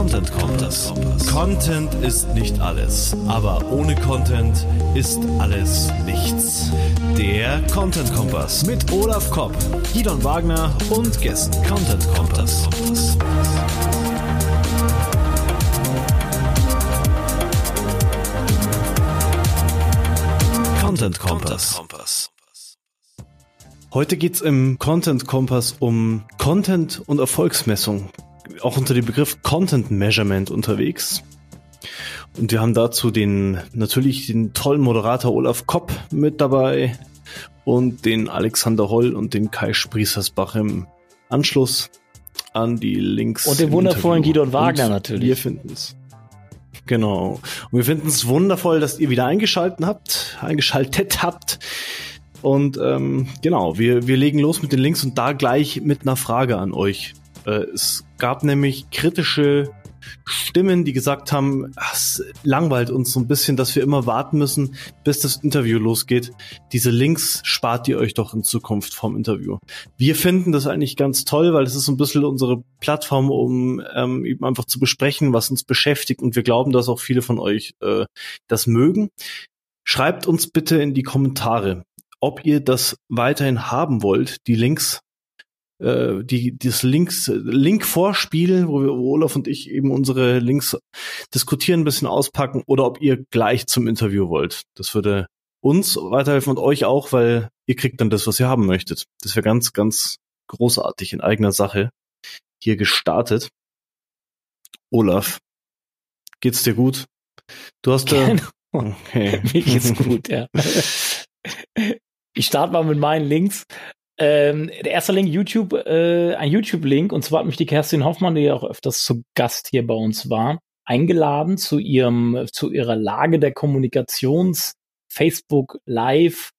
Content Kompass. Content ist nicht alles, aber ohne Content ist alles nichts. Der Content Kompass mit Olaf Kopp, Gidon Wagner und Gästen. Content Kompass. Content Kompass. Heute geht's im Content Kompass um Content und Erfolgsmessung auch unter dem Begriff Content Measurement unterwegs. Und wir haben dazu den, natürlich den tollen Moderator Olaf Kopp mit dabei und den Alexander Holl und den Kai Spriesersbach im Anschluss an die Links. Und den wundervollen Gidon Wagner und natürlich. Wir finden es. Genau. Und wir finden es wundervoll, dass ihr wieder eingeschaltet habt, eingeschaltet habt. Und ähm, genau, wir, wir legen los mit den Links und da gleich mit einer Frage an euch. Äh, es gab nämlich kritische Stimmen, die gesagt haben, es langweilt uns so ein bisschen, dass wir immer warten müssen, bis das Interview losgeht. Diese Links spart ihr euch doch in Zukunft vom Interview. Wir finden das eigentlich ganz toll, weil es ist so ein bisschen unsere Plattform, um ähm, eben einfach zu besprechen, was uns beschäftigt. Und wir glauben, dass auch viele von euch äh, das mögen. Schreibt uns bitte in die Kommentare, ob ihr das weiterhin haben wollt, die Links äh, die das Links Link vorspielen, wo wir wo Olaf und ich eben unsere Links diskutieren, ein bisschen auspacken oder ob ihr gleich zum Interview wollt. Das würde uns weiterhelfen und euch auch, weil ihr kriegt dann das, was ihr haben möchtet. Das wäre ganz, ganz großartig in eigener Sache hier gestartet. Olaf, geht's dir gut? Du hast ja. Genau. Okay. Mir geht's gut, ja. Ich starte mal mit meinen Links. Ähm, der erste Link, YouTube, äh, ein YouTube-Link, und zwar hat mich die Kerstin Hoffmann, die ja auch öfters zu Gast hier bei uns war, eingeladen zu ihrem, zu ihrer Lage der Kommunikations Facebook Live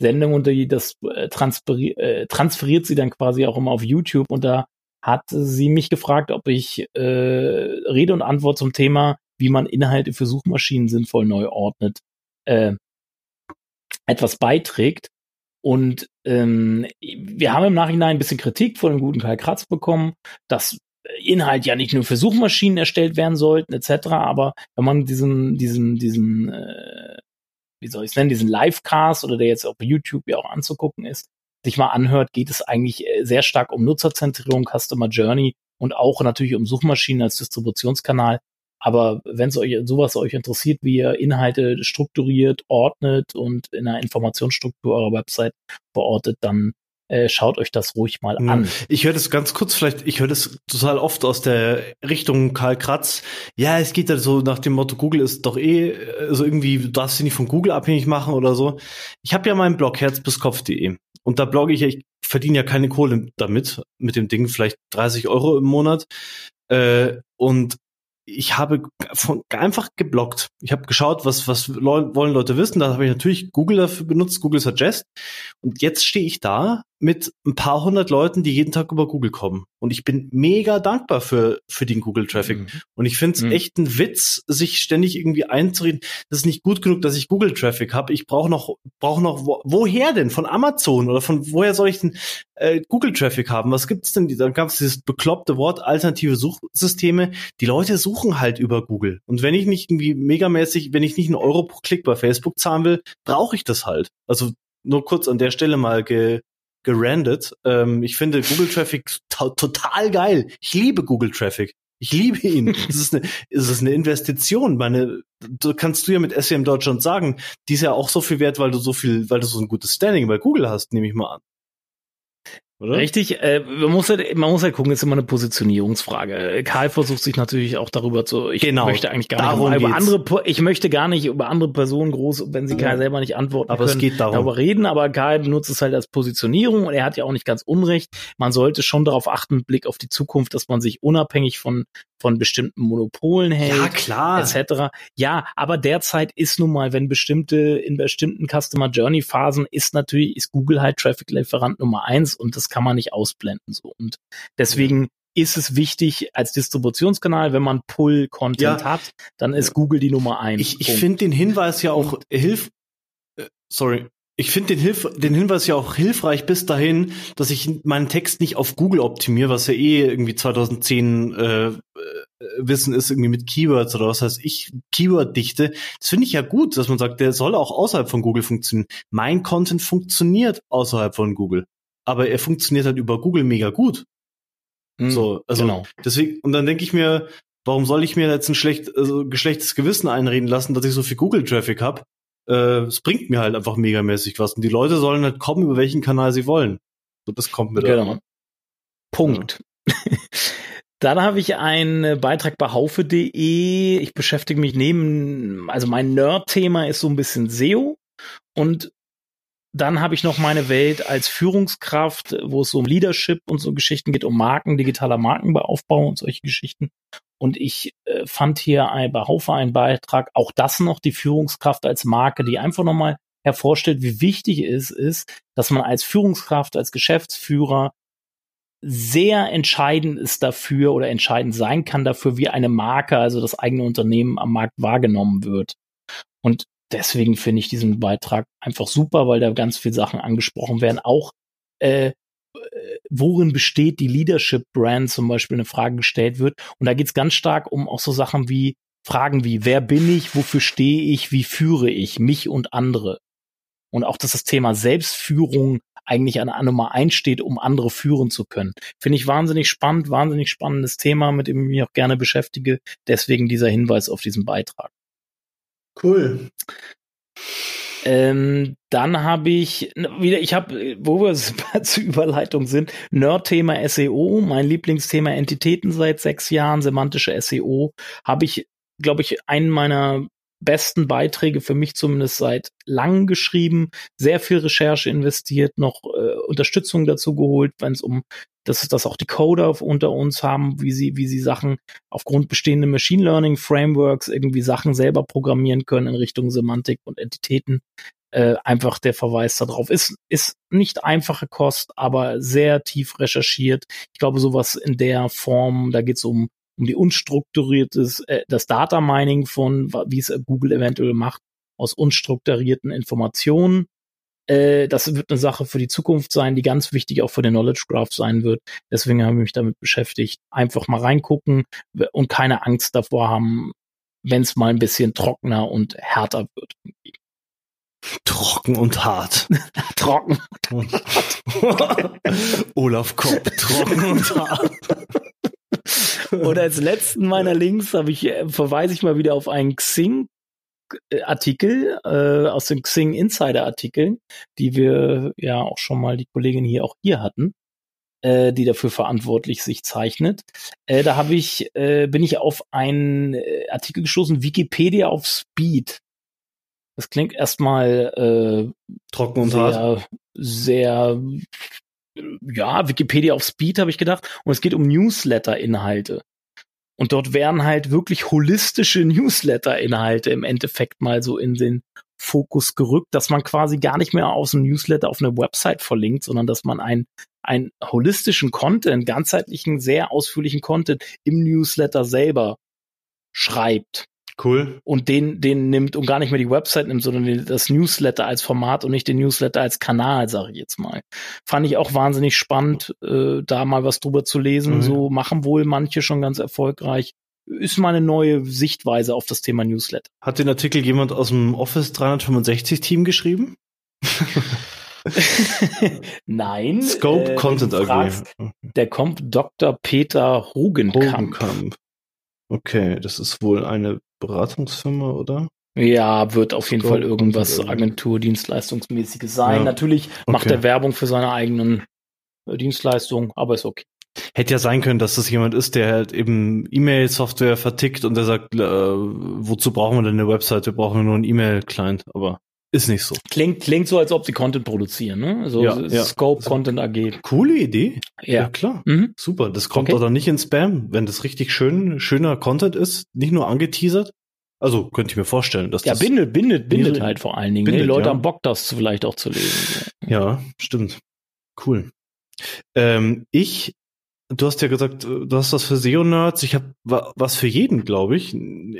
Sendung und das äh, transferi äh, transferiert sie dann quasi auch immer auf YouTube und da hat sie mich gefragt, ob ich äh, Rede und Antwort zum Thema, wie man Inhalte für Suchmaschinen sinnvoll neu ordnet, äh, etwas beiträgt. Und ähm, wir haben im Nachhinein ein bisschen Kritik von dem guten Karl Kratz bekommen, dass Inhalt ja nicht nur für Suchmaschinen erstellt werden sollten, etc. Aber wenn man diesen, diesen, diesen, äh, wie soll ich es nennen, diesen Livecast oder der jetzt auf YouTube ja auch anzugucken ist, sich mal anhört, geht es eigentlich äh, sehr stark um Nutzerzentrierung, Customer Journey und auch natürlich um Suchmaschinen als Distributionskanal. Aber wenn es euch sowas euch interessiert, wie ihr Inhalte strukturiert, ordnet und in einer Informationsstruktur eurer Website verortet, dann äh, schaut euch das ruhig mal hm. an. Ich höre das ganz kurz vielleicht, ich höre das total oft aus der Richtung Karl Kratz. Ja, es geht ja so nach dem Motto, Google ist doch eh, also irgendwie, du darfst dich nicht von Google abhängig machen oder so. Ich habe ja meinen Blog herzbiskopf.de und da blogge ich, ich verdiene ja keine Kohle damit, mit dem Ding vielleicht 30 Euro im Monat. Äh, und ich habe von, einfach geblockt. Ich habe geschaut, was, was wollen Leute wissen. Da habe ich natürlich Google dafür benutzt, Google Suggest. Und jetzt stehe ich da mit ein paar hundert Leuten, die jeden Tag über Google kommen. Und ich bin mega dankbar für, für den Google-Traffic. Mhm. Und ich finde es mhm. echt ein Witz, sich ständig irgendwie einzureden, das ist nicht gut genug, dass ich Google-Traffic habe. Ich brauche noch, brauche noch, wo, woher denn? Von Amazon oder von woher soll ich denn äh, Google-Traffic haben? Was gibt's denn? Dann gab es dieses bekloppte Wort alternative Suchsysteme. Die Leute suchen halt über Google. Und wenn ich nicht irgendwie megamäßig, wenn ich nicht einen Euro pro Klick bei Facebook zahlen will, brauche ich das halt. Also nur kurz an der Stelle mal ge, gerandet. Ähm, ich finde Google Traffic total geil. Ich liebe Google Traffic. Ich liebe ihn. Es ist eine, es ist eine Investition. Meine, du kannst du ja mit SEM Deutschland sagen, die ist ja auch so viel wert, weil du so viel, weil du so ein gutes Standing bei Google hast, nehme ich mal an oder? Richtig, äh, man muss halt, man muss halt gucken, ist immer eine Positionierungsfrage. Karl versucht sich natürlich auch darüber zu, ich genau, möchte eigentlich gar nicht über andere, ich möchte gar nicht über andere Personen groß, wenn sie Karl selber nicht antworten aber können, es geht darum. darüber reden, aber Karl benutzt es halt als Positionierung und er hat ja auch nicht ganz unrecht. Man sollte schon darauf achten, mit Blick auf die Zukunft, dass man sich unabhängig von von bestimmten Monopolen hält, ja, klar. etc. Ja, aber derzeit ist nun mal, wenn bestimmte, in bestimmten Customer Journey Phasen ist natürlich, ist Google halt Traffic Lieferant Nummer eins und das kann man nicht ausblenden, so. Und deswegen ist es wichtig als Distributionskanal, wenn man Pull-Content ja. hat, dann ist Google die Nummer eins. Ich, ich finde den Hinweis ja auch hilft, äh, sorry, ich finde den, Hilf den Hinweis ja auch hilfreich bis dahin, dass ich meinen Text nicht auf Google optimiere, was ja eh irgendwie 2010 äh, äh, Wissen ist, irgendwie mit Keywords oder was heißt ich, Keyword-Dichte. Das finde ich ja gut, dass man sagt, der soll auch außerhalb von Google funktionieren. Mein Content funktioniert außerhalb von Google, aber er funktioniert halt über Google mega gut. Mhm, so, also genau. deswegen, und dann denke ich mir, warum soll ich mir jetzt ein schlecht, also geschlechtes Gewissen einreden lassen, dass ich so viel Google-Traffic habe? Äh, es bringt mir halt einfach megamäßig was. Und die Leute sollen halt kommen, über welchen Kanal sie wollen. So, das kommt mir genau. Punkt. Ja. Dann habe ich einen Beitrag bei haufe.de. Ich beschäftige mich neben, also mein Nerd-Thema ist so ein bisschen SEO und dann habe ich noch meine Welt als Führungskraft, wo es so um Leadership und so Geschichten geht, um Marken, digitaler Markenaufbau und solche Geschichten. Und ich äh, fand hier ein, bei Haufe einen Beitrag, auch das noch, die Führungskraft als Marke, die einfach nochmal hervorstellt, wie wichtig es ist, dass man als Führungskraft, als Geschäftsführer sehr entscheidend ist dafür oder entscheidend sein kann dafür, wie eine Marke, also das eigene Unternehmen am Markt wahrgenommen wird. Und deswegen finde ich diesen Beitrag einfach super, weil da ganz viele Sachen angesprochen werden. Auch äh, worin besteht die Leadership Brand zum Beispiel eine Frage gestellt wird. Und da geht es ganz stark um auch so Sachen wie Fragen wie, wer bin ich, wofür stehe ich, wie führe ich mich und andere. Und auch, dass das Thema Selbstführung eigentlich an der Nummer eins steht, um andere führen zu können. Finde ich wahnsinnig spannend, wahnsinnig spannendes Thema, mit dem ich mich auch gerne beschäftige. Deswegen dieser Hinweis auf diesen Beitrag. Cool. Ähm, dann habe ich wieder, ich habe, wo wir zur Überleitung sind, Nerd-Thema SEO, mein Lieblingsthema Entitäten seit sechs Jahren, semantische SEO, habe ich, glaube ich, einen meiner besten Beiträge für mich zumindest seit langem geschrieben, sehr viel Recherche investiert, noch äh, Unterstützung dazu geholt, wenn es um das ist, dass auch die Coder unter uns haben, wie sie, wie sie Sachen aufgrund bestehender Machine Learning Frameworks irgendwie Sachen selber programmieren können in Richtung Semantik und Entitäten. Äh, einfach der Verweis darauf ist, ist nicht einfache Kost, aber sehr tief recherchiert. Ich glaube, sowas in der Form, da geht es um um die unstrukturiertes, äh, das Data Mining von, wie es Google eventuell macht, aus unstrukturierten Informationen. Äh, das wird eine Sache für die Zukunft sein, die ganz wichtig auch für den Knowledge Graph sein wird. Deswegen habe ich mich damit beschäftigt. Einfach mal reingucken und keine Angst davor haben, wenn es mal ein bisschen trockener und härter wird. Trocken und hart. trocken und hart. Olaf Kopp, trocken und hart. Und als letzten meiner Links habe ich, äh, verweise ich mal wieder auf einen Xing Artikel äh, aus den Xing Insider Artikeln, die wir ja auch schon mal die Kollegin hier auch hier hatten, äh, die dafür verantwortlich sich zeichnet. Äh, da habe ich äh, bin ich auf einen äh, Artikel gestoßen, Wikipedia auf Speed. Das klingt erstmal äh, trocken und sehr, hart. Sehr ja, Wikipedia auf Speed habe ich gedacht. Und es geht um Newsletter-Inhalte. Und dort werden halt wirklich holistische Newsletter-Inhalte im Endeffekt mal so in den Fokus gerückt, dass man quasi gar nicht mehr aus einem Newsletter auf eine Website verlinkt, sondern dass man einen, einen holistischen Content, ganzheitlichen, sehr ausführlichen Content im Newsletter selber schreibt. Cool. Und den, den nimmt und gar nicht mehr die Website nimmt, sondern das Newsletter als Format und nicht den Newsletter als Kanal, sage ich jetzt mal. Fand ich auch wahnsinnig spannend, äh, da mal was drüber zu lesen. Mhm. So machen wohl manche schon ganz erfolgreich. Ist mal eine neue Sichtweise auf das Thema Newsletter. Hat den Artikel jemand aus dem Office 365 Team geschrieben? Nein. Scope äh, Content AG. Der kommt Dr. Peter Hogenkamp. Hogenkamp. Okay, das ist wohl eine Beratungsfirma, oder? Ja, wird auf jeden Fall irgendwas Agentur-Dienstleistungsmäßiges sein. Ja. Natürlich macht okay. er Werbung für seine eigenen äh, Dienstleistungen, aber ist okay. Hätte ja sein können, dass das jemand ist, der halt eben E-Mail-Software vertickt und der sagt, äh, wozu brauchen wir denn eine Website? Wir brauchen nur einen E-Mail-Client, aber ist nicht so. Klingt, klingt so, als ob sie Content produzieren, ne? So ja, ja. Scope Content AG. Coole Idee. Ja, ja klar. Mhm. Super. Das kommt okay. doch dann nicht in Spam, wenn das richtig schön, schöner Content ist, nicht nur angeteasert. Also könnte ich mir vorstellen, dass ja, das. Ja, bindet, bindet, bindet halt vor allen Dingen. Ne? Bindet, Die Leute haben Bock, das vielleicht auch zu lesen. Ja, stimmt. Cool. Ähm, ich Du hast ja gesagt, du hast was für SEO-Nerds. Ich habe was für jeden, glaube ich.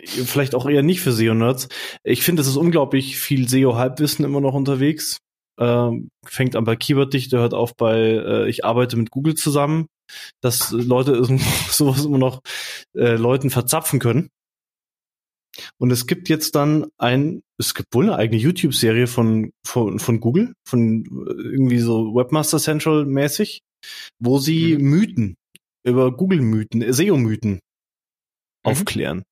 Vielleicht auch eher nicht für SEO-Nerds. Ich finde, es ist unglaublich viel SEO-Halbwissen immer noch unterwegs. Äh, fängt an bei Keyworddichte, hört auf bei äh, ich arbeite mit Google zusammen, dass Leute sowas immer noch äh, Leuten verzapfen können. Und es gibt jetzt dann ein, es gibt wohl eine eigene YouTube-Serie von, von, von Google, von irgendwie so Webmaster Central mäßig, wo sie mhm. Mythen über Google-Mythen, SEO-Mythen mhm. aufklären.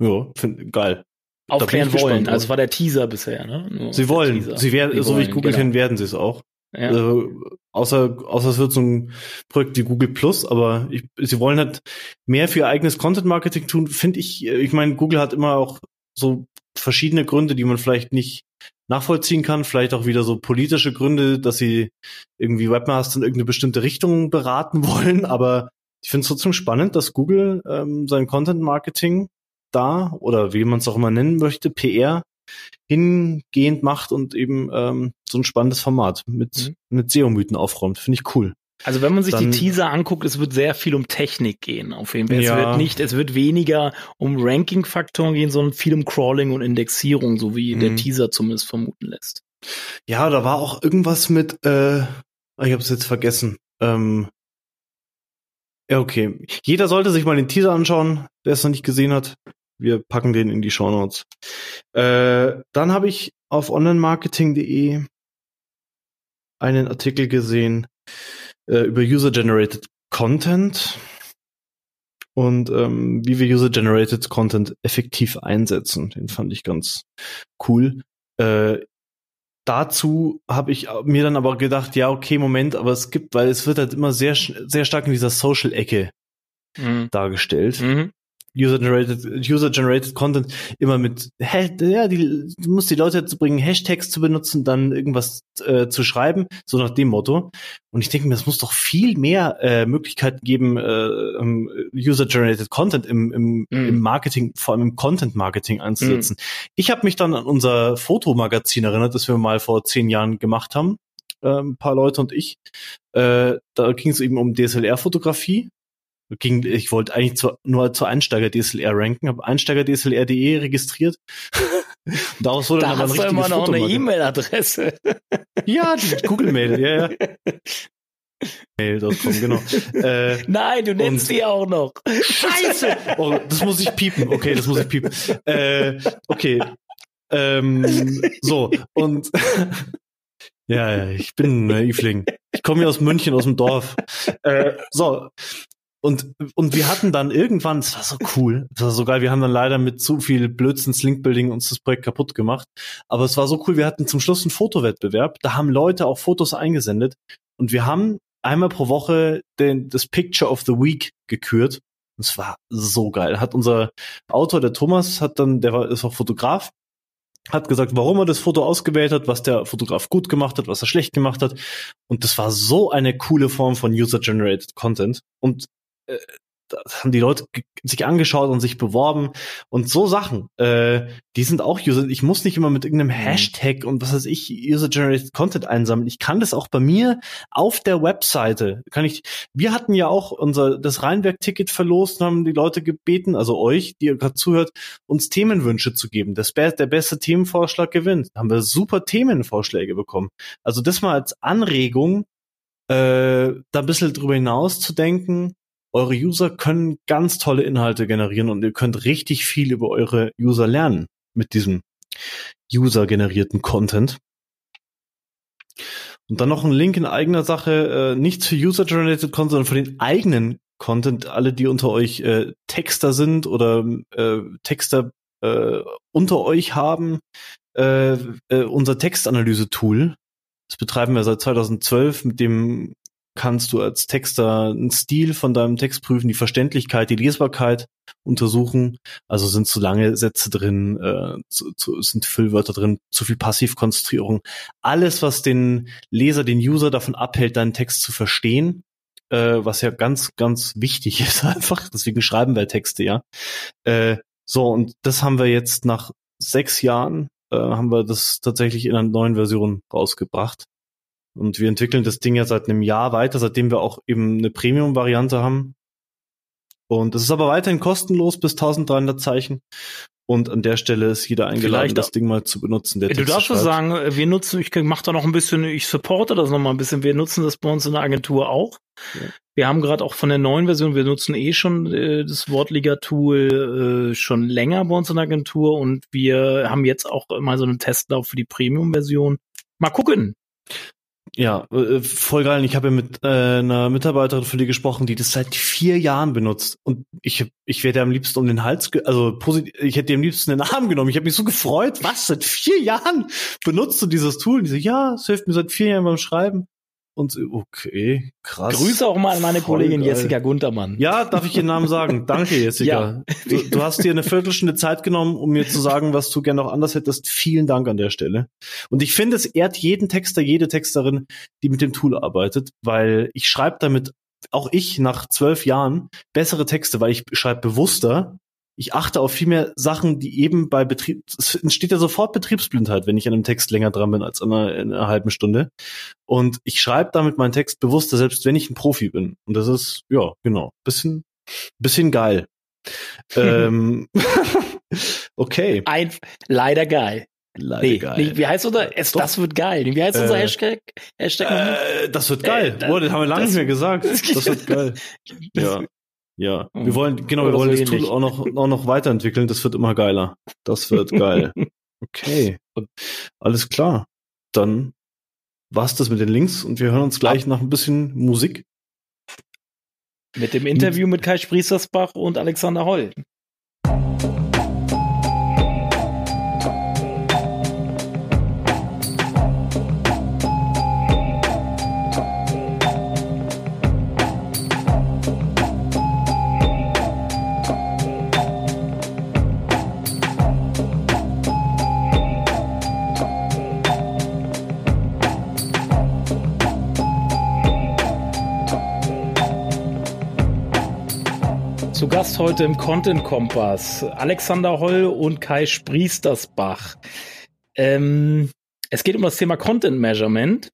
Ja, find, geil. Aufklären wollen. Also war der Teaser bisher, ne? Nur sie wollen. Sie werden, so wie ich Google genau. kenne, werden sie es auch. Ja. Also, außer, außer es wird so ein Projekt wie Google Plus, aber ich, sie wollen halt mehr für ihr eigenes Content Marketing tun, finde ich. Ich meine, Google hat immer auch so verschiedene Gründe, die man vielleicht nicht nachvollziehen kann, vielleicht auch wieder so politische Gründe, dass sie irgendwie Webmaster in irgendeine bestimmte Richtung beraten wollen, aber ich finde es trotzdem spannend, dass Google ähm, sein Content Marketing da oder wie man es auch immer nennen möchte, PR hingehend macht und eben ähm, so ein spannendes Format mit, mhm. mit SEO-Mythen aufräumt. Finde ich cool. Also wenn man sich Dann, die Teaser anguckt, es wird sehr viel um Technik gehen. Auf jeden Fall. Es wird nicht, es wird weniger um Ranking-Faktoren gehen, sondern viel um Crawling und Indexierung, so wie mhm. der Teaser zumindest vermuten lässt. Ja, da war auch irgendwas mit, äh, ich habe es jetzt vergessen. Ähm, ja, okay. Jeder sollte sich mal den Teaser anschauen, der es noch nicht gesehen hat. Wir packen den in die Show Notes. Äh, dann habe ich auf onlinemarketing.de einen Artikel gesehen äh, über User-Generated Content und ähm, wie wir User-Generated Content effektiv einsetzen. Den fand ich ganz cool. Äh, dazu habe ich mir dann aber gedacht, ja, okay, Moment, aber es gibt, weil es wird halt immer sehr, sehr stark in dieser Social-Ecke mhm. dargestellt. Mhm. User-generated, User-generated Content immer mit, ja, die, du musst die Leute dazu bringen, Hashtags zu benutzen, dann irgendwas äh, zu schreiben, so nach dem Motto. Und ich denke mir, es muss doch viel mehr äh, Möglichkeiten geben, äh, User-generated Content im, im, mm. im Marketing, vor allem im Content-Marketing einzusetzen. Mm. Ich habe mich dann an unser Fotomagazin erinnert, das wir mal vor zehn Jahren gemacht haben äh, ein paar Leute und ich. Äh, da ging es eben um DSLR-Fotografie ging, ich wollte eigentlich zu, nur zur Einsteiger DSLR ranken, habe Einsteiger DSLR.de registriert. Daraus wurde da dann aber ein richtiges immer noch eine E-Mail-Adresse. ja, die Google-Mail, ja, ja. Mail.com, genau. Äh, Nein, du nennst sie auch noch. Scheiße! Oh, das muss ich piepen. Okay, das muss ich piepen. Äh, okay. Ähm, so, und ja, ja, ich bin äh, Ifling. Ich komme hier aus München, aus dem Dorf. Äh, so, und, und wir hatten dann irgendwann, es war so cool, es war so geil, wir haben dann leider mit zu viel Blödsinns Linkbuilding uns das Projekt kaputt gemacht. Aber es war so cool, wir hatten zum Schluss einen Fotowettbewerb, da haben Leute auch Fotos eingesendet und wir haben einmal pro Woche den, das Picture of the Week gekürt. Und es war so geil. Hat unser Autor, der Thomas, hat dann, der war, ist auch Fotograf, hat gesagt, warum er das Foto ausgewählt hat, was der Fotograf gut gemacht hat, was er schlecht gemacht hat. Und das war so eine coole Form von User-Generated Content. Und äh, das haben die Leute sich angeschaut und sich beworben und so Sachen, äh, die sind auch User. Ich muss nicht immer mit irgendeinem mhm. Hashtag und was weiß ich User-generated Content einsammeln. Ich kann das auch bei mir auf der Webseite. Kann ich. Wir hatten ja auch unser das Rheinwerk-Ticket verlost und haben die Leute gebeten, also euch, die ihr gerade zuhört, uns Themenwünsche zu geben. Das der beste Themenvorschlag gewinnt. Da haben wir super Themenvorschläge bekommen. Also das mal als Anregung, äh, da ein bisschen drüber hinaus zu denken eure User können ganz tolle Inhalte generieren und ihr könnt richtig viel über eure User lernen mit diesem user-generierten Content. Und dann noch ein Link in eigener Sache, äh, nicht zu User-Generated Content, sondern für den eigenen Content. Alle, die unter euch äh, Texter sind oder äh, Texter äh, unter euch haben, äh, äh, unser Textanalyse-Tool. Das betreiben wir seit 2012 mit dem kannst du als Texter einen Stil von deinem Text prüfen, die Verständlichkeit, die Lesbarkeit untersuchen. Also sind zu lange Sätze drin, äh, zu, zu, sind Füllwörter drin, zu viel Passivkonstruierung. Alles, was den Leser, den User davon abhält, deinen Text zu verstehen, äh, was ja ganz, ganz wichtig ist einfach. Deswegen schreiben wir Texte, ja. Äh, so, und das haben wir jetzt nach sechs Jahren, äh, haben wir das tatsächlich in einer neuen Version rausgebracht. Und wir entwickeln das Ding ja seit einem Jahr weiter, seitdem wir auch eben eine Premium-Variante haben. Und es ist aber weiterhin kostenlos bis 1300 Zeichen. Und an der Stelle ist jeder eingeladen, Vielleicht das Ding mal zu benutzen. Du darfst es sagen, wir nutzen, ich mach da noch ein bisschen, ich supporte das noch mal ein bisschen. Wir nutzen das bei uns in der Agentur auch. Ja. Wir haben gerade auch von der neuen Version, wir nutzen eh schon äh, das Wortliga-Tool äh, schon länger bei uns in der Agentur und wir haben jetzt auch mal so einen Testlauf für die Premium-Version. Mal gucken. Ja, äh, voll geil. Ich habe ja mit äh, einer Mitarbeiterin von dir gesprochen, die das seit vier Jahren benutzt. Und ich, ich werde am liebsten um den Hals, also positiv, ich hätte dir am liebsten den Arm genommen. Ich habe mich so gefreut. Was? Seit vier Jahren benutzt du dieses Tool? Und die so, ja, es hilft mir seit vier Jahren beim Schreiben. Und okay, krass. Grüße auch mal an meine Voll Kollegin geil. Jessica Guntermann. Ja, darf ich ihren Namen sagen? Danke, Jessica. ja. du, du, hast dir eine Viertelstunde Zeit genommen, um mir zu sagen, was du gerne noch anders hättest. Vielen Dank an der Stelle. Und ich finde, es ehrt jeden Texter, jede Texterin, die mit dem Tool arbeitet, weil ich schreibe damit auch ich nach zwölf Jahren bessere Texte, weil ich schreibe bewusster ich achte auf viel mehr Sachen, die eben bei Betrieb, es entsteht ja sofort Betriebsblindheit, wenn ich an einem Text länger dran bin als an einer, in einer halben Stunde. Und ich schreibe damit meinen Text bewusster, selbst wenn ich ein Profi bin. Und das ist, ja, genau, bisschen, bisschen geil. ähm, okay. Ein, leider geil. Leider nee, geil. Nee, wie heißt unser, es, das wird geil. Wie heißt unser äh, Hashtag? Hashtag äh, das wird geil. Äh, oh, das haben wir lange nicht mehr gesagt. Das wird geil. ja. Ja, wir wollen, genau, wir wollen so das Tool auch noch, auch noch weiterentwickeln. Das wird immer geiler. Das wird geil. Okay. Alles klar. Dann war's das mit den Links und wir hören uns gleich nach ein bisschen Musik. Mit dem Interview mit Kai Sprießersbach und Alexander Holl. Zu Gast heute im Content Kompass Alexander Holl und Kai Spriestersbach. Ähm, es geht um das Thema Content Measurement.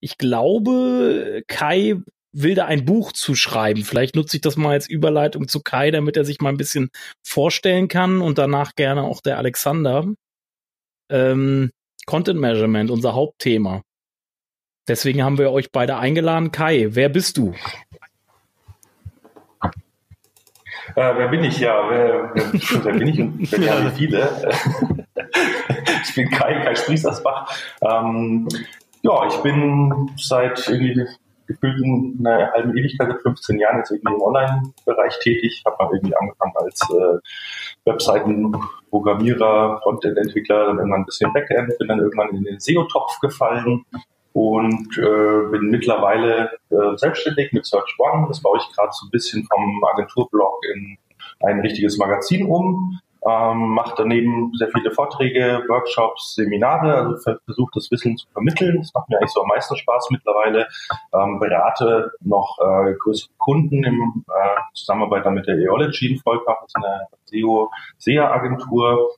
Ich glaube, Kai will da ein Buch zu schreiben. Vielleicht nutze ich das mal als Überleitung zu Kai, damit er sich mal ein bisschen vorstellen kann und danach gerne auch der Alexander. Ähm, Content Measurement, unser Hauptthema. Deswegen haben wir euch beide eingeladen. Kai, wer bist du? Äh, wer bin ich? Ja, wer, wer, wer bin ich? Wer kennen viele? ich bin Kai, Kai Sprießersbach. Ähm, ja, ich bin seit irgendwie gefühlten einer halben Ewigkeit, seit 15 Jahren jetzt irgendwie im Online-Bereich tätig. Habe mal irgendwie angefangen als äh, Webseitenprogrammierer, Frontend-Entwickler, dann irgendwann ein bisschen Backend, bin dann irgendwann in den SEO-Topf gefallen und äh, bin mittlerweile äh, selbstständig mit Search One. Das baue ich gerade so ein bisschen vom Agenturblog in ein richtiges Magazin um. Ähm, mache daneben sehr viele Vorträge, Workshops, Seminare, also versuche das Wissen zu vermitteln. Das macht mir eigentlich so am meisten Spaß mittlerweile. Ähm, berate noch äh, größere Kunden im äh, Zusammenarbeit mit der Eology in Volkach, das ist eine SEO-SEA-Agentur.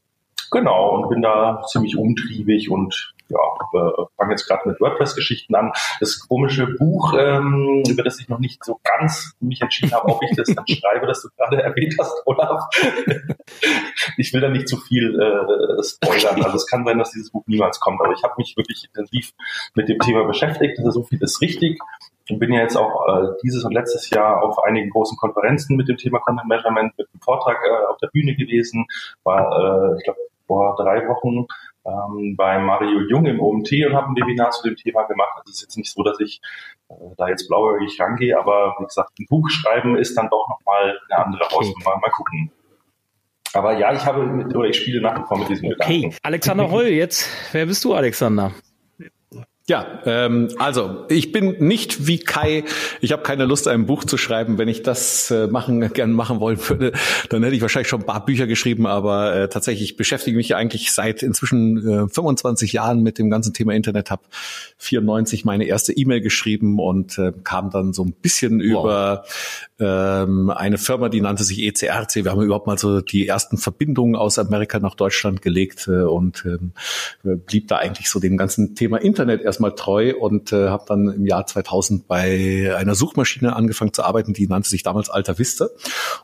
Genau, und bin da ziemlich umtriebig und ja, äh, fange jetzt gerade mit WordPress-Geschichten an. Das komische Buch, ähm, über das ich noch nicht so ganz mich entschieden habe, ob ich das dann schreibe, das du gerade erwähnt hast, Olaf. ich will da nicht zu viel äh, spoilern. Also es kann sein, dass dieses Buch niemals kommt, aber ich habe mich wirklich intensiv mit dem Thema beschäftigt. Also so viel ist richtig. Ich bin ja jetzt auch äh, dieses und letztes Jahr auf einigen großen Konferenzen mit dem Thema Content Measurement mit einem Vortrag äh, auf der Bühne gewesen. War, äh, ich glaube, vor drei Wochen ähm, bei Mario Jung im OMT und habe ein Webinar zu dem Thema gemacht. Also es ist jetzt nicht so, dass ich äh, da jetzt blauäugig rangehe, aber wie gesagt, ein Buch schreiben ist dann doch nochmal eine andere okay. Hausnummer. Mal gucken. Aber ja, ich habe mit, oder ich spiele nach wie vor mit diesem okay. Gedanken. Alexander Holl, jetzt, wer bist du, Alexander? Ja, ähm, also ich bin nicht wie Kai. Ich habe keine Lust, ein Buch zu schreiben. Wenn ich das äh, machen gern machen wollen würde, dann hätte ich wahrscheinlich schon ein paar Bücher geschrieben. Aber äh, tatsächlich beschäftige mich eigentlich seit inzwischen äh, 25 Jahren mit dem ganzen Thema Internet. Habe 94 meine erste E-Mail geschrieben und äh, kam dann so ein bisschen wow. über ähm, eine Firma, die nannte sich ECRC. Wir haben überhaupt mal so die ersten Verbindungen aus Amerika nach Deutschland gelegt äh, und ähm, blieb da eigentlich so dem ganzen Thema Internet erstmal treu und äh, habe dann im Jahr 2000 bei einer Suchmaschine angefangen zu arbeiten, die nannte sich damals Alta Vista.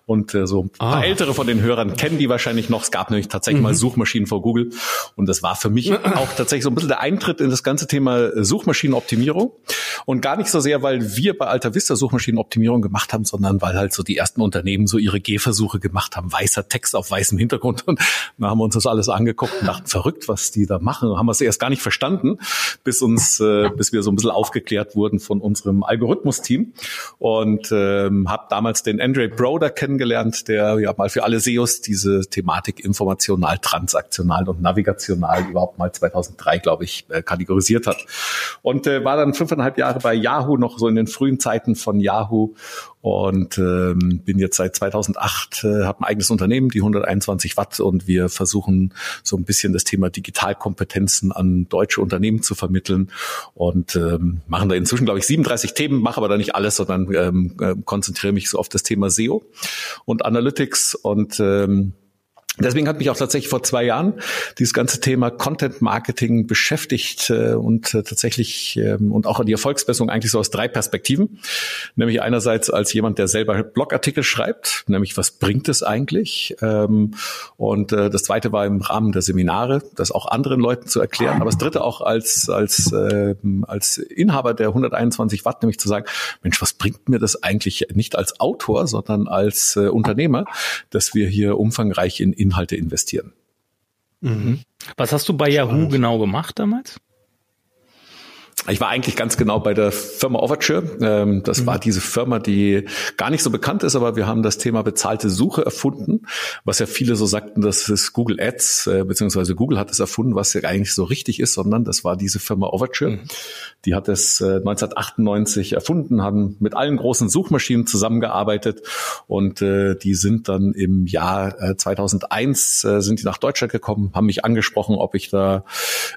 Und äh, so ein ah. paar ältere von den Hörern kennen die wahrscheinlich noch. Es gab nämlich tatsächlich mhm. mal Suchmaschinen vor Google und das war für mich auch tatsächlich so ein bisschen der Eintritt in das ganze Thema Suchmaschinenoptimierung und gar nicht so sehr, weil wir bei Alta Vista Suchmaschinenoptimierung gemacht haben, sondern weil halt so die ersten Unternehmen so ihre Gehversuche gemacht haben, weißer Text auf weißem Hintergrund. Und dann haben wir uns das alles angeguckt und dachten, verrückt, was die da machen, haben wir es erst gar nicht verstanden, bis uns, äh, bis wir so ein bisschen aufgeklärt wurden von unserem Algorithmus-Team. Und ähm, habe damals den Andre Broder kennengelernt, der ja mal für alle SEOs diese Thematik informational, transaktional und navigational überhaupt mal 2003, glaube ich, äh, kategorisiert hat. Und äh, war dann fünfeinhalb Jahre bei Yahoo noch so in den frühen Zeiten von Yahoo und ähm, bin jetzt seit 2008 äh, habe ein eigenes Unternehmen, die 121 Watt. Und wir versuchen so ein bisschen das Thema Digitalkompetenzen an deutsche Unternehmen zu vermitteln. Und ähm, machen da inzwischen glaube ich 37 Themen, mache aber da nicht alles, sondern ähm, äh, konzentriere mich so auf das Thema SEO und Analytics. Und ähm, Deswegen hat mich auch tatsächlich vor zwei Jahren dieses ganze Thema Content Marketing beschäftigt äh, und äh, tatsächlich ähm, und auch die Erfolgsmessung eigentlich so aus drei Perspektiven. Nämlich einerseits als jemand, der selber Blogartikel schreibt, nämlich was bringt es eigentlich? Ähm, und äh, das zweite war im Rahmen der Seminare, das auch anderen Leuten zu erklären. Aber das dritte auch als, als, äh, als Inhaber der 121 Watt, nämlich zu sagen, Mensch, was bringt mir das eigentlich nicht als Autor, sondern als äh, Unternehmer, dass wir hier umfangreich in Inhalte investieren. Mhm. Was hast du bei Spannend. Yahoo genau gemacht damals? Ich war eigentlich ganz genau bei der Firma Overture. Ähm, das mhm. war diese Firma, die gar nicht so bekannt ist, aber wir haben das Thema bezahlte Suche erfunden, was ja viele so sagten, das ist Google Ads, äh, beziehungsweise Google hat es erfunden, was ja eigentlich so richtig ist, sondern das war diese Firma Overture. Mhm. Die hat es 1998 äh, erfunden, haben mit allen großen Suchmaschinen zusammengearbeitet und äh, die sind dann im Jahr 2001 sind die nach Deutschland gekommen, haben mich angesprochen, ob ich da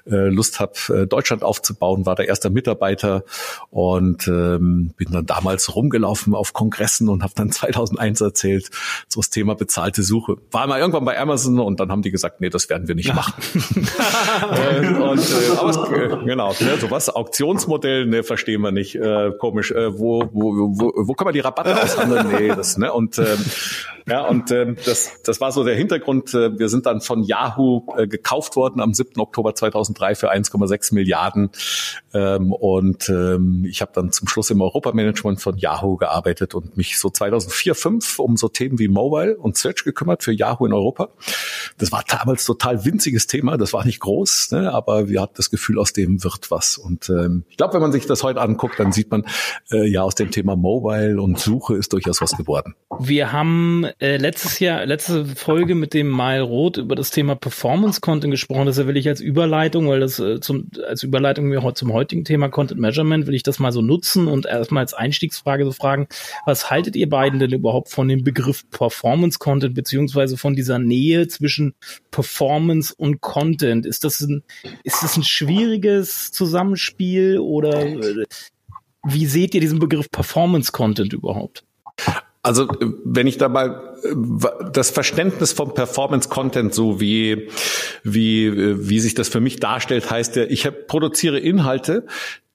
Lust habe, Deutschland aufzubauen, war der erster Mitarbeiter und ähm, bin dann damals rumgelaufen auf Kongressen und habe dann 2001 erzählt, so das Thema bezahlte Suche. War mal irgendwann bei Amazon und dann haben die gesagt, nee, das werden wir nicht machen. und, und, äh, aber es, äh, genau, ne, sowas, Auktionsmodell, ne, verstehen wir nicht, äh, komisch. Äh, wo, wo, wo, wo kann man die Rabatte aushandeln? Nee, das, ne, und ähm, ja, und ähm, das, das war so der Hintergrund. Äh, wir sind dann von Yahoo äh, gekauft worden am 7. Oktober 2003 für 1,6 Milliarden. Ähm, und ähm, ich habe dann zum Schluss im Europamanagement von Yahoo gearbeitet und mich so 2004, 5 um so Themen wie Mobile und Search gekümmert für Yahoo in Europa. Das war damals total winziges Thema. Das war nicht groß, ne, aber wir hatten das Gefühl, aus dem wird was. Und ähm, ich glaube, wenn man sich das heute anguckt, dann sieht man, äh, ja, aus dem Thema Mobile und Suche ist durchaus was geworden. Wir haben äh, letztes Jahr, letzte Folge mit dem Mile Roth über das Thema Performance Content gesprochen. Das will ich als Überleitung, weil das äh, zum, als Überleitung mir heute zum heutigen Thema Content Measurement will ich das mal so nutzen und erstmal als Einstiegsfrage so fragen, was haltet ihr beiden denn überhaupt von dem Begriff Performance Content beziehungsweise von dieser Nähe zwischen Performance und Content? Ist das ein, ist das ein schwieriges Zusammenspiel oder äh, wie seht ihr diesen Begriff Performance Content überhaupt? Also wenn ich da mal das Verständnis vom Performance Content so wie wie wie sich das für mich darstellt, heißt ja, ich produziere Inhalte,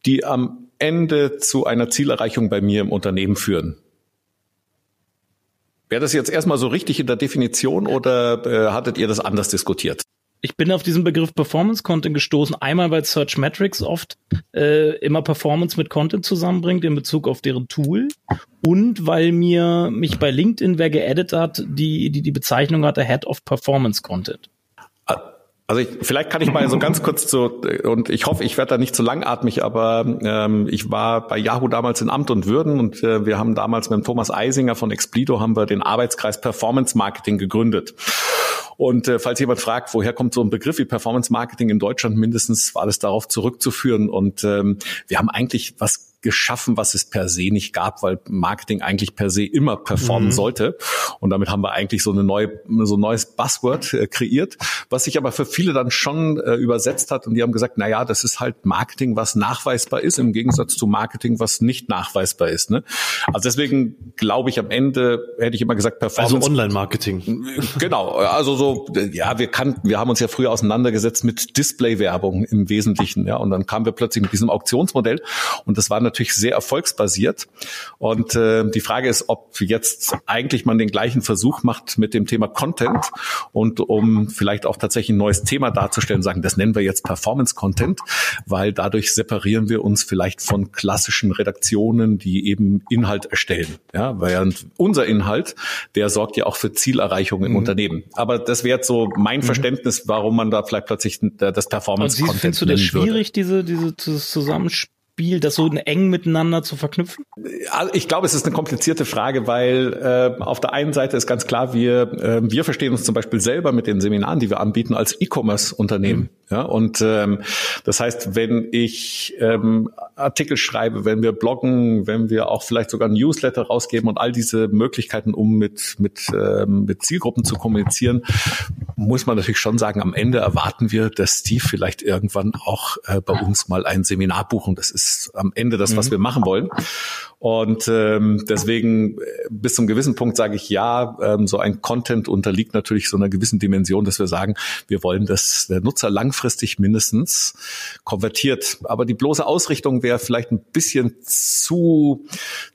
die am Ende zu einer Zielerreichung bei mir im Unternehmen führen. Wäre das jetzt erstmal so richtig in der Definition oder äh, hattet ihr das anders diskutiert? Ich bin auf diesen Begriff Performance Content gestoßen. Einmal, weil Search Metrics oft äh, immer Performance mit Content zusammenbringt in Bezug auf deren Tool und weil mir mich bei LinkedIn wer geedit hat, die die die Bezeichnung hatte Head of Performance Content. Also ich, vielleicht kann ich mal so ganz kurz so, und ich hoffe, ich werde da nicht zu langatmig, aber ähm, ich war bei Yahoo damals in Amt und Würden und äh, wir haben damals mit Thomas Eisinger von Explido haben wir den Arbeitskreis Performance Marketing gegründet. Und äh, falls jemand fragt, woher kommt so ein Begriff wie Performance Marketing in Deutschland mindestens, war das darauf zurückzuführen. Und ähm, wir haben eigentlich was geschaffen, was es per se nicht gab, weil Marketing eigentlich per se immer performen mhm. sollte. Und damit haben wir eigentlich so eine neue, so ein neues Buzzword äh, kreiert, was sich aber für viele dann schon äh, übersetzt hat. Und die haben gesagt, na ja, das ist halt Marketing, was nachweisbar ist, im Gegensatz zu Marketing, was nicht nachweisbar ist. Ne? Also deswegen glaube ich, am Ende hätte ich immer gesagt, Performance. Also Online-Marketing. Genau. Also so, ja, wir kannten, wir haben uns ja früher auseinandergesetzt mit Display-Werbung im Wesentlichen, ja. Und dann kamen wir plötzlich mit diesem Auktionsmodell und das war natürlich sehr erfolgsbasiert. Und äh, die Frage ist, ob jetzt eigentlich man den gleichen Versuch macht mit dem Thema Content und um vielleicht auch tatsächlich ein neues Thema darzustellen, sagen, das nennen wir jetzt Performance Content, weil dadurch separieren wir uns vielleicht von klassischen Redaktionen, die eben Inhalt erstellen. Ja, während unser Inhalt, der sorgt ja auch für Zielerreichung im mhm. Unternehmen. Aber das wäre jetzt so mein mhm. Verständnis, warum man da vielleicht plötzlich das Performance Content Findest du das schwierig, diese, diese, dieses Zusammenspiel? Spiel, das so eng miteinander zu verknüpfen? Also ich glaube, es ist eine komplizierte Frage, weil äh, auf der einen Seite ist ganz klar, wir, äh, wir verstehen uns zum Beispiel selber mit den Seminaren, die wir anbieten, als E-Commerce-Unternehmen. Mhm. Ja, und ähm, das heißt, wenn ich ähm, Artikel schreibe, wenn wir bloggen, wenn wir auch vielleicht sogar ein Newsletter rausgeben und all diese Möglichkeiten, um mit, mit, ähm, mit Zielgruppen zu kommunizieren, muss man natürlich schon sagen, am Ende erwarten wir, dass die vielleicht irgendwann auch äh, bei uns mal ein Seminar buchen. Das ist am Ende das, was mhm. wir machen wollen. Und ähm, deswegen äh, bis zum gewissen Punkt sage ich ja, ähm, so ein Content unterliegt natürlich so einer gewissen Dimension, dass wir sagen, wir wollen, dass der Nutzer langfristig mindestens konvertiert. Aber die bloße Ausrichtung wäre vielleicht ein bisschen zu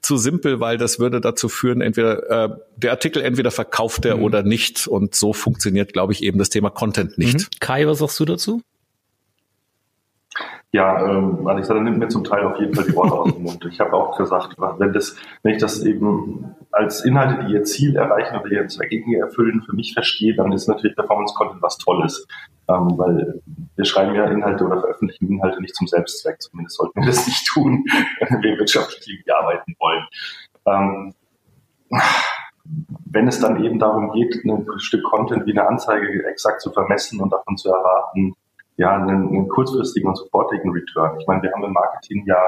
zu simpel, weil das würde dazu führen, entweder äh, der Artikel entweder verkauft er mhm. oder nicht. Und so funktioniert, glaube ich, eben das Thema Content nicht. Mhm. Kai, was sagst du dazu? Ja, ähm, Alexander nimmt mir zum Teil auf jeden Fall die Worte aus dem Mund. Ich habe auch gesagt, wenn das, wenn ich das eben als Inhalte, die ihr Ziel erreichen oder ihr Zweck erfüllen, für mich verstehe, dann ist natürlich Performance Content was Tolles. Ähm, weil wir schreiben ja Inhalte oder veröffentlichen Inhalte nicht zum Selbstzweck. Zumindest sollten wir das nicht tun, wenn wir wirtschaftlich arbeiten wollen. Ähm, wenn es dann eben darum geht, ein Stück Content wie eine Anzeige exakt zu vermessen und davon zu erwarten, ja, einen, einen kurzfristigen und sofortigen Return. Ich meine, wir haben im Marketing ja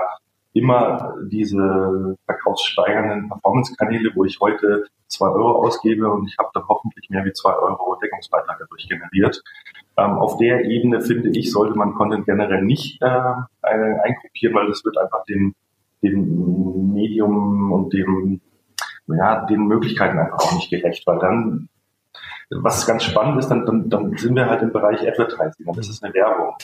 immer diese verkaufssteigernden Performance-Kanäle, wo ich heute zwei Euro ausgebe und ich habe da hoffentlich mehr wie zwei Euro Deckungsbeitrag dadurch generiert. Ähm, auf der Ebene finde ich, sollte man Content generell nicht äh, eingruppieren, weil das wird einfach dem, dem Medium und dem ja, den Möglichkeiten einfach auch nicht gerecht, weil dann was ganz spannend ist, dann, dann, dann sind wir halt im Bereich Advertising das ist eine Werbung.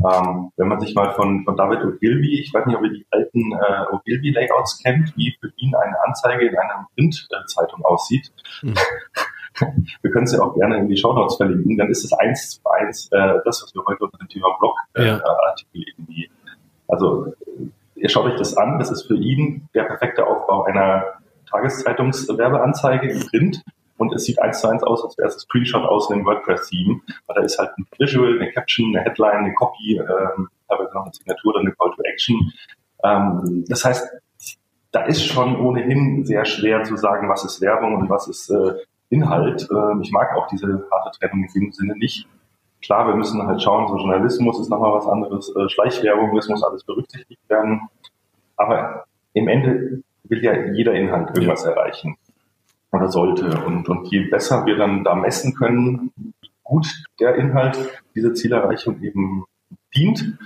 Ähm, wenn man sich mal von, von David Ogilvy, ich weiß nicht, ob ihr die alten äh, Ogilvy-Layouts kennt, wie für ihn eine Anzeige in einer Printzeitung aussieht. Mhm. Wir können es ja auch gerne in die Show Notes verlinken, dann ist es eins zu eins äh, das, was wir heute unter dem Thema Blogartikel äh, ja. irgendwie. Also ihr schaut euch das an, das ist für ihn der perfekte Aufbau einer Tageszeitungswerbeanzeige im Print und es sieht eins zu eins aus, als wäre es ein Screenshot aus einem WordPress-Theme, weil da ist halt ein Visual, eine Caption, eine Headline, eine Copy, ähm, teilweise noch eine Signatur oder eine Call to Action. Ähm, das heißt, da ist schon ohnehin sehr schwer zu sagen, was ist Werbung und was ist äh, Inhalt. Ähm, ich mag auch diese harte Trennung in dem Sinne nicht. Klar, wir müssen halt schauen, so Journalismus ist nochmal was anderes, äh, Schleichwerbung, das muss alles berücksichtigt werden. Aber im Ende will ja jeder Inhalt irgendwas ja. erreichen oder sollte. Und, und je besser wir dann da messen können, wie gut der Inhalt diese Zielerreichung eben dient,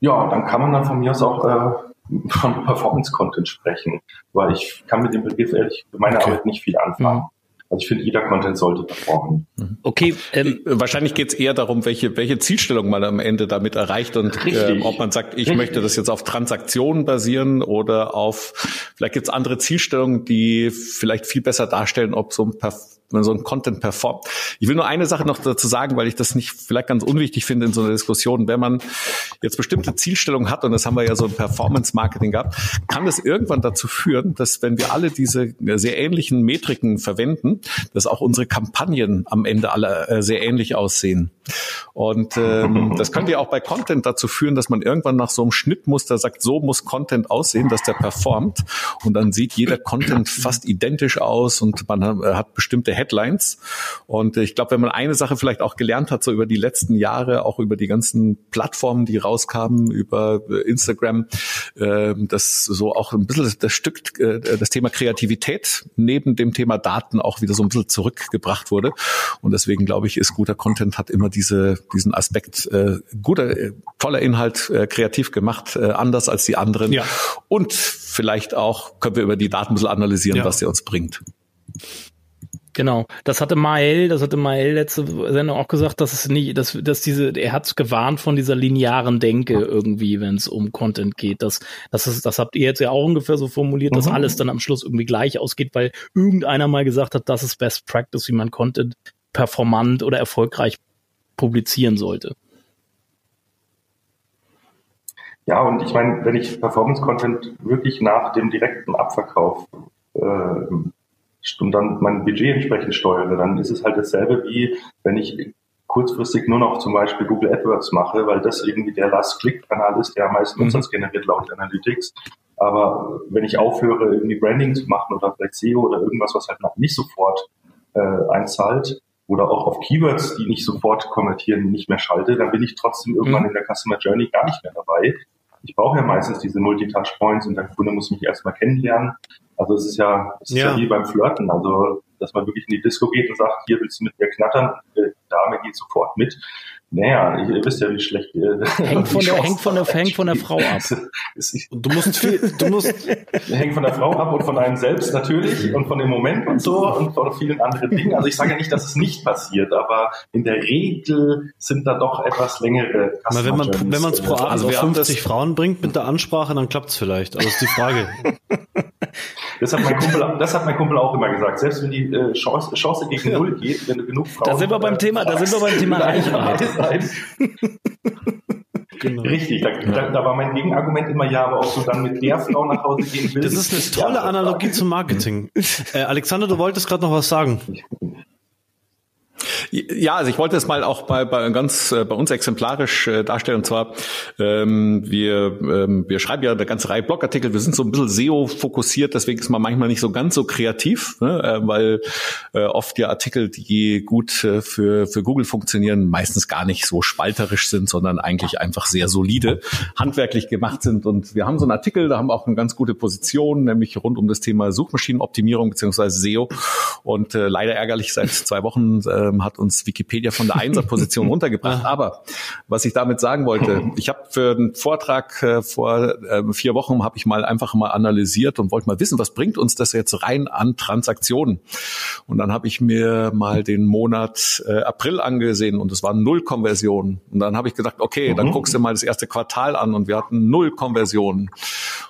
ja, dann kann man dann von mir aus auch äh, von Performance-Content sprechen, weil ich kann mit dem Begriff ehrlich für meine okay. Arbeit nicht viel anfangen. Mhm. Also ich finde, jeder Content sollte performen. Mhm. Okay, ähm, wahrscheinlich geht es eher darum, welche, welche Zielstellung man am Ende damit erreicht und äh, ob man sagt, ich Richtig. möchte das jetzt auf Transaktionen basieren oder auf, vielleicht gibt es andere Zielstellungen, die vielleicht viel besser darstellen, ob so ein Perf wenn so ein Content performt. Ich will nur eine Sache noch dazu sagen, weil ich das nicht vielleicht ganz unwichtig finde in so einer Diskussion. Wenn man jetzt bestimmte Zielstellungen hat, und das haben wir ja so im Performance-Marketing gehabt, kann das irgendwann dazu führen, dass wenn wir alle diese sehr ähnlichen Metriken verwenden, dass auch unsere Kampagnen am Ende alle äh, sehr ähnlich aussehen. Und ähm, das könnte ja auch bei Content dazu führen, dass man irgendwann nach so einem Schnittmuster sagt, so muss Content aussehen, dass der performt. Und dann sieht jeder Content fast identisch aus und man hat bestimmte Headlines. Und ich glaube, wenn man eine Sache vielleicht auch gelernt hat, so über die letzten Jahre, auch über die ganzen Plattformen, die rauskamen, über Instagram, äh, dass so auch ein bisschen das Stück, äh, das Thema Kreativität neben dem Thema Daten auch wieder so ein bisschen zurückgebracht wurde. Und deswegen glaube ich, ist guter Content hat immer diese, diesen Aspekt, äh, guter, äh, toller Inhalt, äh, kreativ gemacht, äh, anders als die anderen. Ja. Und vielleicht auch können wir über die Daten ein bisschen analysieren, ja. was sie uns bringt. Genau, das hatte Mael, das hatte Mael letzte Sendung auch gesagt, dass es nicht, dass, dass diese, er hat gewarnt von dieser linearen Denke irgendwie, wenn es um Content geht. Das, das ist, das habt ihr jetzt ja auch ungefähr so formuliert, mhm. dass alles dann am Schluss irgendwie gleich ausgeht, weil irgendeiner mal gesagt hat, das ist Best Practice, wie man Content performant oder erfolgreich publizieren sollte. Ja, und ich meine, wenn ich Performance-Content wirklich nach dem direkten Abverkauf äh, und dann mein Budget entsprechend steuere, dann ist es halt dasselbe wie wenn ich kurzfristig nur noch zum Beispiel Google AdWords mache, weil das irgendwie der Last-Click-Kanal ist, der am meisten mhm. Umsatz generiert laut Analytics. Aber wenn ich aufhöre, irgendwie Branding zu machen oder vielleicht SEO oder irgendwas, was halt nicht sofort äh, einzahlt, oder auch auf Keywords, die nicht sofort konvertieren, nicht mehr schalte, dann bin ich trotzdem irgendwann mhm. in der Customer Journey gar nicht mehr dabei. Ich brauche ja meistens diese Multi-Touch-Points und der Kunde muss mich erstmal kennenlernen. Also es ist ja, es ist ja. ja wie beim Flirten. Also, dass man wirklich in die Disco geht und sagt, hier willst du mit mir knattern, die Dame geht sofort mit. Naja, ihr wisst ja, wie schlecht. Äh, hängt, von der, hängt, von der, hängt von der Frau ab. du musst viel, du musst. hängt von der Frau ab und von einem selbst natürlich und von dem Moment und so und von vielen anderen Dingen. Also ich sage ja nicht, dass es nicht passiert, aber in der Regel sind da doch etwas längere Aber wenn man wenn man es pro Abend also 50 Frauen bringt mit der Ansprache, dann klappt es vielleicht. Also ist die Frage. Das hat mein Kumpel, das hat mein Kumpel auch immer gesagt. Selbst wenn die äh, Chance, Chance gegen. Null geht, wenn du genug Frauen. Da sind wir beim Thema, da sind wir beim Thema Reichweite. Genau. Richtig, da, ja. da, da, war mein Gegenargument immer ja, aber ob du dann mit der Frau nach Hause gehen willst. Das ist eine tolle Analogie zum Marketing. Äh, Alexander, du wolltest gerade noch was sagen. Ja, also ich wollte es mal auch bei, bei ganz äh, bei uns exemplarisch äh, darstellen. Und zwar, ähm, wir, ähm, wir schreiben ja eine ganze Reihe Blogartikel, wir sind so ein bisschen SEO-fokussiert, deswegen ist man manchmal nicht so ganz so kreativ, ne? äh, weil äh, oft ja Artikel, die gut äh, für, für Google funktionieren, meistens gar nicht so spalterisch sind, sondern eigentlich einfach sehr solide, handwerklich gemacht sind. Und wir haben so einen Artikel, da haben wir auch eine ganz gute Position, nämlich rund um das Thema Suchmaschinenoptimierung beziehungsweise SEO. Und äh, leider ärgerlich, seit zwei Wochen äh, hat uns Wikipedia von der Einserposition runtergebracht. Aber was ich damit sagen wollte, ich habe für einen Vortrag äh, vor äh, vier Wochen habe ich mal einfach mal analysiert und wollte mal wissen, was bringt uns das jetzt rein an Transaktionen? Und dann habe ich mir mal den Monat äh, April angesehen und es waren null Konversionen. Und dann habe ich gesagt, okay, dann mhm. guckst du mal das erste Quartal an und wir hatten null Konversionen.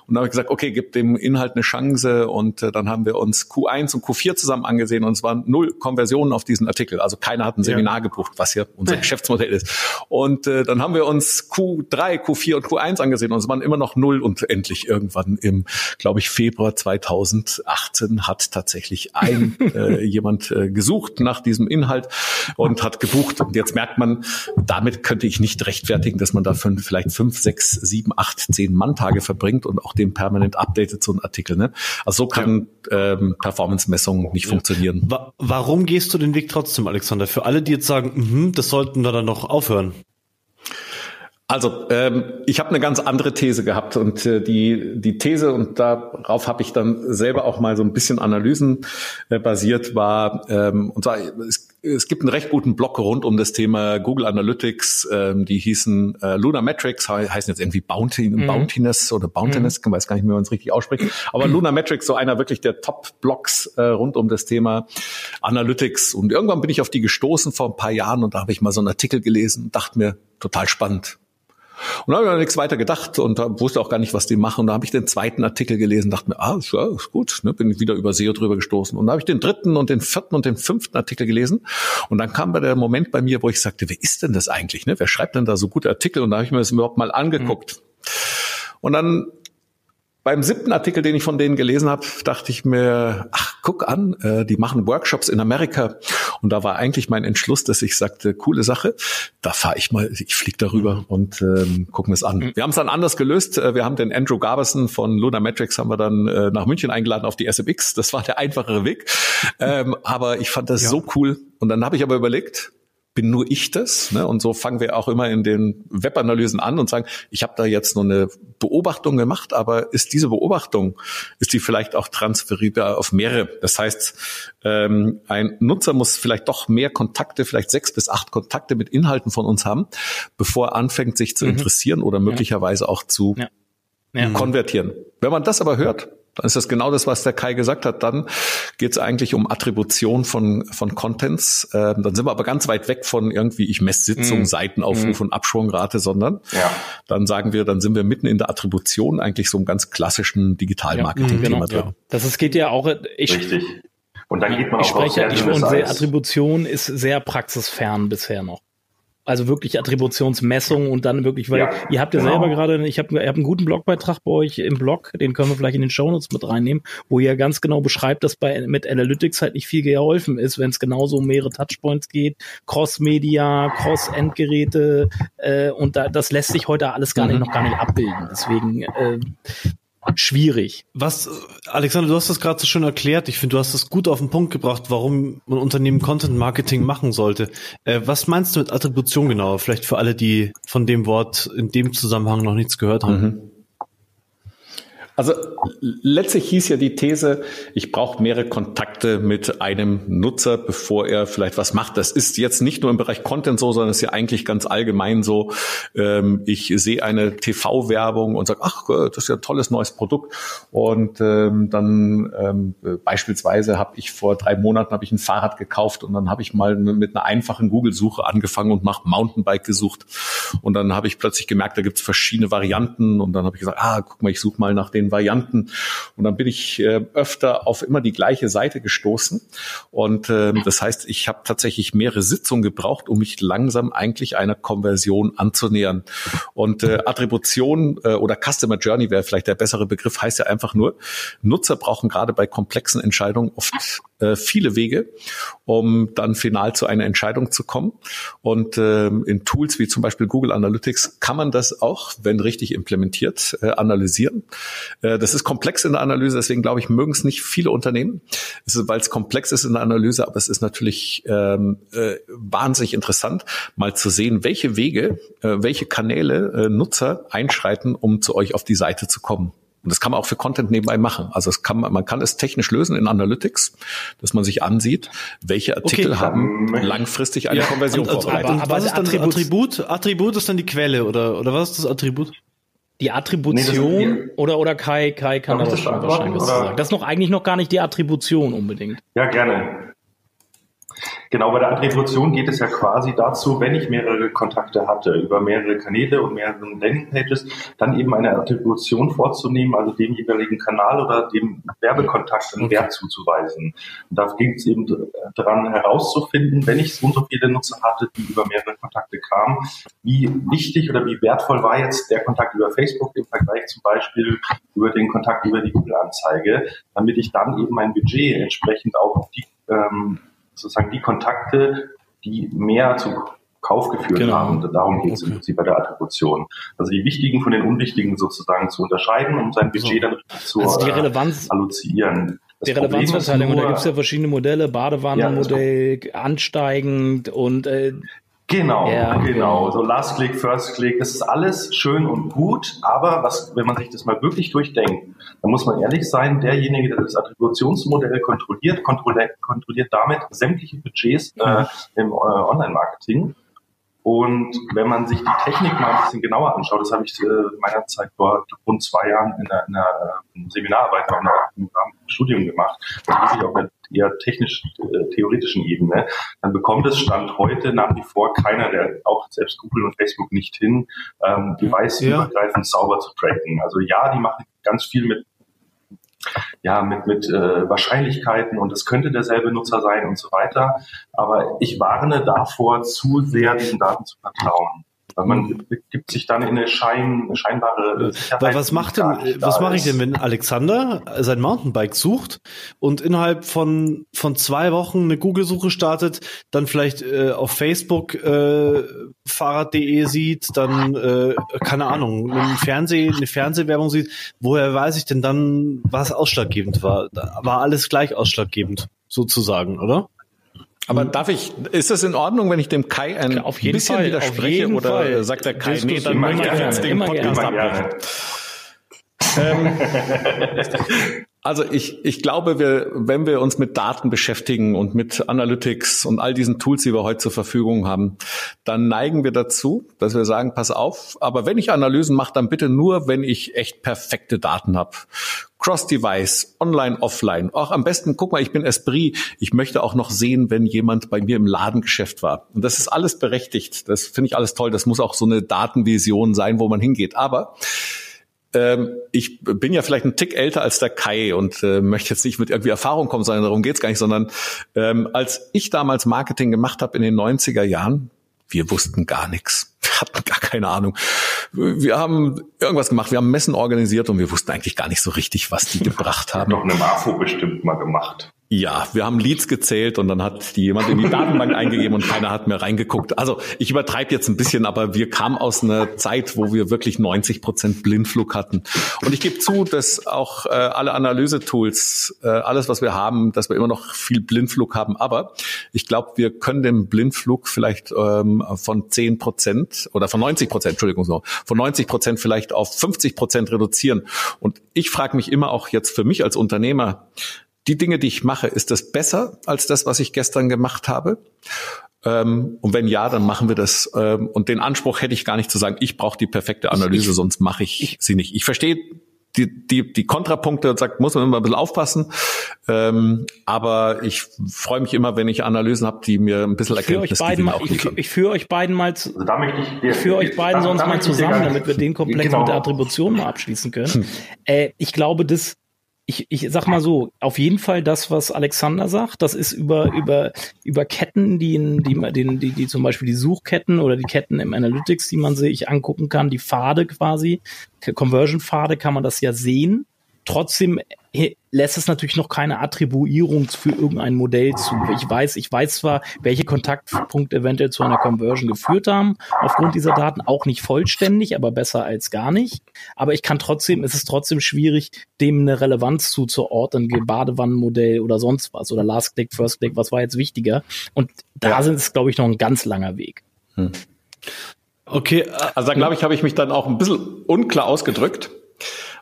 Und dann habe ich gesagt, okay, gib dem Inhalt eine Chance und äh, dann haben wir uns Q1 und Q4 zusammen angesehen und es waren null Konversionen auf diesen Artikel. Also keiner hat ein Seminar ja. gebucht, was ja unser Geschäftsmodell ist. Und äh, dann haben wir uns Q3, Q4 und Q1 angesehen und es waren immer noch null und endlich irgendwann im, glaube ich, Februar 2018 hat tatsächlich ein äh, jemand äh, gesucht nach diesem Inhalt und hat gebucht. Und jetzt merkt man, damit könnte ich nicht rechtfertigen, dass man da fünf, vielleicht fünf, sechs, sieben, acht, zehn Manntage verbringt und auch den permanent updatet, so ein Artikel. Ne? Also so kann ja. ähm, Performance-Messung nicht ja. funktionieren. Wa warum gehst du den Weg trotzdem, Alexander? Alexander, für alle, die jetzt sagen, mh, das sollten wir dann noch aufhören. Also ähm, ich habe eine ganz andere These gehabt und äh, die die These und darauf habe ich dann selber auch mal so ein bisschen Analysen äh, basiert war ähm, und zwar es, es gibt einen recht guten Blog rund um das Thema Google Analytics, ähm, die hießen äh, Luna Metrics, he heißen jetzt irgendwie Bounty, mhm. Bountiness oder Bountiness, mhm. weiß gar nicht mehr, wie man es richtig ausspricht, aber Luna Metrics so einer wirklich der Top-Blogs äh, rund um das Thema Analytics und irgendwann bin ich auf die gestoßen vor ein paar Jahren und da habe ich mal so einen Artikel gelesen und dachte mir, total spannend und da habe ich nichts weiter gedacht und wusste auch gar nicht, was die machen. Und da habe ich den zweiten Artikel gelesen, dachte mir, ah, ja, ist gut, ne? bin wieder über SEO drüber gestoßen. Und da habe ich den dritten und den vierten und den fünften Artikel gelesen. Und dann kam der Moment bei mir, wo ich sagte, wer ist denn das eigentlich? Ne? Wer schreibt denn da so gute Artikel? Und da habe ich mir das überhaupt mal angeguckt. Mhm. Und dann beim siebten Artikel, den ich von denen gelesen habe, dachte ich mir, ach, guck an, äh, die machen Workshops in Amerika Und da war eigentlich mein Entschluss, dass ich sagte, coole Sache, da fahre ich mal, ich fliege darüber mhm. und ähm, gucken es an. Mhm. Wir haben es dann anders gelöst. Äh, wir haben den Andrew Garberson von Luna Metrics haben wir dann äh, nach München eingeladen auf die SMX. Das war der einfachere Weg. ähm, aber ich fand das ja. so cool. Und dann habe ich aber überlegt, bin nur ich das? Ne? Und so fangen wir auch immer in den Webanalysen an und sagen, ich habe da jetzt nur eine Beobachtung gemacht, aber ist diese Beobachtung, ist die vielleicht auch transferierbar auf mehrere? Das heißt, ähm, ein Nutzer muss vielleicht doch mehr Kontakte, vielleicht sechs bis acht Kontakte mit Inhalten von uns haben, bevor er anfängt, sich zu mhm. interessieren oder möglicherweise auch zu ja. Ja. konvertieren. Wenn man das aber hört, dann ist das genau das, was der Kai gesagt hat. Dann geht es eigentlich um Attribution von, von Contents. Ähm, dann sind wir aber ganz weit weg von irgendwie, ich messe Sitzung, mm. Seitenaufruf mm. und Abschwungrate, sondern ja. dann sagen wir, dann sind wir mitten in der Attribution eigentlich so einem ganz klassischen Digital-Marketing-Thema ja, genau, drin. Ja. Das ist, geht ja auch, ich, Richtig. Und dann geht man ich auch spreche, ich, und Attribution ist sehr praxisfern bisher noch. Also wirklich Attributionsmessung und dann wirklich, weil ja, ihr habt ja genau. selber gerade, ich habe ihr habt einen guten Blogbeitrag bei euch im Blog, den können wir vielleicht in den Shownotes mit reinnehmen, wo ihr ganz genau beschreibt, dass bei mit Analytics halt nicht viel geholfen ist, wenn es genauso um mehrere Touchpoints geht, Cross-Media, Cross-Endgeräte äh, und da, das lässt sich heute alles gar nicht mhm. noch gar nicht abbilden. Deswegen äh, schwierig. Was, Alexander, du hast das gerade so schön erklärt. Ich finde, du hast das gut auf den Punkt gebracht, warum ein Unternehmen Content Marketing machen sollte. Äh, was meinst du mit Attribution genau? Vielleicht für alle, die von dem Wort in dem Zusammenhang noch nichts gehört haben. Mhm. Also letztlich hieß ja die These, ich brauche mehrere Kontakte mit einem Nutzer, bevor er vielleicht was macht. Das ist jetzt nicht nur im Bereich Content so, sondern ist ja eigentlich ganz allgemein so. Ähm, ich sehe eine TV-Werbung und sage, ach, äh, das ist ja ein tolles neues Produkt. Und ähm, dann ähm, beispielsweise habe ich vor drei Monaten habe ich ein Fahrrad gekauft und dann habe ich mal mit einer einfachen Google-Suche angefangen und nach Mountainbike gesucht. Und dann habe ich plötzlich gemerkt, da gibt es verschiedene Varianten. Und dann habe ich gesagt, ah, guck mal, ich suche mal nach den den Varianten. Und dann bin ich äh, öfter auf immer die gleiche Seite gestoßen. Und äh, das heißt, ich habe tatsächlich mehrere Sitzungen gebraucht, um mich langsam eigentlich einer Konversion anzunähern. Und äh, Attribution äh, oder Customer Journey wäre vielleicht der bessere Begriff, heißt ja einfach nur, Nutzer brauchen gerade bei komplexen Entscheidungen oft äh, viele Wege, um dann final zu einer Entscheidung zu kommen. Und ähm, in Tools wie zum Beispiel Google Analytics kann man das auch, wenn richtig implementiert, äh, analysieren. Äh, das ist komplex in der Analyse, deswegen glaube ich, mögen es nicht viele Unternehmen, weil es komplex ist in der Analyse, aber es ist natürlich ähm, äh, wahnsinnig interessant, mal zu sehen, welche Wege, äh, welche Kanäle äh, Nutzer einschreiten, um zu euch auf die Seite zu kommen. Und das kann man auch für Content nebenbei machen. Also es kann, man kann es technisch lösen in Analytics, dass man sich ansieht, welche Artikel okay, haben langfristig eine ja, Konversion und, vorbereitet. Aber, aber was ist dann Attribut? Attribut? Attribut ist dann die Quelle oder, oder was ist das Attribut? Die Attribution nee, oder, oder Kai, Kai kann da wahrscheinlich was sagen. Das ist noch eigentlich noch gar nicht die Attribution unbedingt. Ja, gerne. Genau, bei der Attribution geht es ja quasi dazu, wenn ich mehrere Kontakte hatte, über mehrere Kanäle und mehrere Landingpages, dann eben eine Attribution vorzunehmen, also dem jeweiligen Kanal oder dem Werbekontakt einen Wert zuzuweisen. Und da ging es eben daran herauszufinden, wenn ich so und so viele Nutzer hatte, die über mehrere Kontakte kamen, wie wichtig oder wie wertvoll war jetzt der Kontakt über Facebook im Vergleich zum Beispiel über den Kontakt über die Google-Anzeige, damit ich dann eben mein Budget entsprechend auch auf die ähm, sozusagen die Kontakte, die mehr zum Kauf geführt genau. haben. Darum geht es okay. im Prinzip bei der Attribution. Also die wichtigen von den unwichtigen sozusagen zu unterscheiden, um sein Budget dann zu also die Relevanz, äh, allozieren. Das die Relevanzverteilung, und da gibt es ja verschiedene Modelle, Badewannenmodell, ja, ansteigend und äh, Genau, ja, genau. So Last Click, First Click, das ist alles schön und gut, aber was, wenn man sich das mal wirklich durchdenkt, dann muss man ehrlich sein, derjenige, der das Attributionsmodell kontrolliert, kontrolliert, kontrolliert damit sämtliche Budgets äh, mhm. im äh, Online-Marketing. Und wenn man sich die Technik mal ein bisschen genauer anschaut, das habe ich äh, meiner Zeit vor rund zwei Jahren in einer, in einer äh, Seminararbeit auf einem Studium gemacht, also wirklich auf einer eher technisch-theoretischen äh, Ebene, dann bekommt es Stand heute nach wie vor keiner, der auch selbst Google und Facebook nicht hin, ähm, device-übergreifend ja. sauber zu tracken. Also ja, die machen ganz viel mit ja, mit, mit äh, Wahrscheinlichkeiten und es könnte derselbe Nutzer sein und so weiter. Aber ich warne davor, zu sehr diesen Daten zu vertrauen. Weil man gibt sich dann in eine Schein, scheinbare Sicherheit. Was macht denn, was mache ich denn, wenn Alexander sein Mountainbike sucht und innerhalb von, von zwei Wochen eine Google-Suche startet, dann vielleicht äh, auf Facebook äh, Fahrrad.de sieht, dann, äh, keine Ahnung, einen Fernseh, eine Fernsehwerbung sieht, woher weiß ich denn dann, was ausschlaggebend war? War alles gleich ausschlaggebend, sozusagen, oder? Aber darf ich, ist es in Ordnung, wenn ich dem Kai ein auf jeden bisschen Fall, widerspreche oder Fall. sagt der Kai, nee, dann möchte ich jetzt den Podcast abbrechen? ähm, also ich, ich glaube, wir, wenn wir uns mit Daten beschäftigen und mit Analytics und all diesen Tools, die wir heute zur Verfügung haben, dann neigen wir dazu, dass wir sagen, pass auf, aber wenn ich Analysen mache, dann bitte nur, wenn ich echt perfekte Daten habe. Cross-Device, online, offline. Auch am besten, guck mal, ich bin Esprit. Ich möchte auch noch sehen, wenn jemand bei mir im Ladengeschäft war. Und das ist alles berechtigt. Das finde ich alles toll. Das muss auch so eine Datenvision sein, wo man hingeht. Aber ähm, ich bin ja vielleicht ein Tick älter als der Kai und äh, möchte jetzt nicht mit irgendwie Erfahrung kommen, sondern darum geht's gar nicht, sondern ähm, als ich damals Marketing gemacht habe in den 90er Jahren, wir wussten gar nichts. Wir hatten gar keine Ahnung. Wir haben irgendwas gemacht, wir haben Messen organisiert und wir wussten eigentlich gar nicht so richtig, was die gebracht haben. Noch eine Marfo bestimmt mal gemacht. Ja, wir haben Leads gezählt und dann hat die jemand in die Datenbank eingegeben und keiner hat mehr reingeguckt. Also ich übertreibe jetzt ein bisschen, aber wir kamen aus einer Zeit, wo wir wirklich 90 Prozent Blindflug hatten. Und ich gebe zu, dass auch äh, alle Analyse-Tools, äh, alles, was wir haben, dass wir immer noch viel Blindflug haben. Aber ich glaube, wir können den Blindflug vielleicht ähm, von 10 Prozent oder von 90 Prozent, Entschuldigung, so, von 90 Prozent vielleicht auf 50 Prozent reduzieren. Und ich frage mich immer auch jetzt für mich als Unternehmer, die Dinge, die ich mache, ist das besser als das, was ich gestern gemacht habe? Ähm, und wenn ja, dann machen wir das. Ähm, und den Anspruch hätte ich gar nicht zu sagen, ich brauche die perfekte Analyse, ich, sonst mache ich, ich, sie nicht. Ich verstehe die, die, die Kontrapunkte und sagt, muss man immer ein bisschen aufpassen. Ähm, aber ich freue mich immer, wenn ich Analysen habe, die mir ein bisschen Erkenntnis geben. Mal, ich, ich führe euch beiden mal zu, also ich, ich führe euch beiden sonst mal zusammen, damit wir den Komplex genau. mit der Attribution mal abschließen können. Hm. Äh, ich glaube, das ich, ich sag mal so, auf jeden Fall das, was Alexander sagt, das ist über, über, über Ketten, die, in, die, die, die, die zum Beispiel die Suchketten oder die Ketten im Analytics, die man sich angucken kann, die Pfade quasi, Conversion-Pfade kann man das ja sehen. Trotzdem lässt es natürlich noch keine Attribuierung für irgendein Modell zu. Ich weiß, ich weiß zwar, welche Kontaktpunkte eventuell zu einer Conversion geführt haben, aufgrund dieser Daten, auch nicht vollständig, aber besser als gar nicht. Aber ich kann trotzdem, es ist trotzdem schwierig, dem eine Relevanz zuzuordnen, Badewannenmodell oder sonst was oder Last Click, First Click, was war jetzt wichtiger? Und da ja. sind es, glaube ich, noch ein ganz langer Weg. Hm. Okay, also da glaube ich, habe ich mich dann auch ein bisschen unklar ausgedrückt.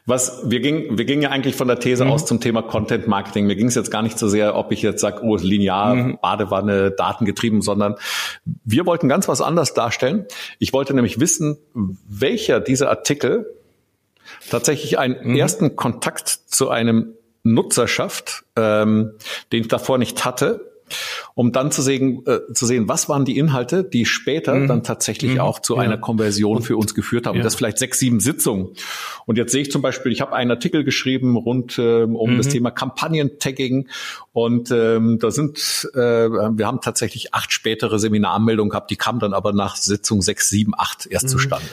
Was wir gingen, wir gingen ja eigentlich von der These mhm. aus zum Thema Content Marketing. Mir ging es jetzt gar nicht so sehr, ob ich jetzt sage, oh, linear, mhm. Badewanne, datengetrieben, sondern wir wollten ganz was anders darstellen. Ich wollte nämlich wissen, welcher dieser Artikel tatsächlich einen mhm. ersten Kontakt zu einem Nutzer schafft, ähm, den ich davor nicht hatte um dann zu sehen, äh, zu sehen, was waren die Inhalte, die später mhm. dann tatsächlich mhm. auch zu ja. einer Konversion für uns geführt haben. Ja. Das vielleicht sechs, sieben Sitzungen. Und jetzt sehe ich zum Beispiel, ich habe einen Artikel geschrieben rund ähm, um mhm. das Thema Kampagnentagging und ähm, da sind, äh, wir haben tatsächlich acht spätere Seminaranmeldungen gehabt, die kamen dann aber nach Sitzung sechs, sieben, acht erst mhm. zustande.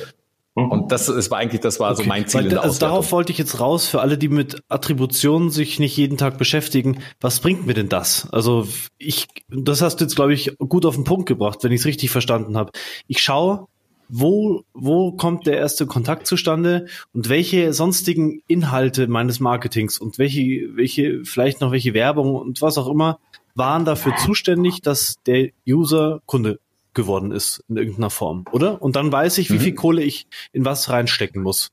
Mhm. Und das, das war eigentlich, das war okay. so mein Ziel. Weil, also darauf wollte ich jetzt raus, für alle, die mit Attributionen sich nicht jeden Tag beschäftigen, was bringt mir denn das? Also ich, das hast du jetzt, glaube ich, gut auf den Punkt gebracht, wenn ich es richtig verstanden habe. Ich schaue, wo, wo kommt der erste Kontakt zustande und welche sonstigen Inhalte meines Marketings und welche, welche, vielleicht noch welche Werbung und was auch immer waren dafür zuständig, dass der User Kunde geworden ist in irgendeiner Form, oder? Und dann weiß ich, wie mhm. viel Kohle ich in was reinstecken muss.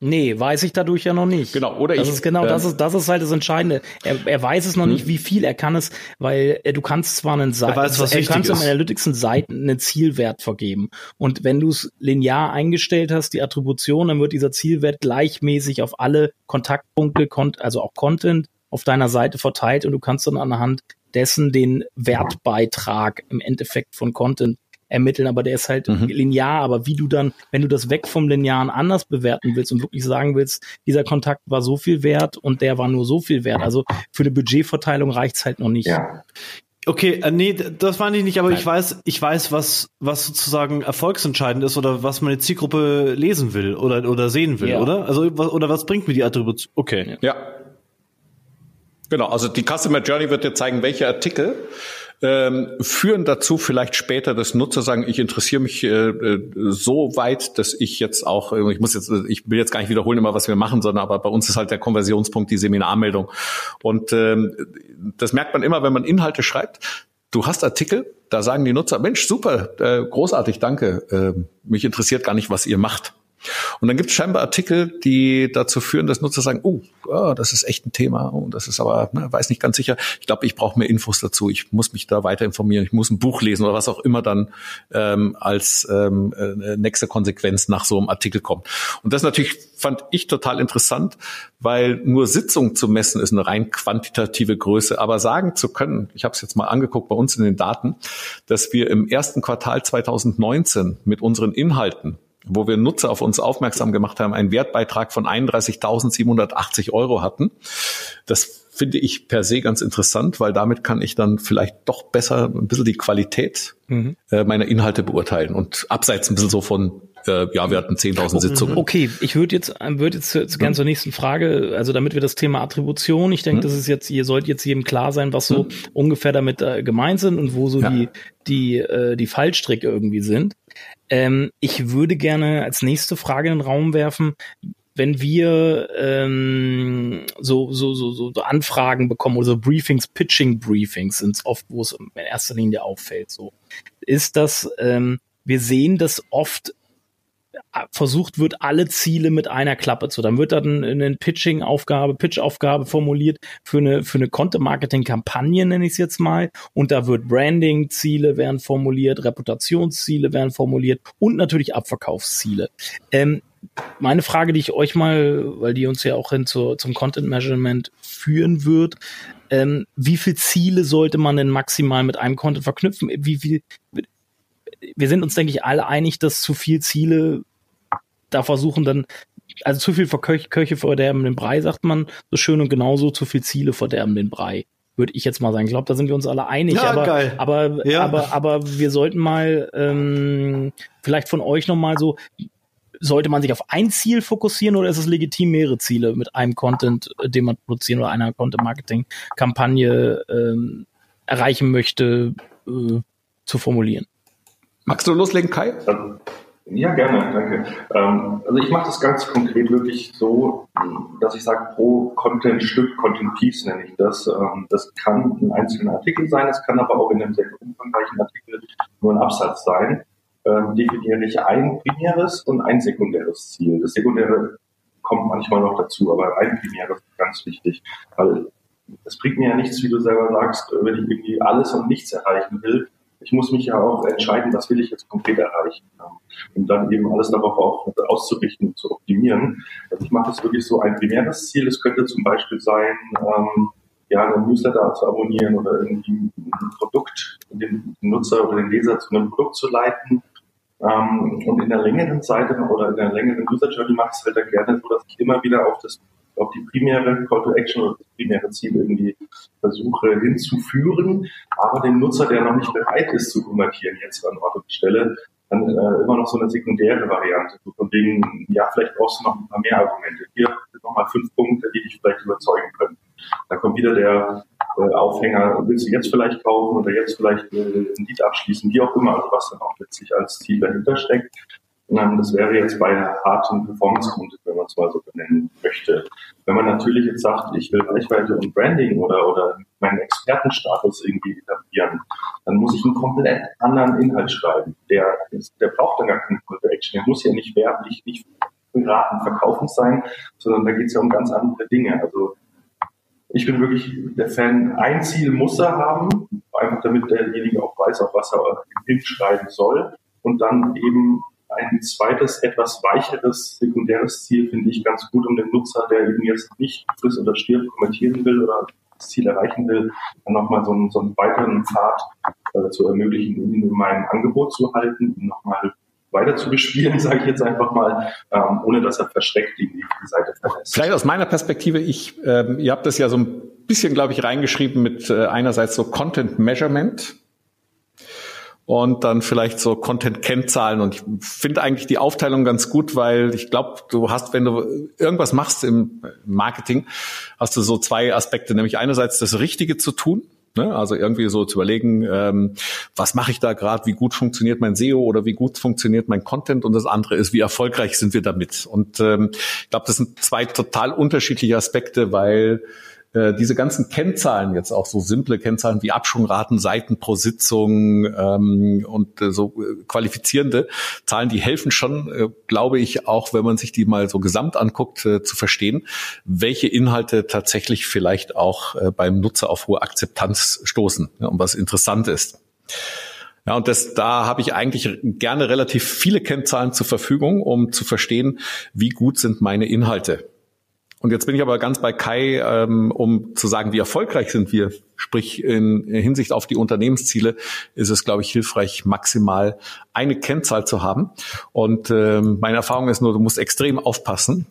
Nee, weiß ich dadurch ja noch nicht. Genau, oder das ich. Ist genau, äh, das ist, das ist halt das Entscheidende. Er, er weiß es noch hm. nicht, wie viel er kann es, weil äh, du kannst zwar einen Seiten, er, weiß, was er kannst im Analytics einen Seiten einen Zielwert vergeben. Und wenn du es linear eingestellt hast, die Attribution, dann wird dieser Zielwert gleichmäßig auf alle Kontaktpunkte, also auch Content auf deiner Seite verteilt und du kannst dann anhand dessen den Wertbeitrag im Endeffekt von Content ermitteln, aber der ist halt mhm. linear, aber wie du dann, wenn du das weg vom Linearen anders bewerten willst und wirklich sagen willst, dieser Kontakt war so viel wert und der war nur so viel wert, also für eine Budgetverteilung reicht's halt noch nicht. Ja. Okay, äh, nee, das meine ich nicht, aber Nein. ich weiß, ich weiß, was, was sozusagen erfolgsentscheidend ist oder was meine Zielgruppe lesen will oder, oder sehen will, ja. oder? Also, oder was bringt mir die Attribution? Okay. Ja. Genau, also die Customer Journey wird dir zeigen, welche Artikel ähm, führen dazu vielleicht später, dass Nutzer sagen, ich interessiere mich äh, äh, so weit, dass ich jetzt auch, äh, ich muss jetzt, ich will jetzt gar nicht wiederholen immer, was wir machen, sondern aber bei uns ist halt der Konversionspunkt die Seminarmeldung. Und ähm, das merkt man immer, wenn man Inhalte schreibt. Du hast Artikel, da sagen die Nutzer, Mensch, super, äh, großartig, danke. Äh, mich interessiert gar nicht, was ihr macht. Und dann gibt es scheinbar Artikel, die dazu führen, dass Nutzer sagen, oh, oh das ist echt ein Thema oh, das ist aber, ne, weiß nicht ganz sicher. Ich glaube, ich brauche mehr Infos dazu. Ich muss mich da weiter informieren. Ich muss ein Buch lesen oder was auch immer dann ähm, als ähm, äh, nächste Konsequenz nach so einem Artikel kommt. Und das natürlich fand ich total interessant, weil nur Sitzung zu messen ist eine rein quantitative Größe. Aber sagen zu können, ich habe es jetzt mal angeguckt bei uns in den Daten, dass wir im ersten Quartal 2019 mit unseren Inhalten wo wir Nutzer auf uns aufmerksam gemacht haben, einen Wertbeitrag von 31.780 Euro hatten. Das finde ich per se ganz interessant, weil damit kann ich dann vielleicht doch besser ein bisschen die Qualität mhm. äh, meiner Inhalte beurteilen und abseits ein bisschen so von äh, ja, wir hatten 10.000 Sitzungen. Okay, ich würde jetzt, würde jetzt, jetzt gerne zur nächsten Frage, also damit wir das Thema Attribution, ich denke, mhm. das ist jetzt, ihr sollt jetzt jedem klar sein, was so mhm. ungefähr damit äh, gemeint sind und wo so ja. die, die, äh, die Fallstricke irgendwie sind. Ähm, ich würde gerne als nächste Frage in den Raum werfen, wenn wir ähm, so, so, so, so Anfragen bekommen oder so Briefings, Pitching-Briefings sind oft, wo es in erster Linie auffällt, so. Ist das, ähm, wir sehen das oft versucht wird, alle Ziele mit einer Klappe zu. Dann wird dann eine Pitching-Aufgabe, Pitch-Aufgabe formuliert für eine, für eine Content-Marketing-Kampagne, nenne ich es jetzt mal. Und da wird Branding-Ziele werden formuliert, Reputationsziele werden formuliert und natürlich Abverkaufsziele. Ähm, meine Frage, die ich euch mal, weil die uns ja auch hin zur, zum Content Measurement führen wird, ähm, wie viele Ziele sollte man denn maximal mit einem Content verknüpfen? Wie viel, wir sind uns, denke ich, alle einig, dass zu viel Ziele da versuchen dann, also zu viel Köche, Köche verderben den Brei, sagt man so schön, und genauso zu viel Ziele verderben den Brei würde ich jetzt mal sagen. Ich glaube, da sind wir uns alle einig. Ja, aber, geil. aber, ja. aber, aber wir sollten mal ähm, vielleicht von euch nochmal so, sollte man sich auf ein Ziel fokussieren oder ist es legitim, mehrere Ziele mit einem Content, äh, den man produzieren oder einer Content-Marketing-Kampagne ähm, erreichen möchte, äh, zu formulieren? Magst du loslegen, Kai? Ja, gerne, danke. Ähm, also ich mache das ganz konkret wirklich so, dass ich sage, pro Content-Stück, Content-Piece nenne ich das. Ähm, das kann ein einzelner Artikel sein, es kann aber auch in einem sehr umfangreichen Artikel nur ein Absatz sein. Ähm, definiere ich ein primäres und ein sekundäres Ziel. Das sekundäre kommt manchmal noch dazu, aber ein primäres ist ganz wichtig, weil es bringt mir ja nichts, wie du selber sagst, wenn ich irgendwie alles und nichts erreichen will, ich muss mich ja auch entscheiden, was will ich jetzt konkret erreichen. Und dann eben alles darauf auch auszurichten und zu optimieren. Also ich mache das wirklich so ein primäres Ziel. Es könnte zum Beispiel sein, ähm, ja, einen Newsletter zu abonnieren oder irgendwie ein Produkt, den Nutzer oder den Leser zu einem Produkt zu leiten. Ähm, und in der längeren Seite oder in der längeren User Journey mache ich es halt dann gerne so, dass ich immer wieder auf das auf die primäre Call to Action oder das primäre Ziel irgendwie versuche hinzuführen, aber den Nutzer, der noch nicht bereit ist zu konvertieren, jetzt an Ort und Stelle, dann äh, immer noch so eine sekundäre Variante. Von wegen, ja, vielleicht brauchst du noch ein paar mehr Argumente. Hier nochmal fünf Punkte, die dich vielleicht überzeugen können. Dann kommt wieder der äh, Aufhänger, willst du jetzt vielleicht kaufen oder jetzt vielleicht äh, ein Lied abschließen, wie auch immer, also was dann auch letztlich als Ziel dahinter steckt. Das wäre jetzt bei harten Performance-Content, wenn man es mal so benennen möchte. Wenn man natürlich jetzt sagt, ich will Reichweite und Branding oder, oder meinen Expertenstatus irgendwie etablieren, dann muss ich einen komplett anderen Inhalt schreiben. Der, der braucht dann gar keine Call to Action. Der muss ja nicht werblich, nicht beraten, verkaufen sein, sondern da geht es ja um ganz andere Dinge. Also ich bin wirklich der Fan, ein Ziel muss er haben, einfach damit derjenige auch weiß, auf was er hinschreiben soll. Und dann eben ein zweites, etwas weicheres sekundäres Ziel finde ich ganz gut, um den Nutzer, der eben jetzt nicht friss oder stirbt, kommentieren will oder das Ziel erreichen will, dann nochmal so einen, so einen weiteren Pfad äh, zu ermöglichen, in meinem Angebot zu halten, ihn nochmal weiter zu bespielen, sage ich jetzt einfach mal, ähm, ohne dass er verschreckt die Seite verlässt. Vielleicht aus meiner Perspektive, ich, ähm, ihr habt das ja so ein bisschen, glaube ich, reingeschrieben mit äh, einerseits so Content Measurement und dann vielleicht so Content-Kennzahlen. Und ich finde eigentlich die Aufteilung ganz gut, weil ich glaube, du hast, wenn du irgendwas machst im Marketing, hast du so zwei Aspekte, nämlich einerseits das Richtige zu tun. Ne? Also irgendwie so zu überlegen, ähm, was mache ich da gerade, wie gut funktioniert mein SEO oder wie gut funktioniert mein Content und das andere ist, wie erfolgreich sind wir damit. Und ähm, ich glaube, das sind zwei total unterschiedliche Aspekte, weil äh, diese ganzen Kennzahlen, jetzt auch so simple Kennzahlen wie Abschwungraten, Seiten pro Sitzung ähm, und äh, so äh, qualifizierende Zahlen, die helfen schon, äh, glaube ich, auch wenn man sich die mal so gesamt anguckt, äh, zu verstehen, welche Inhalte tatsächlich vielleicht auch äh, beim Nutzer auf hohe Akzeptanz stoßen ja, und was interessant ist. Ja, und das, da habe ich eigentlich gerne relativ viele Kennzahlen zur Verfügung, um zu verstehen, wie gut sind meine Inhalte. Und jetzt bin ich aber ganz bei Kai, ähm, um zu sagen, wie erfolgreich sind wir. Sprich, in, Hinsicht auf die Unternehmensziele ist es, glaube ich, hilfreich, maximal eine Kennzahl zu haben. Und ähm, meine Erfahrung ist nur, du musst extrem aufpassen,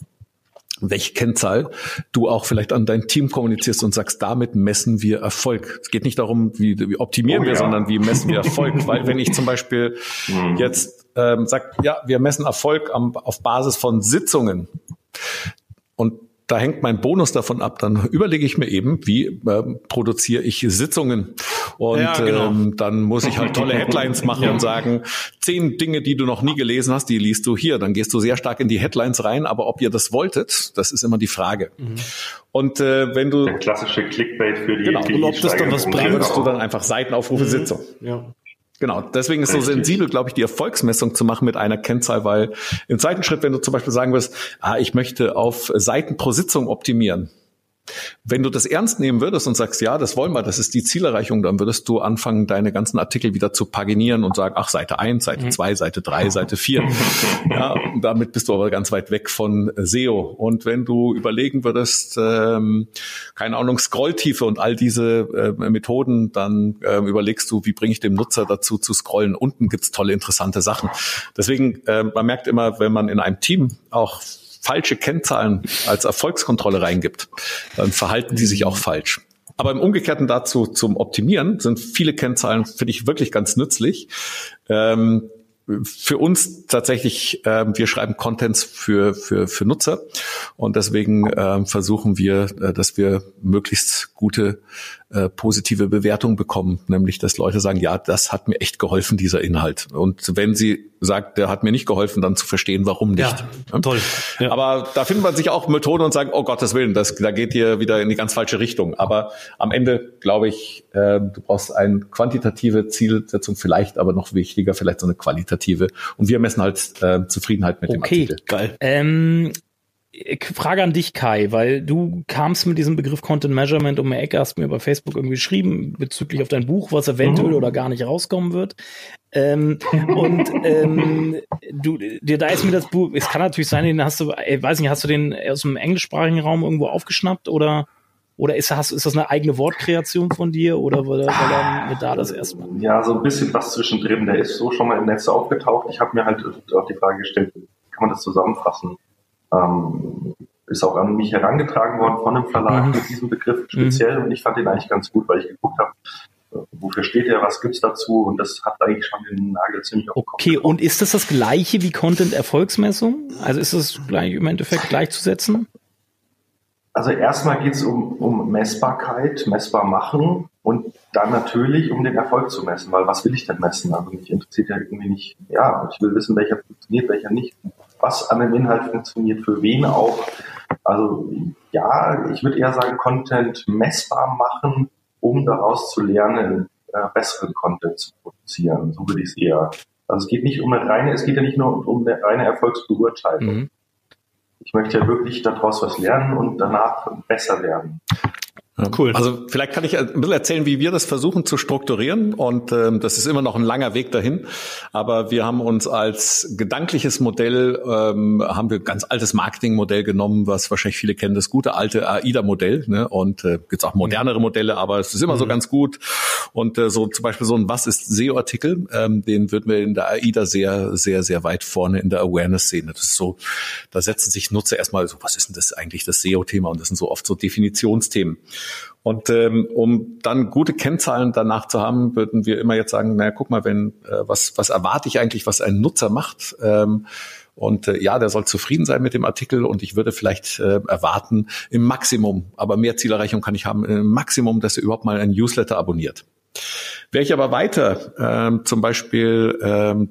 welche Kennzahl du auch vielleicht an dein Team kommunizierst und sagst, damit messen wir Erfolg. Es geht nicht darum, wie, wie optimieren oh, wir, ja. sondern wie messen wir Erfolg. Weil wenn ich zum Beispiel mhm. jetzt ähm, sage, ja, wir messen Erfolg am, auf Basis von Sitzungen und da hängt mein Bonus davon ab. Dann überlege ich mir eben, wie äh, produziere ich Sitzungen. Und ja, genau. ähm, dann muss ich halt tolle Headlines machen ja. und sagen, zehn Dinge, die du noch nie gelesen hast, die liest du hier. Dann gehst du sehr stark in die Headlines rein. Aber ob ihr das wolltet, das ist immer die Frage. Mhm. Und äh, wenn du... Der klassische Clickbait für die... Genau, und ob das dann was bringt, du dann einfach Seitenaufrufe mhm. Sitzung. Ja. Genau, deswegen ist es so sensibel, glaube ich, die Erfolgsmessung zu machen mit einer Kennzahl, weil im zweiten Schritt, wenn du zum Beispiel sagen wirst, ah, ich möchte auf Seiten pro Sitzung optimieren, wenn du das ernst nehmen würdest und sagst, ja, das wollen wir, das ist die Zielerreichung, dann würdest du anfangen, deine ganzen Artikel wieder zu paginieren und sagen, ach, Seite 1, Seite 2, mhm. Seite 3, Seite 4. ja, damit bist du aber ganz weit weg von SEO. Und wenn du überlegen würdest, ähm, keine Ahnung, Scrolltiefe und all diese äh, Methoden, dann äh, überlegst du, wie bringe ich dem Nutzer dazu zu scrollen. Unten gibt's tolle, interessante Sachen. Deswegen, äh, man merkt immer, wenn man in einem Team auch falsche Kennzahlen als Erfolgskontrolle reingibt, dann verhalten die sich auch falsch. Aber im Umgekehrten dazu zum Optimieren sind viele Kennzahlen, finde ich, wirklich ganz nützlich. Ähm, für uns tatsächlich, äh, wir schreiben Contents für, für, für Nutzer und deswegen äh, versuchen wir, äh, dass wir möglichst gute äh, positive Bewertung bekommen, nämlich dass Leute sagen, ja, das hat mir echt geholfen, dieser Inhalt. Und wenn sie sagt, der hat mir nicht geholfen, dann zu verstehen, warum nicht. Ja, toll. Ja. Aber da findet man sich auch Methoden und sagen, oh Gottes Willen, das, da geht ihr wieder in die ganz falsche Richtung. Aber am Ende glaube ich, äh, du brauchst eine quantitative Zielsetzung, vielleicht aber noch wichtiger, vielleicht so eine qualitative. Und wir messen halt äh, Zufriedenheit mit okay, dem Artikel. Geil. Ähm Frage an dich, Kai, weil du kamst mit diesem Begriff Content Measurement um die Ecke, hast mir bei Facebook irgendwie geschrieben bezüglich auf dein Buch, was eventuell mhm. oder gar nicht rauskommen wird. Ähm, und ähm, du, dir da ist mir das Buch, es kann natürlich sein, den hast du, ich weiß nicht, hast du den aus dem englischsprachigen Raum irgendwo aufgeschnappt oder oder ist, hast, ist das eine eigene Wortkreation von dir oder war, war dann da das erstmal? Ja, so ein bisschen was zwischendrin. Der ist so schon mal im Netz aufgetaucht. Ich habe mir halt auch die Frage gestellt, kann man das zusammenfassen? Ähm, ist auch an mich herangetragen worden von einem Verlag mhm. mit diesem Begriff speziell mhm. und ich fand den eigentlich ganz gut, weil ich geguckt habe, äh, wofür steht er, was gibt's dazu und das hat eigentlich schon den Nagel ziemlich auf Okay, und ist das das gleiche wie Content-Erfolgsmessung? Also ist das gleich, im Endeffekt gleichzusetzen? Also erstmal geht's um, um Messbarkeit, messbar machen und dann natürlich um den Erfolg zu messen, weil was will ich denn messen? Also mich interessiert ja irgendwie nicht, ja, ich will wissen, welcher funktioniert, welcher nicht was an dem Inhalt funktioniert, für wen auch. Also ja, ich würde eher sagen, Content messbar machen, um daraus zu lernen, äh, besseren Content zu produzieren. So würde ich es eher. Also es geht nicht um eine reine, es geht ja nicht nur um eine reine Erfolgsbeurteilung. Mhm. Ich möchte ja wirklich daraus was lernen und danach besser werden. Cool. Also vielleicht kann ich ein bisschen erzählen, wie wir das versuchen zu strukturieren. Und ähm, das ist immer noch ein langer Weg dahin. Aber wir haben uns als gedankliches Modell, ähm, haben wir ein ganz altes Marketingmodell genommen, was wahrscheinlich viele kennen, das gute alte AIDA-Modell. Ne? Und äh, gibt auch modernere Modelle, aber es ist immer mhm. so ganz gut. Und äh, so zum Beispiel so ein Was ist SEO-Artikel, ähm, den würden wir in der AIDA sehr, sehr, sehr weit vorne in der Awareness sehen. Das ist so, da setzen sich Nutzer erstmal so, was ist denn das eigentlich, das SEO-Thema? Und das sind so oft so Definitionsthemen. Und ähm, um dann gute Kennzahlen danach zu haben, würden wir immer jetzt sagen, naja, guck mal, wenn äh, was, was erwarte ich eigentlich, was ein Nutzer macht? Ähm, und äh, ja, der soll zufrieden sein mit dem Artikel und ich würde vielleicht äh, erwarten, im Maximum, aber mehr Zielerreichung kann ich haben, im Maximum, dass er überhaupt mal ein Newsletter abonniert. Wäre ich aber weiter, ähm, zum Beispiel ähm,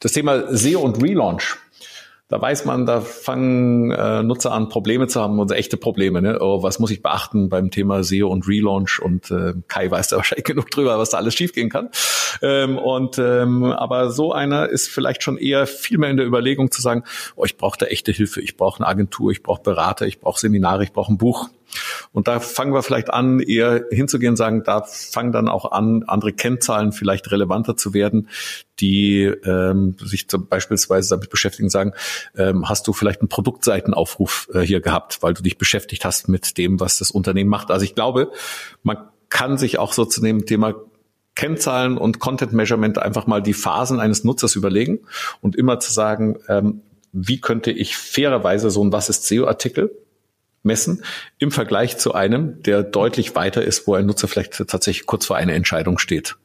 das Thema SEO und Relaunch da weiß man, da fangen äh, Nutzer an, Probleme zu haben, also echte Probleme. Ne? Oh, was muss ich beachten beim Thema SEO und Relaunch? Und äh, Kai weiß da wahrscheinlich genug drüber, was da alles schiefgehen kann. Ähm, und ähm, aber so einer ist vielleicht schon eher viel mehr in der Überlegung zu sagen, oh, ich brauche da echte Hilfe, ich brauche eine Agentur, ich brauche Berater, ich brauche Seminare, ich brauche ein Buch. Und da fangen wir vielleicht an, eher hinzugehen, sagen, da fangen dann auch an, andere Kennzahlen vielleicht relevanter zu werden, die ähm, sich zum beispielsweise damit beschäftigen, sagen, ähm, hast du vielleicht einen Produktseitenaufruf äh, hier gehabt, weil du dich beschäftigt hast mit dem, was das Unternehmen macht. Also ich glaube, man kann sich auch so zu dem Thema Kennzahlen und Content Measurement einfach mal die Phasen eines Nutzers überlegen und immer zu sagen, ähm, wie könnte ich fairerweise so ein Was ist SEO-Artikel messen im Vergleich zu einem, der deutlich weiter ist, wo ein Nutzer vielleicht tatsächlich kurz vor einer Entscheidung steht.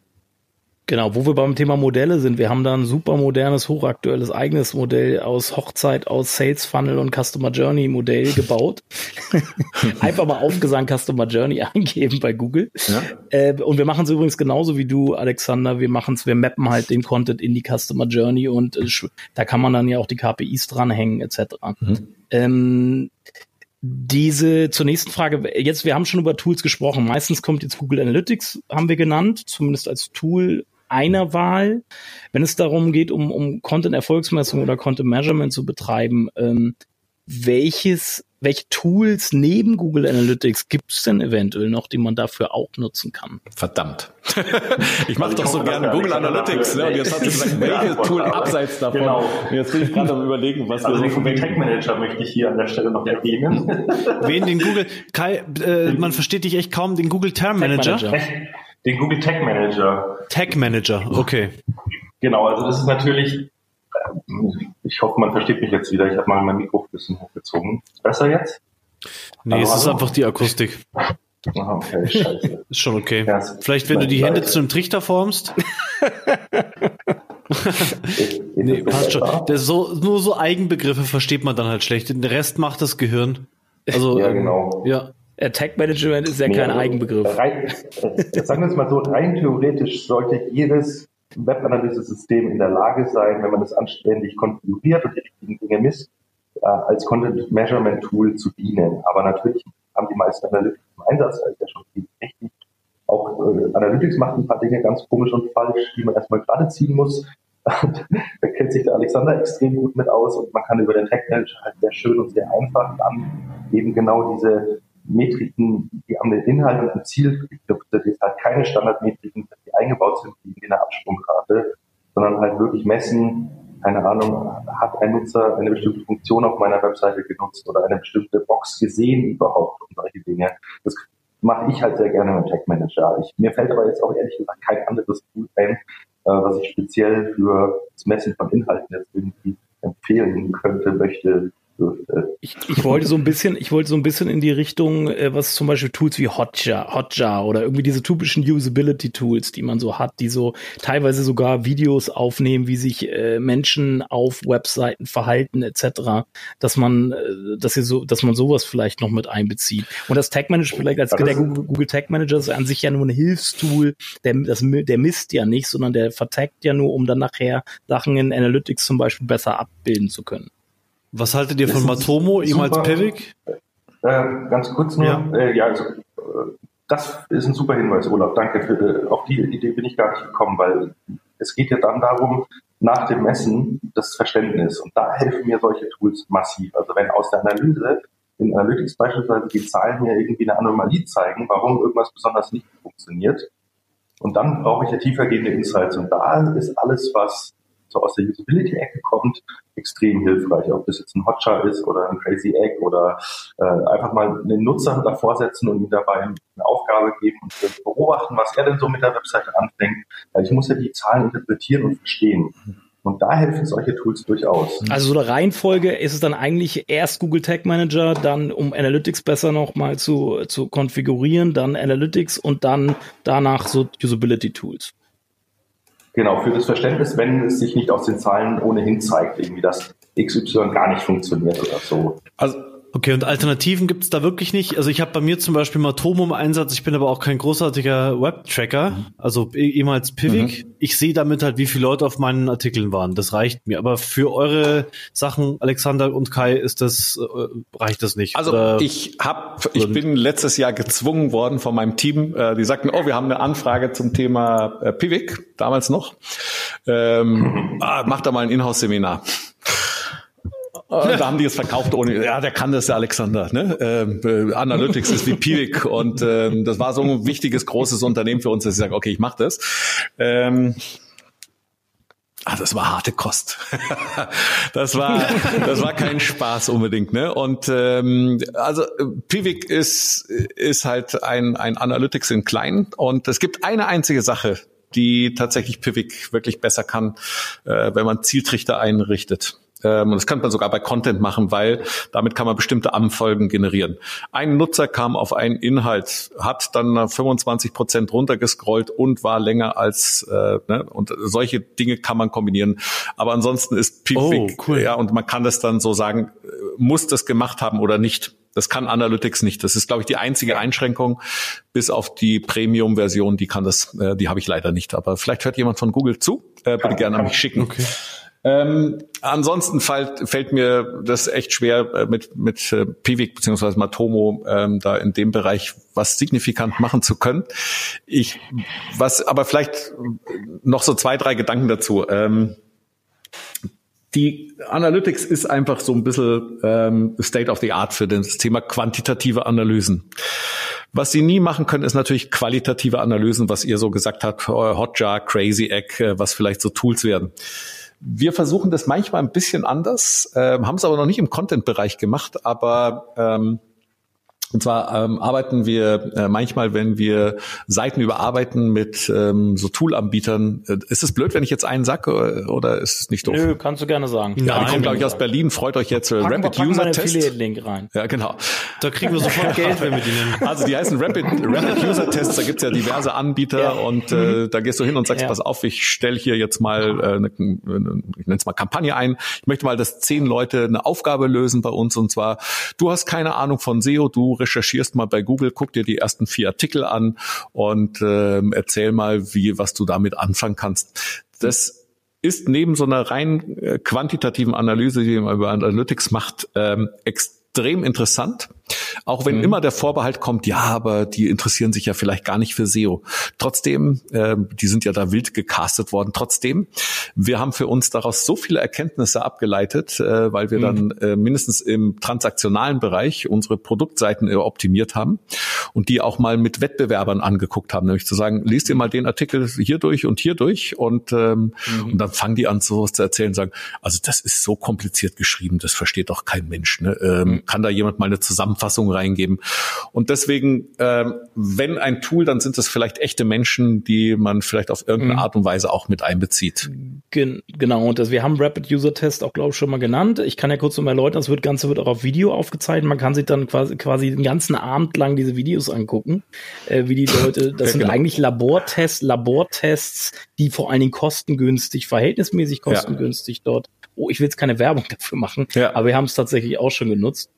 Genau, wo wir beim Thema Modelle sind. Wir haben da ein super modernes, hochaktuelles eigenes Modell aus Hochzeit, aus Sales Funnel und Customer Journey Modell gebaut. Einfach mal Aufgesang Customer Journey eingeben bei Google. Ja. Äh, und wir machen es übrigens genauso wie du, Alexander. Wir machen es, wir mappen halt den Content in die Customer Journey und äh, da kann man dann ja auch die KPIs dranhängen etc. Mhm. Ähm, diese zur nächsten Frage. Jetzt, wir haben schon über Tools gesprochen. Meistens kommt jetzt Google Analytics, haben wir genannt, zumindest als Tool einer Wahl. Wenn es darum geht, um, um Content-Erfolgsmessung oder Content-Measurement zu betreiben, ähm, welches, welche Tools neben Google Analytics gibt es denn eventuell noch, die man dafür auch nutzen kann? Verdammt. ich mache doch so gerne Google Analytics, ne? Und jetzt hast du gesagt, welches Tool abseits davon? Genau. jetzt bin ich gerade am überlegen, was also wir so den Tech Manager möchte ich hier an der Stelle noch erwähnen. Wen den Google Kai, äh, man versteht dich echt kaum, den Google Term Manager. Manager. Den Google Tag Manager. Tag Manager, okay. Genau, also das ist natürlich, ich hoffe, man versteht mich jetzt wieder. Ich habe mal mein Mikro ein bisschen hochgezogen. Besser jetzt? Nee, also, es ist einfach die Akustik. Ah, okay, scheiße. ist schon okay. Ja, Vielleicht, wenn du die Hände zu einem Trichter formst. nee, passt schon. So, nur so Eigenbegriffe versteht man dann halt schlecht. Den Rest macht das Gehirn. Also, ja, genau. Ja. Tag Management ist ja kein also Eigenbegriff. Rein, sagen wir es mal so, rein theoretisch sollte jedes Webanalyse-System in der Lage sein, wenn man das anständig konfiguriert und die richtigen Dinge misst, äh, als Content Measurement Tool zu dienen. Aber natürlich haben die meisten Analytics im Einsatz, da ja schon viel richtig. Auch äh, Analytics macht ein paar Dinge ganz komisch und falsch, die man erstmal gerade ziehen muss. da kennt sich der Alexander extrem gut mit aus und man kann über den Tag Manager halt sehr schön und sehr einfach dann eben genau diese Metriken, die an den Inhalt und am Ziel geknüpft sind, jetzt halt keine Standardmetriken, die eingebaut sind wie in der Absprungrate, sondern halt wirklich messen, keine Ahnung, hat ein Nutzer eine bestimmte Funktion auf meiner Webseite genutzt oder eine bestimmte Box gesehen überhaupt und solche Dinge. Das mache ich halt sehr gerne mit Tag Manager. Ich, mir fällt aber jetzt auch ehrlich gesagt kein anderes Tool ein, äh, was ich speziell für das Messen von Inhalten jetzt irgendwie empfehlen könnte, möchte, ich, ich wollte so ein bisschen, ich wollte so ein bisschen in die Richtung, äh, was zum Beispiel Tools wie Hotjar, Hotjar oder irgendwie diese typischen Usability-Tools, die man so hat, die so teilweise sogar Videos aufnehmen, wie sich äh, Menschen auf Webseiten verhalten etc., dass man, äh, dass ihr so, dass man sowas vielleicht noch mit einbezieht. Und das Tag Manager vielleicht als der Google, Google Tag Manager ist an sich ja nur ein Hilfstool, der, das, der misst ja nicht, sondern der vertagt ja nur, um dann nachher Sachen in Analytics zum Beispiel besser abbilden zu können. Was haltet ihr von Matomo, ehemals Pivik? Äh, ganz kurz nur, ja, äh, ja also, äh, das ist ein super Hinweis, Olaf. Danke. Für, äh, auf die Idee bin ich gar nicht gekommen, weil es geht ja dann darum, nach dem Messen das Verständnis. Und da helfen mir solche Tools massiv. Also wenn aus der Analyse in Analytics beispielsweise die Zahlen mir irgendwie eine Anomalie zeigen, warum irgendwas besonders nicht funktioniert. Und dann brauche ich ja tiefergehende Insights. Und da ist alles, was so aus der Usability-Ecke kommt, extrem hilfreich. Ob das jetzt ein Hotjar ist oder ein Crazy Egg oder äh, einfach mal einen Nutzer davor setzen und ihm dabei eine Aufgabe geben und beobachten, was er denn so mit der Webseite anfängt. Weil ich muss ja die Zahlen interpretieren und verstehen. Und da helfen solche Tools durchaus. Also so eine Reihenfolge ist es dann eigentlich erst Google Tag Manager, dann um Analytics besser nochmal zu, zu konfigurieren, dann Analytics und dann danach so Usability Tools. Genau, für das Verständnis, wenn es sich nicht aus den Zahlen ohnehin zeigt, irgendwie, dass XY gar nicht funktioniert oder so. Also Okay, und Alternativen gibt's da wirklich nicht. Also ich habe bei mir zum Beispiel Matomo im Einsatz. Ich bin aber auch kein großartiger Web-Tracker, mhm. also eh, ehemals Pivik. Mhm. Ich sehe damit halt, wie viele Leute auf meinen Artikeln waren. Das reicht mir. Aber für eure Sachen, Alexander und Kai, ist das äh, reicht das nicht. Also Oder ich hab, ich bin letztes Jahr gezwungen worden von meinem Team. Äh, die sagten, oh, wir haben eine Anfrage zum Thema äh, Pivik damals noch. Ähm, ah, mach da mal ein Inhouse-Seminar. Und da haben die es verkauft ohne, ja, der kann das, der Alexander, ne? Ähm, äh, Analytics ist wie Pivik und ähm, das war so ein wichtiges, großes Unternehmen für uns, dass ich sage, okay, ich mache das. Ähm, Ah, das war harte Kost. das war, das war kein Spaß unbedingt, ne? Und ähm, also Pivik ist ist halt ein ein Analytics in klein und es gibt eine einzige Sache, die tatsächlich Pivik wirklich besser kann, äh, wenn man Zieltrichter einrichtet. Ähm, und das kann man sogar bei Content machen, weil damit kann man bestimmte Anfolgen generieren. Ein Nutzer kam auf einen Inhalt, hat dann 25 Prozent runtergescrollt und war länger als äh, ne, und solche Dinge kann man kombinieren. Aber ansonsten ist Pivik, oh, cool. ja, und man kann das dann so sagen, äh, muss das gemacht haben oder nicht. Das kann Analytics nicht. Das ist, glaube ich, die einzige Einschränkung, bis auf die Premium-Version, die kann das, äh, die habe ich leider nicht. Aber vielleicht hört jemand von Google zu. Äh, bitte gerne an mich schicken. Okay. Ähm, ansonsten fällt, fällt mir das echt schwer, äh, mit, mit äh, Pivik beziehungsweise Matomo ähm, da in dem Bereich was signifikant machen zu können. Ich, was, aber vielleicht noch so zwei, drei Gedanken dazu. Ähm, die Analytics ist einfach so ein bisschen ähm, State of the Art für das Thema quantitative Analysen. Was sie nie machen können, ist natürlich qualitative Analysen, was ihr so gesagt habt, Hotjar, Crazy Egg, äh, was vielleicht so Tools werden. Wir versuchen das manchmal ein bisschen anders, äh, haben es aber noch nicht im Content-Bereich gemacht, aber ähm, und zwar ähm, arbeiten wir äh, manchmal, wenn wir Seiten überarbeiten mit ähm, so Tool-Anbietern. Äh, ist es blöd, wenn ich jetzt einen sag oder, oder ist es nicht doof? Nö, kannst du gerne sagen. Ja, die kommt, glaube ich, aus Berlin. Freut euch jetzt. Äh, Rapid wir, User Test. Link rein. Ja, genau. Da kriegen wir sofort Geld, wenn wir die nennen. Also die heißen Rapid, Rapid User Tests. Da gibt's ja diverse Anbieter ja. und äh, mhm. da gehst du hin und sagst, ja. pass auf, ich stelle hier jetzt mal äh, eine, ich nenne es mal Kampagne ein. Ich möchte mal, dass zehn Leute eine Aufgabe lösen bei uns und zwar, du hast keine Ahnung von SEO, du recherchierst mal bei Google, guck dir die ersten vier Artikel an und ähm, erzähl mal, wie, was du damit anfangen kannst. Das ist neben so einer rein äh, quantitativen Analyse, die man über Analytics macht, ähm, extrem interessant. Auch wenn mhm. immer der Vorbehalt kommt, ja, aber die interessieren sich ja vielleicht gar nicht für SEO. Trotzdem, äh, die sind ja da wild gecastet worden. Trotzdem, wir haben für uns daraus so viele Erkenntnisse abgeleitet, äh, weil wir mhm. dann äh, mindestens im transaktionalen Bereich unsere Produktseiten äh, optimiert haben und die auch mal mit Wettbewerbern angeguckt haben, nämlich zu sagen, liest ihr mal den Artikel hier durch und hier durch und, ähm, mhm. und dann fangen die an, sowas zu erzählen, sagen, also das ist so kompliziert geschrieben, das versteht doch kein Mensch. Ne? Ähm, mhm. Kann da jemand mal eine Zusammenfassung reingeben. Und deswegen, äh, wenn ein Tool, dann sind es vielleicht echte Menschen, die man vielleicht auf irgendeine mhm. Art und Weise auch mit einbezieht. Gen genau, und das, wir haben Rapid User Test auch, glaube ich, schon mal genannt. Ich kann ja kurz noch mal erläutern, das wird, Ganze wird auch auf Video aufgezeichnet. Man kann sich dann quasi, quasi den ganzen Abend lang diese Videos angucken, äh, wie die Leute, das sind genau. eigentlich Labortests, Labortests, die vor allen Dingen kostengünstig, verhältnismäßig kostengünstig ja. dort oh, ich will jetzt keine Werbung dafür machen, ja. aber wir haben es tatsächlich auch schon genutzt,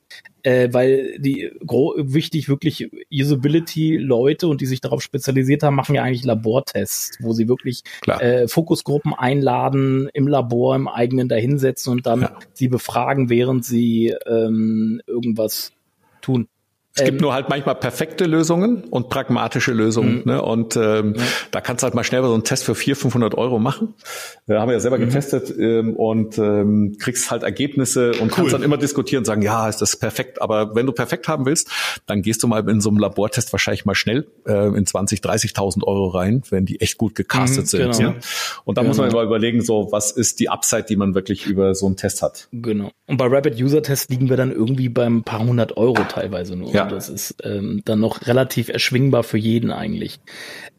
äh, weil die wichtig wirklich Usability-Leute und die sich darauf spezialisiert haben, machen ja eigentlich Labortests, wo sie wirklich äh, Fokusgruppen einladen, im Labor, im eigenen dahinsetzen und dann ja. sie befragen, während sie ähm, irgendwas tun. Es gibt ähm, nur halt manchmal perfekte Lösungen und pragmatische Lösungen. Mhm. Ne? Und ähm, ja. da kannst du halt mal schnell so einen Test für 400, 500 Euro machen. Äh, haben wir ja selber mhm. getestet ähm, und ähm, kriegst halt Ergebnisse und cool. kannst dann immer diskutieren und sagen, ja, ist das perfekt. Aber wenn du perfekt haben willst, dann gehst du mal in so einem Labortest wahrscheinlich mal schnell äh, in 20, 30.000 Euro rein, wenn die echt gut gecastet mhm, sind. Genau. Ja? Und da genau. muss man genau. mal überlegen, so was ist die Upside, die man wirklich über so einen Test hat. Genau. Und bei Rapid User Test liegen wir dann irgendwie beim paar hundert Euro teilweise nur. Ja. Das ist ähm, dann noch relativ erschwingbar für jeden eigentlich.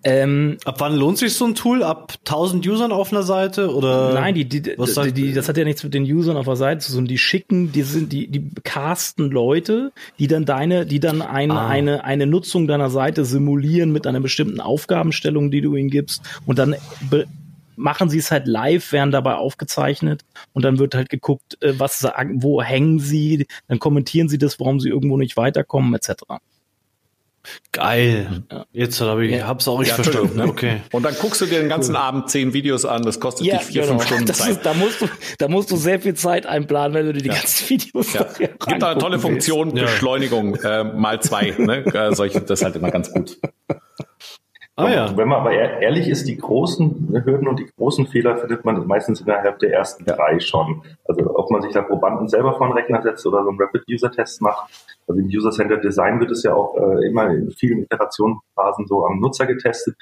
Ähm, Ab wann lohnt sich so ein Tool? Ab 1000 Usern auf einer Seite oder? Nein, die, die, die, die, das hat ja nichts mit den Usern auf der Seite zu tun. Die schicken, die sind, die, die casten Leute, die dann deine, die dann ein, ah. eine, eine Nutzung deiner Seite simulieren mit einer bestimmten Aufgabenstellung, die du ihnen gibst und dann machen sie es halt live, werden dabei aufgezeichnet und dann wird halt geguckt, äh, was sagen, wo hängen sie, dann kommentieren sie das, warum sie irgendwo nicht weiterkommen, etc. Geil. Jetzt habe ich, ja. hab's auch nicht ja, verstanden. Ne? Okay. Und dann guckst du dir den ganzen cool. Abend zehn Videos an. Das kostet ja, dich vier, genau. fünf Stunden das Zeit. Ist, da musst du, da musst du sehr viel Zeit einplanen, wenn du dir die ganzen Videos. Ja. Gibt da eine tolle Funktion Beschleunigung äh, mal zwei. Ne? Äh, solche, das ist halt immer ganz gut. Ah, ja. Wenn man aber ehrlich ist, die großen Hürden und die großen Fehler findet man meistens innerhalb der ersten drei schon. Also ob man sich da Probanden selber vor den Rechner setzt oder so einen Rapid-User-Test macht. Also im User-Centered Design wird es ja auch äh, immer in vielen Iterationsphasen so am Nutzer getestet.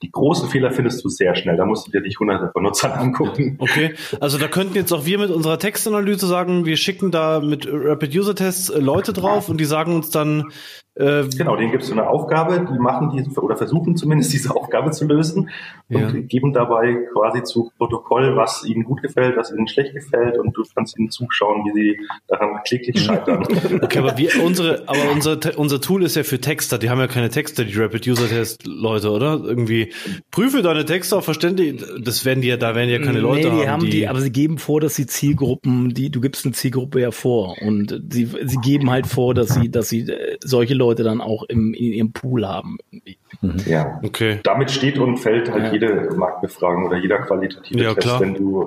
Die großen Fehler findest du sehr schnell. Da musst du dir nicht hunderte von Nutzern angucken. Okay, also da könnten jetzt auch wir mit unserer Textanalyse sagen, wir schicken da mit Rapid-User-Tests äh, Leute drauf und die sagen uns dann, äh, genau, denen gibt es so eine Aufgabe, die machen die oder versuchen zumindest diese Aufgabe zu lösen und ja. geben dabei quasi zu Protokoll, was ihnen gut gefällt, was ihnen schlecht gefällt und du kannst ihnen zuschauen, wie sie daran kläglich scheitern. okay, aber wir, unsere, aber unser, unser Tool ist ja für Texter, die haben ja keine Texter, die Rapid User Test Leute, oder? Irgendwie prüfe deine Texte auf verständlich, das werden die ja, da werden ja keine Leute nee, die haben. Die, die, aber sie geben vor, dass sie Zielgruppen, die, du gibst eine Zielgruppe ja vor und sie, sie geben halt vor, dass sie, dass sie äh, solche Leute dann auch im, in ihrem Pool haben. Irgendwie. Mhm. Ja, okay. Damit steht und fällt halt ja. jede Marktbefragung oder jeder qualitative ja, Test, klar. wenn du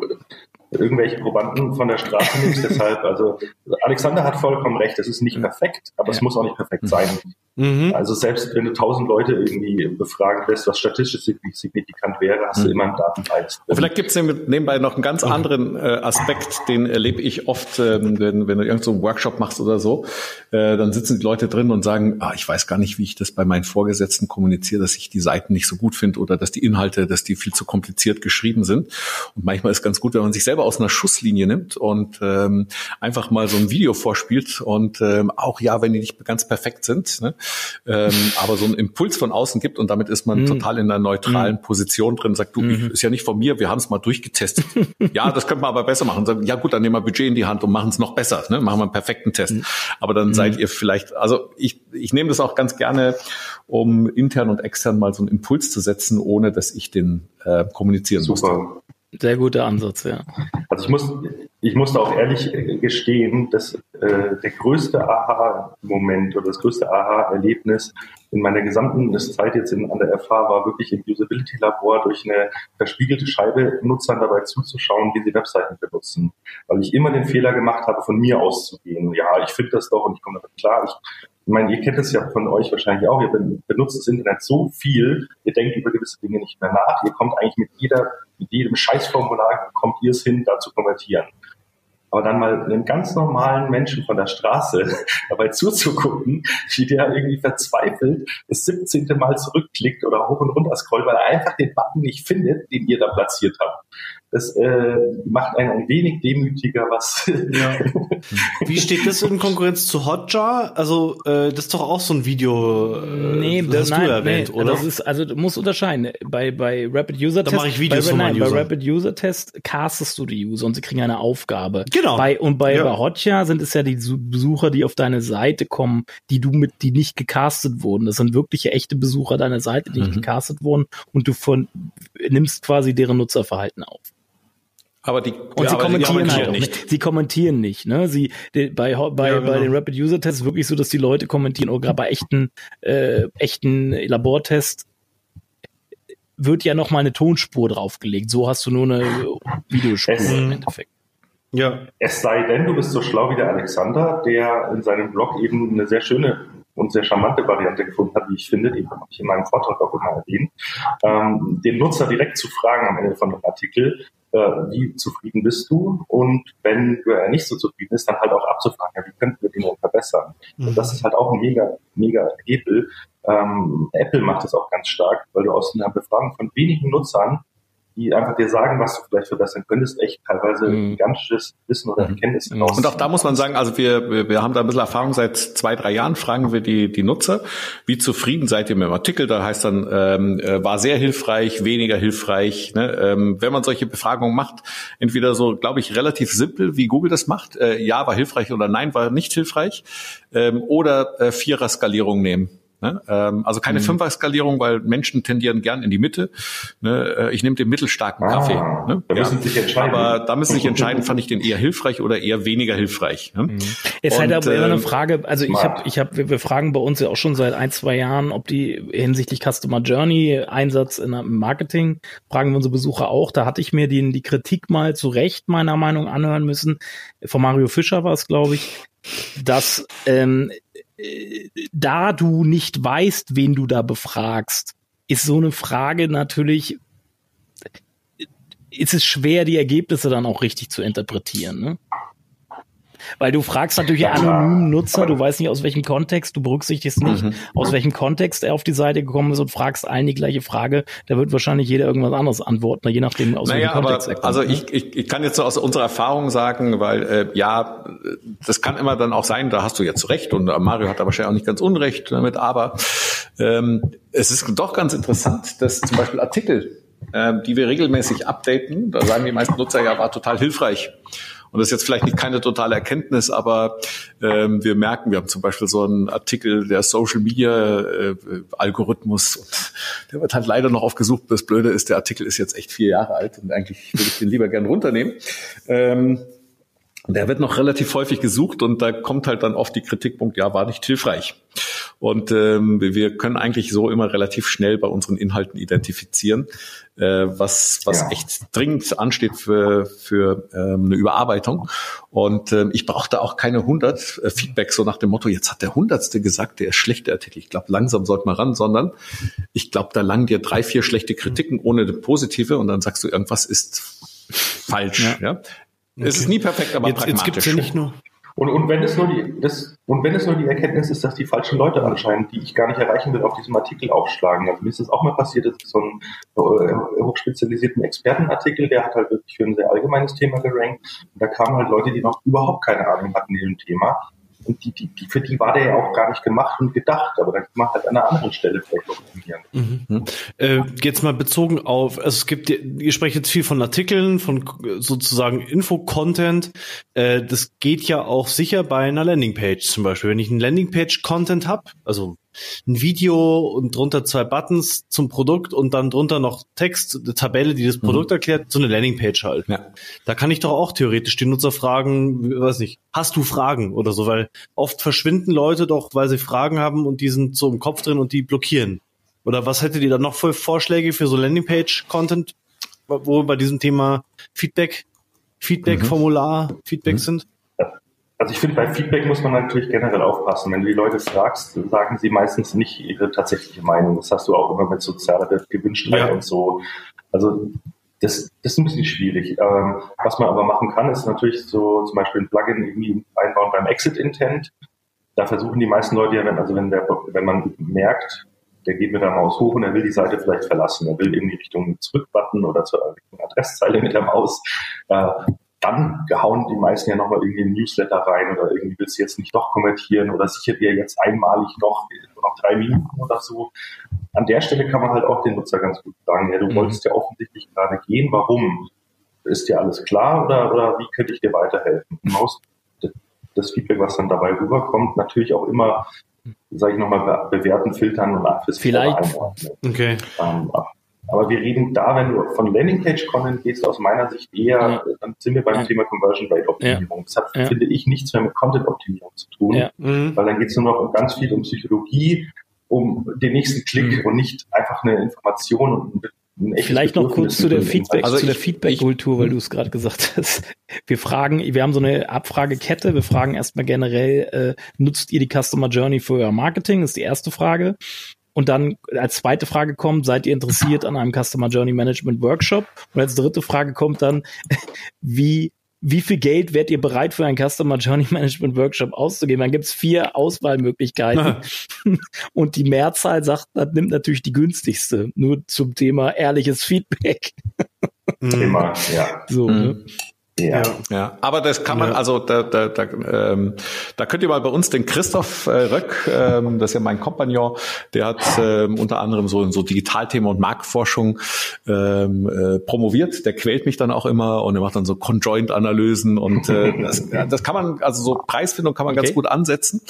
irgendwelche Probanden von der Straße nimmst. Deshalb, also Alexander hat vollkommen recht, es ist nicht perfekt, aber ja. es muss auch nicht perfekt sein. Mhm. Also selbst wenn du tausend Leute irgendwie befragen lässt, was statistisch signifikant wäre, hast mhm. du immer einen Datenpreis. Vielleicht gibt es nebenbei noch einen ganz anderen äh, Aspekt, den erlebe ich oft, ähm, wenn, wenn du irgendeinen so Workshop machst oder so, äh, dann sitzen die Leute drin und sagen, ah, ich weiß gar nicht, wie ich das bei meinen Vorgesetzten kommuniziere, dass ich die Seiten nicht so gut finde oder dass die Inhalte, dass die viel zu kompliziert geschrieben sind. Und manchmal ist ganz gut, wenn man sich selber aus einer Schusslinie nimmt und ähm, einfach mal so ein Video vorspielt und ähm, auch ja, wenn die nicht ganz perfekt sind, ne, ähm, aber so einen Impuls von außen gibt und damit ist man mhm. total in einer neutralen mhm. Position drin, sagt, du, mhm. ist ja nicht von mir, wir haben es mal durchgetestet. ja, das könnte man aber besser machen. Sagen, ja gut, dann nehmen wir Budget in die Hand und machen es noch besser, ne? machen wir einen perfekten Test. Mhm. Aber dann seid mhm. ihr vielleicht, also ich, ich nehme das auch ganz gerne, um intern und extern mal so einen Impuls zu setzen, ohne dass ich den äh, kommunizieren Super. muss. Sehr guter Ansatz, ja. Also ich muss, ich musste auch ehrlich gestehen, dass äh, der größte Aha-Moment oder das größte Aha-Erlebnis in meiner gesamten Zeit jetzt in, an der FH war wirklich im Usability-Labor durch eine verspiegelte Scheibe Nutzern dabei zuzuschauen, wie sie Webseiten benutzen. Weil ich immer den Fehler gemacht habe, von mir auszugehen. Ja, ich finde das doch und ich komme damit klar. Ich ich meine, ihr kennt es ja von euch wahrscheinlich auch, ihr benutzt das Internet so viel, ihr denkt über gewisse Dinge nicht mehr nach, ihr kommt eigentlich mit jeder, mit jedem Scheißformular, kommt ihr es hin, da zu konvertieren. Aber dann mal einem ganz normalen Menschen von der Straße dabei zuzugucken, wie der irgendwie verzweifelt das 17. Mal zurückklickt oder hoch und runter scrollt, weil er einfach den Button nicht findet, den ihr da platziert habt das äh, macht einen ein wenig demütiger, was. Ja. Wie steht das in Konkurrenz zu Hotjar? Also äh, das ist doch auch so ein Video, äh, nee, das hast nein, du erwähnt, nee, oder? Das ist also du musst unterscheiden. Bei bei Rapid User Test, da mache ich Videos bei, von nein, bei Rapid User Test castest du die User und sie kriegen eine Aufgabe. Genau. Bei und bei, ja. bei Hotjar sind es ja die Besucher, die auf deine Seite kommen, die du mit die nicht gecastet wurden. Das sind wirkliche echte Besucher deiner Seite, die mhm. nicht gecastet wurden und du von nimmst quasi deren Nutzerverhalten auf. Aber die, und sie kommentieren halt auch nicht. Sie kommentieren nicht. Ne? Sie die, bei bei ja, genau. bei den Rapid User Tests ist wirklich so, dass die Leute kommentieren. Oder gerade bei echten äh, echten Labortests wird ja noch mal eine Tonspur draufgelegt. So hast du nur eine Videospur es, im Endeffekt. Ja. Es sei denn, du bist so schlau wie der Alexander, der in seinem Blog eben eine sehr schöne und sehr charmante Variante gefunden hat, wie ich finde, die habe ich in meinem Vortrag auch immer erwähnt, ähm, den Nutzer direkt zu fragen am Ende von dem Artikel, wie zufrieden bist du? Und wenn er nicht so zufrieden ist, dann halt auch abzufragen, ja, wie könnten wir den denn verbessern? Mhm. Und das ist halt auch ein mega, mega Hebel. Ähm, Apple macht das auch ganz stark, weil du aus einer Befragung von wenigen Nutzern die einfach dir sagen, was du vielleicht verbessern könntest, echt teilweise mhm. gigantisches Wissen oder Erkenntnis mhm. raus. Und auch da muss man sagen, also wir, wir, wir haben da ein bisschen Erfahrung, seit zwei, drei Jahren fragen wir die, die Nutzer, wie zufrieden seid ihr mit dem Artikel? Da heißt dann, ähm, äh, war sehr hilfreich, weniger hilfreich. Ne? Ähm, wenn man solche Befragungen macht, entweder so, glaube ich, relativ simpel, wie Google das macht, äh, ja, war hilfreich oder nein, war nicht hilfreich, ähm, oder äh, Vierer-Skalierung nehmen. Ne? Ähm, also keine mhm. Fünfer-Skalierung, weil Menschen tendieren gern in die Mitte. Ne? Äh, ich nehme den mittelstarken ah, Kaffee. Ne? Da müssen ja. sich entscheiden. Aber da müssen sich entscheiden, fand ich den eher hilfreich oder eher weniger hilfreich. Ne? Mhm. Ist halt aber immer eine ähm, Frage, also ich habe, ich habe, wir, wir, fragen bei uns ja auch schon seit ein, zwei Jahren, ob die hinsichtlich Customer Journey Einsatz in einem Marketing, fragen wir unsere Besucher auch. Da hatte ich mir die, die Kritik mal zu Recht meiner Meinung anhören müssen. Von Mario Fischer war es, glaube ich, dass ähm, da du nicht weißt, wen du da befragst, ist so eine Frage natürlich, ist es schwer, die Ergebnisse dann auch richtig zu interpretieren. Ne? Weil du fragst natürlich anonymen Nutzer, du weißt nicht aus welchem Kontext, du berücksichtigst nicht, mhm. aus welchem Kontext er auf die Seite gekommen ist und fragst allen die gleiche Frage, da wird wahrscheinlich jeder irgendwas anderes antworten, je nachdem aus naja, welchem Kontext er kommt. Also ne? ich, ich, ich kann jetzt aus unserer Erfahrung sagen, weil äh, ja, das kann immer dann auch sein, da hast du jetzt recht und Mario hat da wahrscheinlich auch nicht ganz unrecht damit, aber ähm, es ist doch ganz interessant, dass zum Beispiel Artikel, äh, die wir regelmäßig updaten, da sagen die meisten Nutzer ja, war total hilfreich. Und das ist jetzt vielleicht nicht keine totale Erkenntnis, aber ähm, wir merken, wir haben zum Beispiel so einen Artikel, der Social Media äh, Algorithmus, und der wird halt leider noch aufgesucht. Das Blöde ist, der Artikel ist jetzt echt vier Jahre alt und eigentlich würde ich den lieber gern runternehmen. Ähm, der wird noch relativ häufig gesucht und da kommt halt dann oft die Kritikpunkt, ja, war nicht hilfreich. Und ähm, wir können eigentlich so immer relativ schnell bei unseren Inhalten identifizieren, äh, was, was ja. echt dringend ansteht für, für ähm, eine Überarbeitung. Und ähm, ich brauche da auch keine 100 äh, Feedback so nach dem Motto, jetzt hat der Hundertste gesagt, der ist schlecht, der Artikel. Ich glaube, langsam sollte man ran, sondern ich glaube, da langen dir drei, vier schlechte Kritiken ohne eine positive und dann sagst du, irgendwas ist falsch. Ja. ja? Okay. Es ist nie perfekt, aber jetzt, pragmatisch. Jetzt gibt's ja nicht nur und, und wenn es nur die, das, und wenn es nur die Erkenntnis ist, dass die falschen Leute anscheinend, die ich gar nicht erreichen will, auf diesem Artikel aufschlagen. Also mir ist das auch mal passiert, dass so ein äh, hochspezialisierten Expertenartikel, der hat halt wirklich für ein sehr allgemeines Thema gerankt. Und da kamen halt Leute, die noch überhaupt keine Ahnung hatten in dem Thema. Und die, die, die, für die war der ja auch gar nicht gemacht und gedacht, aber da kann man halt an einer anderen Stelle vielleicht optimieren. Mhm. Äh, jetzt mal bezogen auf, also es gibt, ihr sprecht jetzt viel von Artikeln, von sozusagen Info-Content. Äh, das geht ja auch sicher bei einer Landingpage zum Beispiel. Wenn ich einen Landingpage-Content habe, also ein Video und drunter zwei Buttons zum Produkt und dann drunter noch Text, eine Tabelle, die das mhm. Produkt mhm. erklärt, so eine Landingpage halt. Ja. Da kann ich doch auch theoretisch die Nutzer fragen, weiß nicht, hast du Fragen oder so, weil oft verschwinden Leute doch, weil sie Fragen haben und die sind so im Kopf drin und die blockieren. Oder was hättet ihr da noch für Vorschläge für so Landingpage-Content, wo bei diesem Thema Feedback, Feedback-Formular, mhm. Feedback mhm. sind? Also ich finde, bei Feedback muss man natürlich generell aufpassen. Wenn du die Leute fragst, sagen sie meistens nicht ihre tatsächliche Meinung. Das hast du auch immer mit sozialer Gewünschtheit ja. und so. Also das, das ist ein bisschen schwierig. Ähm, was man aber machen kann, ist natürlich so zum Beispiel ein Plugin irgendwie einbauen beim Exit Intent. Da versuchen die meisten Leute ja, wenn, also wenn der, wenn man merkt, der geht mit der Maus hoch und er will die Seite vielleicht verlassen. Er will irgendwie Richtung Zurückbutton oder zur Adresszeile mit der Maus. Äh, dann hauen die meisten ja nochmal irgendwie ein Newsletter rein oder irgendwie willst du jetzt nicht doch kommentieren oder sichert dir jetzt einmalig noch, noch drei Minuten oder so. An der Stelle kann man halt auch den Nutzer ganz gut sagen, ja, du mhm. wolltest ja offensichtlich gerade gehen, warum? Ist dir alles klar oder, oder wie könnte ich dir weiterhelfen? Du musst das Feedback, was dann dabei rüberkommt, natürlich auch immer, sage ich nochmal, bewerten, filtern und abfischen. Vielleicht. Okay. Ähm, aber wir reden da, wenn du von Landingpage-Content gehst, aus meiner Sicht eher, ja. dann sind wir beim ja. Thema Conversion Rate Optimierung. Ja. Das hat, finde ich, nichts mehr mit Content-Optimierung zu tun, mhm. weil dann geht es nur noch um ganz viel um Psychologie, um den nächsten Klick mhm. und nicht einfach eine Information und Vielleicht noch kurz zu der Feedback, also zu der Feedback-Kultur, weil du es gerade gesagt hast. Wir fragen, wir haben so eine Abfragekette. Wir fragen erstmal generell, äh, nutzt ihr die Customer Journey für euer Marketing? Das ist die erste Frage. Und dann als zweite Frage kommt, seid ihr interessiert an einem Customer Journey Management Workshop? Und als dritte Frage kommt dann, wie wie viel Geld werdet ihr bereit für einen Customer Journey Management Workshop auszugeben? Dann gibt's vier Auswahlmöglichkeiten. Und die Mehrzahl sagt, das nimmt natürlich die günstigste. Nur zum Thema ehrliches Feedback. Thema, ja. So, Mhm. ne? Ja. Ja, aber das kann man, Ja. also da, da, da, ähm, da könnt ihr mal bei uns den Christoph äh, Röck, ähm, das ist ja mein Kompagnon, der hat ähm, unter anderem so so Digitalthema und Marktforschung ähm, äh, promoviert. Der quält mich dann auch immer und er macht dann so Conjoint-Analysen und äh, das, ja, das kann man, also so Preisfindung kann man ganz Okay. gut ansetzen.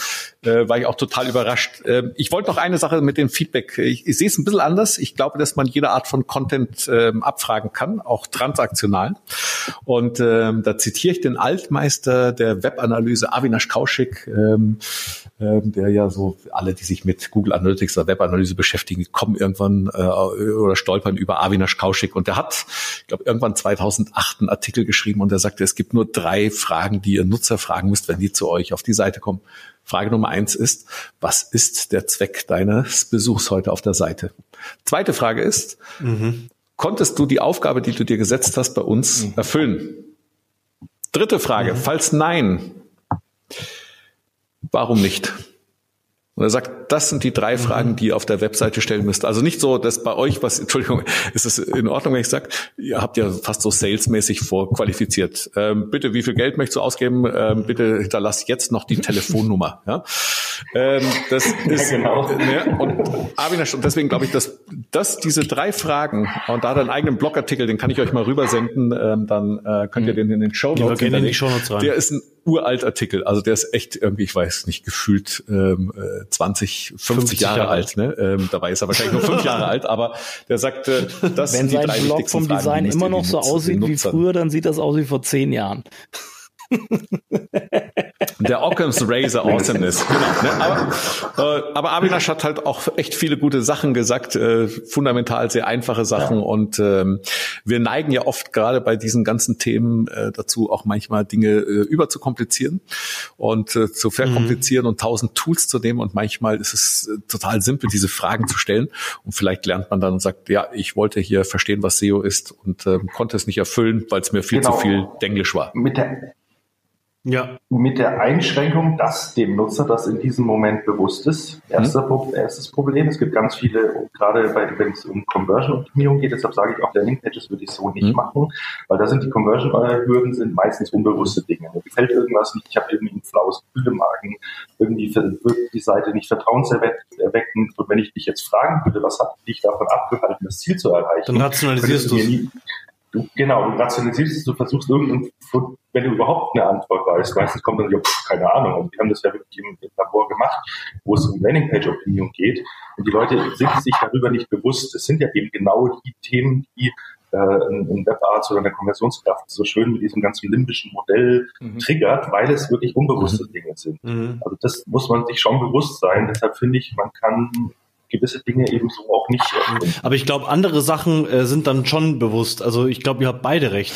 Äh, war ich auch total überrascht. Äh, ich wollte noch eine Sache mit dem Feedback. Ich, ich sehe es ein bisschen anders. Ich glaube, dass man jede Art von Content ähm, abfragen kann, auch transaktional. Und ähm, da zitiere ich den Altmeister der Webanalyse, Avinash Kaushik, ähm, ähm, der ja so alle, die sich mit Google Analytics oder Webanalyse beschäftigen, kommen irgendwann äh, oder stolpern über Avinash Kaushik. Und der hat, ich glaube, irgendwann 2008 einen Artikel geschrieben und der sagte, es gibt nur drei Fragen, die ihr Nutzer fragen müsst, wenn die zu euch auf die Seite kommen. Frage Nummer eins ist, was ist der Zweck deines Besuchs heute auf der Seite? Zweite Frage ist, konntest du die Aufgabe, die du dir gesetzt hast, bei uns erfüllen? Dritte Frage, falls nein, warum nicht? Und er sagt, das sind die drei Fragen, die ihr auf der Webseite stellen müsst. Also nicht so, dass bei euch was, Entschuldigung, ist es in Ordnung, wenn ich sage, ihr habt ja fast so salesmäßig vorqualifiziert. Ähm, bitte, wie viel Geld möchtest du ausgeben? Ähm, bitte hinterlass jetzt noch die Telefonnummer. Ja? Ähm, das ist, genau. ne? Und Avinash, und deswegen glaube ich, dass, dass diese drei Fragen, und da hat er einen eigenen Blogartikel, den kann ich euch mal rübersenden, ähm, dann äh, könnt ihr den in den Show wir Notes gerne in die hinterlegen. Shownotes rein. Der ist ein uralt Artikel, also der ist echt irgendwie, ich weiß nicht, gefühlt ähm, äh, 20, 50, 50 Jahre, Jahre alt. Ne? Ähm, dabei ist er wahrscheinlich nur fünf Jahre alt, aber der sagt, äh, das Wenn sind die sein drei Blog wichtigsten vom Fragen, Design immer noch so Nutzer- aussieht wie früher, dann sieht das aus wie vor zehn Jahren. Der Occam's Razor Awesomeness, genau. Ne? Aber, äh, aber Avinash hat halt auch echt viele gute Sachen gesagt, äh, fundamental sehr einfache Sachen und ähm, wir neigen ja oft gerade bei diesen ganzen Themen äh, dazu, auch manchmal Dinge äh, überzukomplizieren und äh, zu verkomplizieren und tausend Tools zu nehmen und manchmal ist es äh, total simpel, diese Fragen zu stellen und vielleicht lernt man dann und sagt, ja, ich wollte hier verstehen, was SEO ist und ähm, konnte es nicht erfüllen, weil es mir viel Genau. zu viel Denglisch war. Mit der, Ja. mit der Einschränkung, dass dem Nutzer das in diesem Moment bewusst ist. Erster, Pro- erstes Problem. Es gibt ganz viele, gerade bei, wenn es um Conversion-Optimierung geht, deshalb sage ich auch, Landing-Pages würde ich so nicht Mhm. machen, weil da sind die Conversion-Hürden sind meistens unbewusste Dinge. Mir gefällt irgendwas nicht, ich habe irgendwie ein flaues Gefühl im Magen, irgendwie wirkt die Seite nicht vertrauenserweckend und wenn ich dich jetzt fragen würde, was hat dich davon abgehalten, das Ziel zu erreichen, Dann rationalisierst du es. Du, genau, du rationalisierst es, du versuchst irgendein, wenn du überhaupt eine Antwort weißt, meistens kommt dann, ja, pf, keine Ahnung, und wir haben das ja wirklich im, im Labor gemacht, wo es um Landingpage-Optimierung geht, und die Leute sind sich darüber nicht bewusst. Es sind ja eben genau die Themen, die äh, ein ein Webarzt oder eine Konversionskraft so schön mit diesem ganzen limbischen Modell Mhm. triggert, weil es wirklich unbewusste Dinge sind. Mhm. Also das muss man sich schon bewusst sein. Deshalb finde ich, man kann gewisse Dinge eben so auch nicht erfinden. Aber ich glaube, andere Sachen äh, sind dann schon bewusst. Also ich glaube, ihr habt beide recht.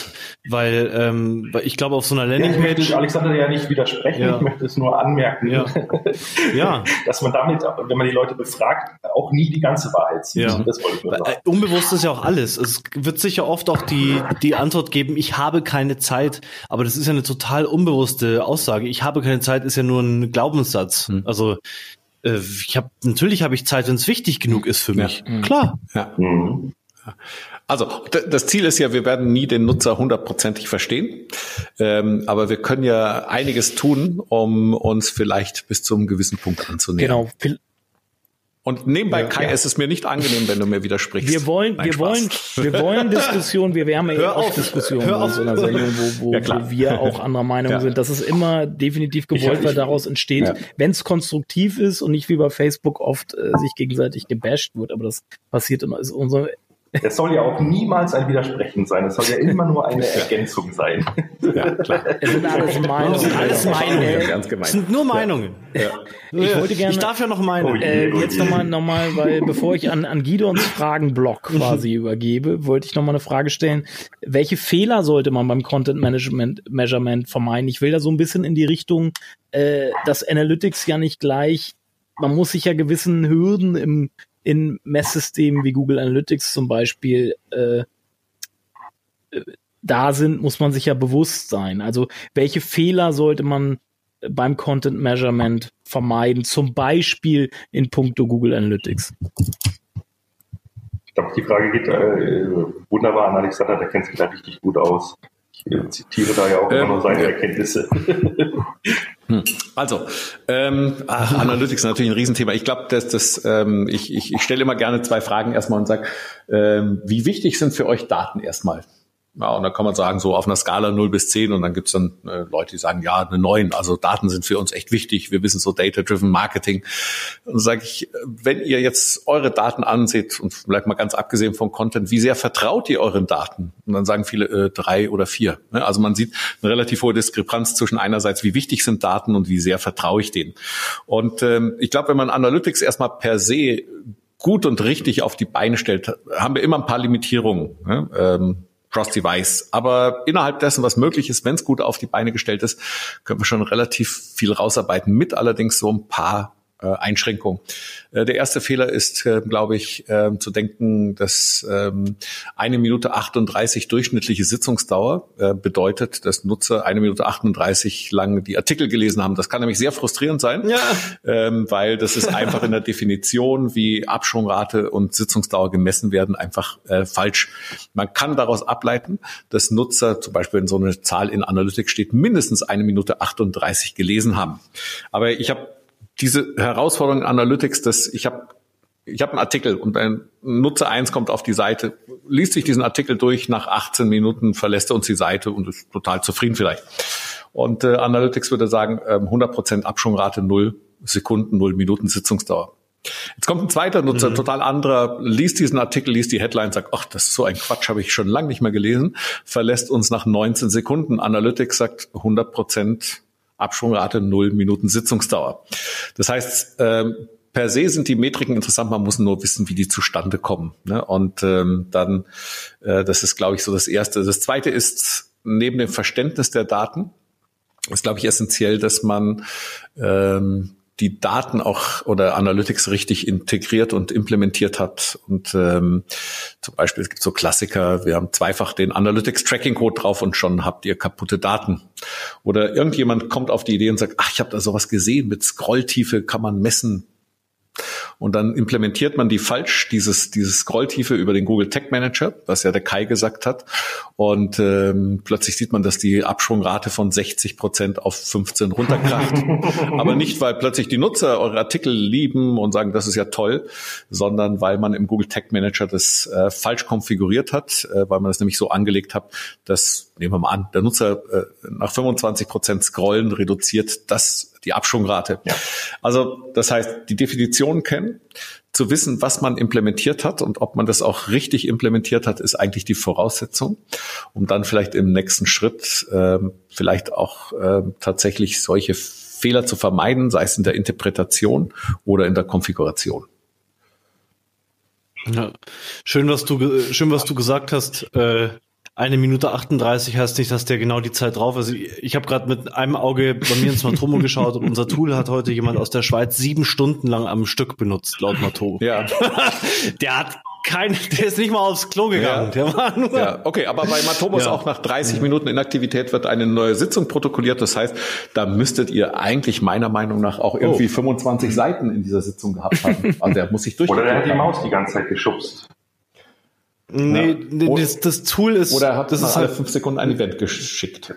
Weil, ähm, weil ich glaube, auf so einer Ja, ich möchte Landingpage. Alexander ja nicht widersprechen, Ja. ich möchte es nur anmerken, Ja. Ja. dass man damit, wenn man die Leute befragt, auch nie die ganze Wahrheit sieht. Ja. Das wollte ich nur Weil, sagen. äh, unbewusst ist ja auch alles. Es wird sicher oft auch die, die Antwort geben, ich habe keine Zeit. Aber das ist ja eine total unbewusste Aussage. Ich habe keine Zeit ist ja nur ein Glaubenssatz. Hm. Also äh, ich habe natürlich habe ich Zeit, wenn es wichtig genug ist für Ja. mich. Klar. Ja. Mhm. Also das Ziel ist ja, wir werden nie den Nutzer hundertprozentig verstehen, ähm, aber wir können ja einiges tun, um uns vielleicht bis zu einem gewissen Punkt anzunähern. Genau. Und nebenbei, Ja. Kai, es ist mir nicht angenehm, wenn du mir widersprichst. Wir wollen, Nein, wir Spaß. wollen, wir wollen Diskussion. Wir, wir haben ja auf. Diskussionen in so einer Sendung, wo, wo, Ja, wo wir auch anderer Meinung Ja. sind. Das ist immer definitiv gewollt, Ich- weil ich- daraus entsteht, Ja. wenn es konstruktiv ist und nicht wie bei Facebook oft äh, sich gegenseitig gebasht wird. Aber das passiert immer. Ist unser, Es soll ja auch niemals ein Widersprechen sein. Es soll ja immer nur eine Ergänzung sein. Ja, klar. es sind alles Meinungen. Das sind alles Meinungen. Ganz Das gemein. sind nur Meinungen. Ich wollte gerne- Ich darf ja noch meine. Oh je. Äh, jetzt nochmal, noch mal, weil bevor ich an, an Gidons Fragenblock quasi übergebe, wollte ich nochmal eine Frage stellen. Welche Fehler sollte man beim Content Management Measurement vermeiden? Ich will da so ein bisschen in die Richtung, äh, dass Analytics ja nicht gleich, man muss sich ja gewissen Hürden im, in Messsystemen wie Google Analytics zum Beispiel äh, äh, da sind, muss man sich ja bewusst sein. Also welche Fehler sollte man beim Content Measurement vermeiden, zum Beispiel in puncto Google Analytics? Ich glaube, die Frage geht äh, wunderbar an Alexander, der kennt sich da richtig gut aus. Ich zitiere da ja auch ähm, immer nur seine Erkenntnisse. Hm. Also, ähm, ach, Analytics ist natürlich ein Riesenthema. Ich glaube, dass das, ähm, ich, ich, ich stelle immer gerne zwei Fragen erstmal und sage, ähm, wie wichtig sind für euch Daten erstmal? Ja, und dann kann man sagen, so auf einer Skala 0 bis 10 und dann gibt's dann äh, Leute, die sagen, ja, eine 9. Also Daten sind für uns echt wichtig. Wir wissen so Data-Driven Marketing. Und sage ich, wenn ihr jetzt eure Daten anseht und vielleicht mal ganz abgesehen vom Content, wie sehr vertraut ihr euren Daten? Und dann sagen viele äh, drei oder vier. Ne? Also man sieht eine relativ hohe Diskrepanz zwischen einerseits, wie wichtig sind Daten und wie sehr vertraue ich denen. Und ähm, ich glaube, wenn man Analytics erstmal per se gut und richtig auf die Beine stellt, haben wir immer ein paar Limitierungen. Ne? Ähm, Cross-Device. Aber innerhalb dessen, was möglich ist, wenn es gut auf die Beine gestellt ist, können wir schon relativ viel rausarbeiten. Mit allerdings so ein paar äh, Einschränkung. Äh, der erste Fehler ist, äh, glaube ich, äh, zu denken, dass ähm, eine Minute 38 durchschnittliche Sitzungsdauer äh, bedeutet, dass Nutzer eine Minute 38 lang die Artikel gelesen haben. Das kann nämlich sehr frustrierend sein, ja. ähm, weil das ist einfach in der Definition, wie Abschwungrate und Sitzungsdauer gemessen werden, einfach äh, falsch. Man kann daraus ableiten, dass Nutzer, zum Beispiel wenn so eine Zahl in Analytics steht, mindestens eine Minute 38 gelesen haben. Aber ich habe diese Herausforderung Analytics, dass ich habe ich habe einen Artikel und ein Nutzer eins kommt auf die Seite, liest sich diesen Artikel durch, nach 18 Minuten verlässt er uns die Seite und ist total zufrieden vielleicht. Und äh, Analytics würde sagen, äh, 100% Abschwungrate, 0 Sekunden, 0 Minuten Sitzungsdauer. Jetzt kommt ein zweiter Nutzer, mhm. total anderer, liest diesen Artikel, liest die Headline, sagt, ach, das ist so ein Quatsch, habe ich schon lange nicht mehr gelesen, verlässt uns nach 19 Sekunden. Analytics sagt 100 Prozent Abschwungrate, null Minuten Sitzungsdauer. Das heißt, ähm, per se sind die Metriken interessant, man muss nur wissen, wie die zustande kommen. Ne? Und ähm, dann, äh, das ist, glaube ich, so das Erste. Das Zweite ist, neben dem Verständnis der Daten, ist, glaube ich, essentiell, dass man ähm, die Daten auch oder Analytics richtig integriert und implementiert hat. Und ähm, zum Beispiel, es gibt so Klassiker, wir haben zweifach den Analytics Tracking Code drauf und schon habt ihr kaputte Daten. Oder irgendjemand kommt auf die Idee und sagt, ach, ich habe da sowas gesehen, mit Scrolltiefe kann man messen, und dann implementiert man die falsch, dieses, dieses Scrolltiefe über den Google Tag Manager, was ja der Kai gesagt hat. Und ähm, plötzlich sieht man, dass die Abschwungrate von 60 Prozent auf 15 runterkracht. Aber nicht, weil plötzlich die Nutzer eure Artikel lieben und sagen, das ist ja toll, sondern weil man im Google Tag Manager das äh, falsch konfiguriert hat, äh, weil man das nämlich so angelegt hat, dass, nehmen wir mal an, der Nutzer äh, nach 25 Prozent Scrollen reduziert das die Abschwungrate. Ja. Also das heißt, die Definition kennen, zu wissen, was man implementiert hat und ob man das auch richtig implementiert hat, ist eigentlich die Voraussetzung, um dann vielleicht im nächsten Schritt äh, vielleicht auch äh, tatsächlich solche Fehler zu vermeiden, sei es in der Interpretation oder in der Konfiguration. Ja. Schön, was du schön, was du gesagt hast. Äh, eine Minute 38 heißt nicht, dass der genau die Zeit drauf ist. Ich, ich habe gerade mit einem Auge bei mir ins Matomo geschaut und unser Tool hat heute jemand aus der Schweiz sieben Stunden lang am Stück benutzt, laut Matomo. Ja. der hat kein, der ist nicht mal aufs Klo gegangen. Ja. Der war nur ja, okay, aber bei Matomo ja. auch nach 30 Minuten Inaktivität wird eine neue Sitzung protokolliert. Das heißt, da müsstet ihr eigentlich meiner Meinung nach auch irgendwie oh. 25 Seiten in dieser Sitzung gehabt haben. Also der muss sich durch. Oder der hat die Maus die ganze Zeit geschubst. Nee, ja. das, das, Tool ist. Oder hat das ist alle halt, fünf Sekunden ein Event geschickt.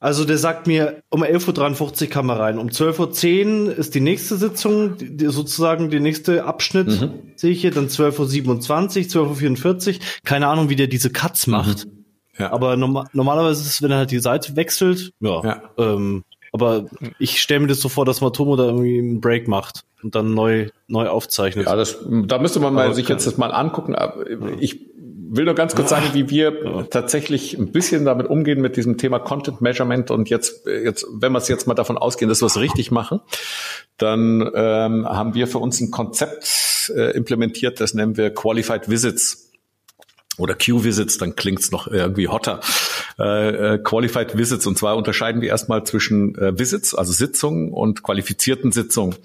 Also der sagt mir, um 11.53 Uhr kam er rein. Um 12.10 Uhr ist die nächste Sitzung, die, sozusagen der nächste Abschnitt, mhm. sehe ich hier. Dann 12.27 Uhr, 12.44 Uhr. Keine Ahnung, wie der diese Cuts mhm. macht. Mhm. Ja. Aber norma normalerweise ist es, wenn er halt die Seite wechselt, ja. ja. Ähm, aber ich stelle mir das so vor, dass Matomo da irgendwie einen Break macht und dann neu, neu aufzeichnet. Ja, das, da müsste man mal sich jetzt das mal angucken. Ich will nur ganz kurz sagen, wie wir ja. tatsächlich ein bisschen damit umgehen mit diesem Thema Content Measurement und jetzt, jetzt, wenn wir es jetzt mal davon ausgehen, dass wir es richtig machen, dann ähm, haben wir für uns ein Konzept äh, implementiert, das nennen wir Qualified Visits oder Q-Visits, dann klingt's noch irgendwie hotter. Äh, äh, Qualified Visits. Und zwar unterscheiden wir erstmal zwischen äh, Visits, also Sitzungen und qualifizierten Sitzungen.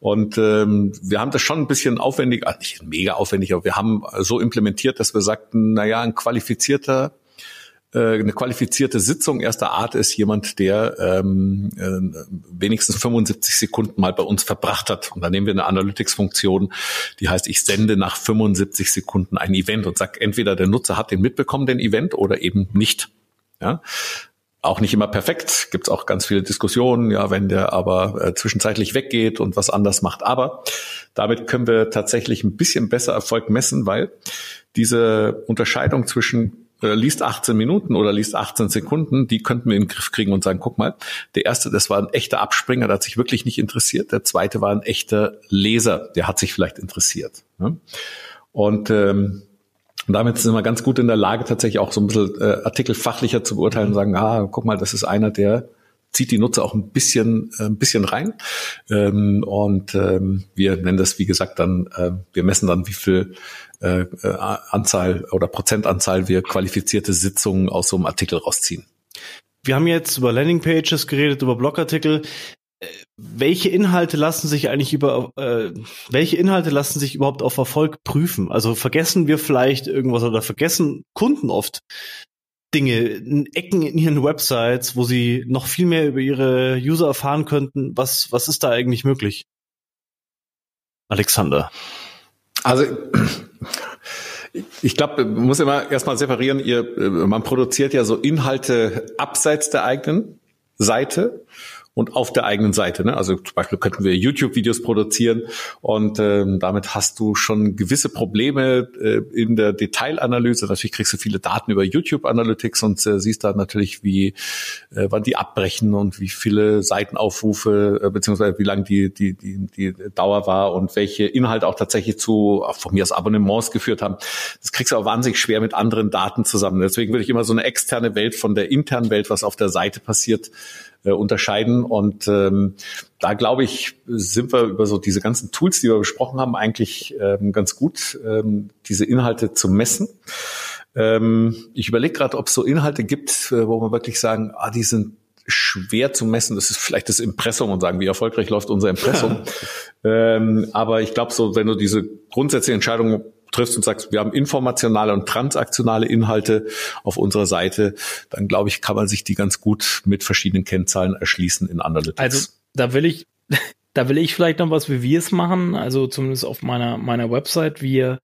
Und ähm, wir haben das schon ein bisschen aufwendig, also nicht mega aufwendig, aber wir haben so implementiert, dass wir sagten, na ja, ein qualifizierter eine qualifizierte Sitzung erster Art ist jemand, der ähm, äh, wenigstens 75 Sekunden mal bei uns verbracht hat. Und dann nehmen wir eine Analytics-Funktion, die heißt, ich sende nach 75 Sekunden ein Event und sage, entweder der Nutzer hat den mitbekommen, den Event, oder eben nicht. Ja, auch nicht immer perfekt, gibt es auch ganz viele Diskussionen, ja, wenn der aber äh, zwischenzeitlich weggeht und was anders macht. Aber damit können wir tatsächlich ein bisschen besser Erfolg messen, weil diese Unterscheidung zwischen äh, liest 18 Minuten oder liest 18 Sekunden, die könnten wir in den Griff kriegen und sagen, guck mal, der erste, das war ein echter Abspringer, der hat sich wirklich nicht interessiert. Der zweite war ein echter Leser, der hat sich vielleicht interessiert. Ne? Und ähm, damit sind wir ganz gut in der Lage, tatsächlich auch so ein bisschen äh, Artikel fachlicher zu beurteilen und sagen, ah, guck mal, das ist einer, der zieht die Nutzer auch ein bisschen, äh, ein bisschen rein. Ähm, und ähm, wir nennen das, wie gesagt, dann, äh, wir messen dann, wie viel äh, Anzahl oder Prozentanzahl wir qualifizierte Sitzungen aus so einem Artikel rausziehen. Wir haben jetzt über Landingpages geredet, über Blogartikel. Welche Inhalte lassen sich eigentlich über äh, welche Inhalte lassen sich überhaupt auf Erfolg prüfen? Also vergessen wir vielleicht irgendwas oder vergessen Kunden oft Dinge, Ecken in ihren Websites, wo sie noch viel mehr über ihre User erfahren könnten. Was, was ist da eigentlich möglich? Alexander. Also ich glaube, man muss immer erstmal separieren, ihr, man produziert ja so Inhalte abseits der eigenen Seite und auf der eigenen Seite. Ne? Also zum Beispiel könnten wir YouTube-Videos produzieren und ähm, damit hast du schon gewisse Probleme äh, in der Detailanalyse. Natürlich kriegst du viele Daten über YouTube Analytics und äh, siehst da natürlich, wie äh, wann die abbrechen und wie viele Seitenaufrufe äh, beziehungsweise wie lang die, die, die, die Dauer war und welche Inhalte auch tatsächlich zu von mir aus Abonnements geführt haben. Das kriegst du auch wahnsinnig schwer mit anderen Daten zusammen. Deswegen würde ich immer so eine externe Welt von der internen Welt, was auf der Seite passiert, äh, unterscheiden. Und ähm, da glaube ich, sind wir über so diese ganzen Tools, die wir besprochen haben, eigentlich ähm, ganz gut, ähm, diese Inhalte zu messen. Ähm, ich überlege gerade, ob es so Inhalte gibt, äh, wo man wirklich sagen, ah, die sind schwer zu messen. Das ist vielleicht das Impressum und sagen, wie erfolgreich läuft unser Impressum. ähm, aber ich glaube, so wenn du diese grundsätzliche Entscheidung triffst und sagst, wir haben informationale und transaktionale Inhalte auf unserer Seite, dann glaube ich, kann man sich die ganz gut mit verschiedenen Kennzahlen erschließen in Analytics. Also da will ich, da will ich vielleicht noch was, wie wir es machen. Also zumindest auf meiner meiner Website. Wir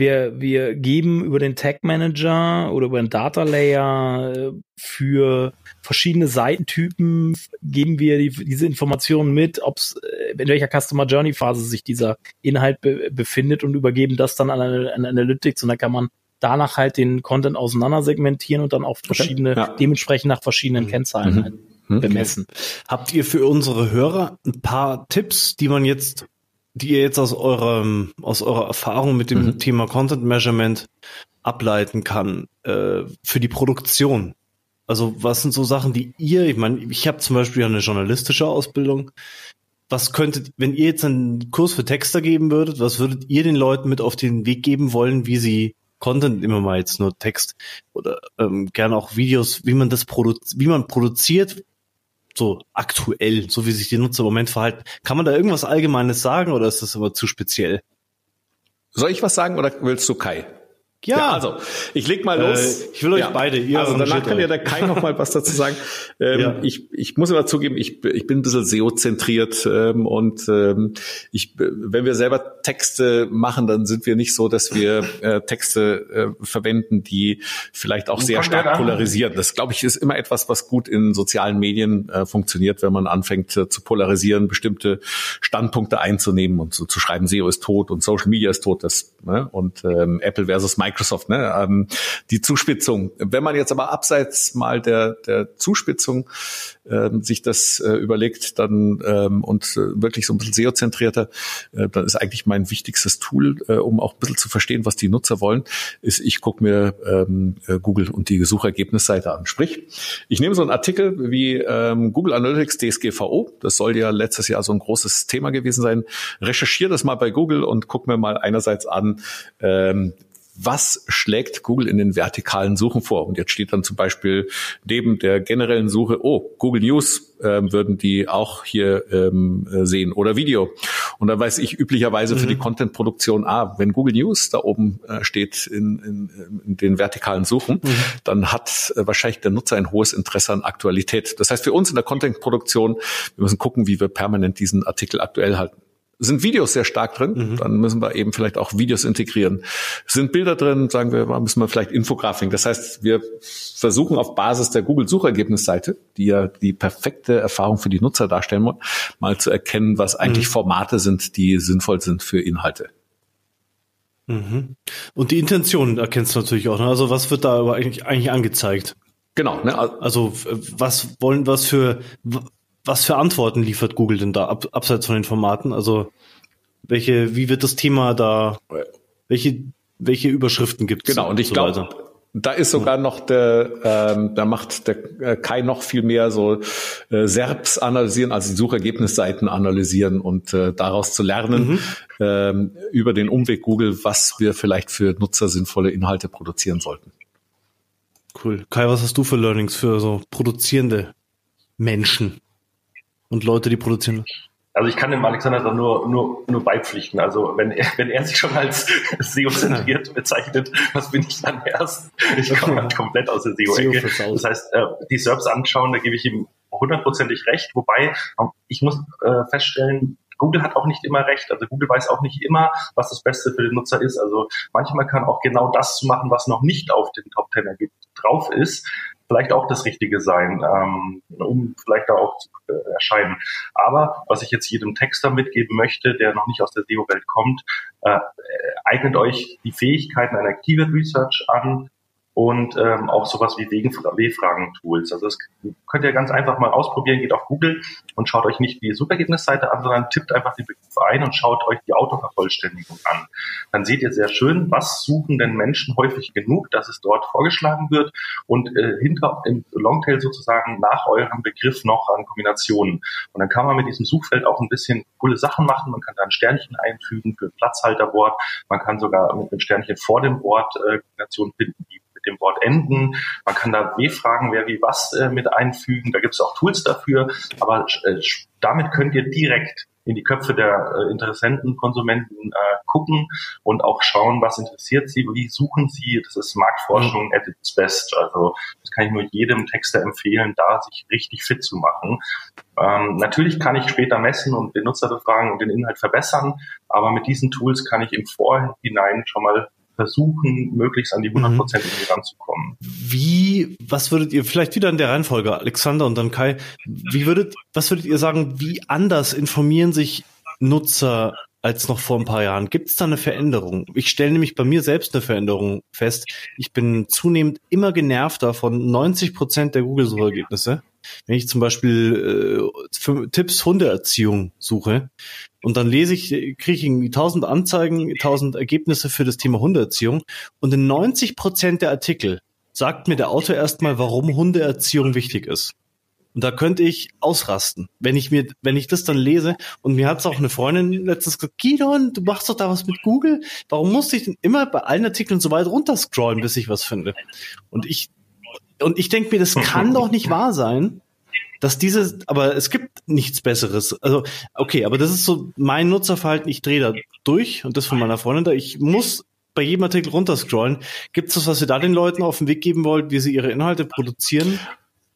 wir, wir geben über den Tag Manager oder über den Data Layer äh, für verschiedene Seitentypen geben wir die, diese Informationen mit, ob es äh, in welcher Customer Journey Phase sich dieser Inhalt be befindet und übergeben das dann an, an Analytics und dann kann man danach halt den Content auseinandersegmentieren und dann auf verschiedene, okay, ja. dementsprechend nach verschiedenen mhm. Kennzahlen mhm. halt mhm. bemessen. Habt ihr für unsere Hörer ein paar Tipps, die man jetzt die ihr jetzt aus eurem, aus eurer Erfahrung mit dem mhm. Thema Content Measurement ableiten kann äh, für die Produktion? Also was sind so Sachen, die ihr, ich meine, ich habe zum Beispiel eine journalistische Ausbildung. Was könntet, wenn ihr jetzt einen Kurs für Texter geben würdet, was würdet ihr den Leuten mit auf den Weg geben wollen, wie sie Content, immer mal jetzt nur Text oder ähm, gerne auch Videos, wie man das produziert, wie man produziert, so aktuell, so wie sich die Nutzer im Moment verhalten. Kann man da irgendwas Allgemeines sagen oder ist das aber zu speziell? Soll ich was sagen oder willst du Kai? Ja. ja. also ich leg mal los. Äh, ich will euch ja. beide. Ihr also danach kann ja der Kai noch mal was dazu sagen. Ähm, ja. ich, ich muss immer zugeben, ich, ich bin ein bisschen SEO-zentriert ähm, und ähm, ich, wenn wir selber Texte machen, dann sind wir nicht so, dass wir äh, Texte äh, verwenden, die vielleicht auch sehr stark polarisieren. Das glaube ich ist immer etwas, was gut in sozialen Medien äh, funktioniert, wenn man anfängt äh, zu polarisieren, bestimmte Standpunkte einzunehmen und so zu schreiben, SEO ist tot und Social Media ist tot. Das ne? und ähm, Apple versus Microsoft Microsoft, ne? Ähm, die Zuspitzung. Wenn man jetzt aber abseits mal der, der Zuspitzung ähm, sich das äh, überlegt, dann ähm, und äh, wirklich so ein bisschen SEO-zentrierter, äh, dann ist eigentlich mein wichtigstes Tool, äh, um auch ein bisschen zu verstehen, was die Nutzer wollen, ist, ich gucke mir ähm, äh, Google und die Suchergebnisseite an. Sprich, ich nehme so einen Artikel wie ähm, Google Analytics DSGVO, das soll ja letztes Jahr so ein großes Thema gewesen sein, recherchiere das mal bei Google und guck mir mal einerseits an, ähm, was schlägt Google in den vertikalen Suchen vor? Und jetzt steht dann zum Beispiel neben der generellen Suche, oh, Google News ähm, würden die auch hier ähm, äh, sehen oder Video. Und dann weiß ich üblicherweise mhm. für die mhm. Content-Produktion, ah, wenn Google News da oben äh, steht in, in, in den vertikalen Suchen, mhm. dann hat äh, wahrscheinlich der Nutzer ein hohes Interesse an Aktualität. Das heißt, für uns in der Content-Produktion, wir müssen gucken, wie wir permanent diesen Artikel aktuell halten sind Videos sehr stark drin, mhm. dann müssen wir eben vielleicht auch Videos integrieren. Sind Bilder drin, sagen wir, müssen wir vielleicht Infografik. Das heißt, wir versuchen auf Basis der Google-Suchergebnisseite, die ja die perfekte Erfahrung für die Nutzer darstellen muss, mal zu erkennen, was eigentlich mhm. Formate sind, die sinnvoll sind für Inhalte. Mhm. Und die Intention erkennst du natürlich auch. Ne? Also was wird da aber eigentlich, eigentlich angezeigt? Genau. Ne? Also was wollen, was für was für Antworten liefert Google denn da ab, abseits von den Formaten? Also welche, wie wird das Thema da, welche, welche Überschriften gibt es? Genau, und ich so glaube, da ist sogar noch der, ähm, da macht der äh, Kai noch viel mehr so äh, SERPs analysieren, also die Suchergebnisseiten analysieren und äh, daraus zu lernen mhm. ähm, über den Umweg Google, was wir vielleicht für Nutzer sinnvolle Inhalte produzieren sollten. Cool. Kai, was hast du für Learnings für so produzierende Menschen? Und Leute, die produzieren? Also ich kann dem Alexander da nur, nur, nur beipflichten. Also wenn er, wenn er sich schon als SEO-zentriert bezeichnet, was bin ich dann erst? Ich komme halt komplett aus der SEO-Ecke. Das heißt, äh, die SERPs anschauen, da gebe ich ihm hundertprozentig recht. Wobei, ich muss äh, feststellen, Google hat auch nicht immer recht. Also Google weiß auch nicht immer, was das Beste für den Nutzer ist. Also manchmal kann auch genau das zu machen, was noch nicht auf den Top Ten drauf ist, vielleicht auch das Richtige sein, ähm, um vielleicht da auch zu äh, erscheinen. Aber was ich jetzt jedem Texter mitgeben möchte, der noch nicht aus der SEO-Welt kommt, äh, eignet euch die Fähigkeiten einer Keyword Research an, und ähm, auch sowas wie W-Fragen-Tools. Also das könnt ihr ganz einfach mal ausprobieren. Geht auf Google und schaut euch nicht die Suchergebnisseite an, sondern tippt einfach den Begriff ein und schaut euch die Autovervollständigung an. Dann seht ihr sehr schön, was suchen denn Menschen häufig genug, dass es dort vorgeschlagen wird und äh, hinter im Longtail sozusagen nach eurem Begriff noch an Kombinationen. Und dann kann man mit diesem Suchfeld auch ein bisschen coole Sachen machen. Man kann da ein Sternchen einfügen für ein Platzhalterwort. Man kann sogar mit einem Sternchen vor dem Wort äh, Kombinationen finden, die mit dem Wort enden. Man kann da W-Fragen, wer wie was äh, mit einfügen. Da gibt es auch Tools dafür. Aber äh, damit könnt ihr direkt in die Köpfe der äh, Interessenten, Konsumenten äh, gucken und auch schauen, was interessiert sie, wie suchen sie. Das ist Marktforschung mhm. at its best. Also das kann ich nur jedem Texter empfehlen, da sich richtig fit zu machen. Ähm, natürlich kann ich später messen und den Nutzer befragen und den Inhalt verbessern, aber mit diesen Tools kann ich im Vorhinein schon mal versuchen, möglichst an die 100 Prozent mhm. ranzukommen. Wie, was würdet ihr, vielleicht wieder in der Reihenfolge, Alexander und dann Kai, wie würdet, was würdet ihr sagen, wie anders informieren sich Nutzer als noch vor ein paar Jahren? Gibt es da eine Veränderung? Ich stelle nämlich bei mir selbst eine Veränderung fest. Ich bin zunehmend immer genervter von 90 Prozent der Google-Suchergebnisse. Wenn ich zum Beispiel äh, Tipps Hundeerziehung suche und dann lese ich, kriege ich irgendwie tausend Anzeigen, tausend Ergebnisse für das Thema Hundeerziehung und in 90 Prozent der Artikel sagt mir der Autor erstmal, warum Hundeerziehung wichtig ist. Und da könnte ich ausrasten, wenn ich mir, wenn ich das dann lese. Und mir hat es auch eine Freundin letztens gesagt, Gidon, du machst doch da was mit Google. Warum musste ich denn immer bei allen Artikeln so weit runterscrollen, bis ich was finde? Und ich und ich denke mir, das kann doch nicht wahr sein, dass diese, aber es gibt nichts Besseres. Also, okay, aber das ist so mein Nutzerverhalten. Ich drehe da durch und das von meiner Freundin da. Ich muss bei jedem Artikel runterscrollen. Gibt es was, was ihr da den Leuten auf den Weg geben wollt, wie sie ihre Inhalte produzieren?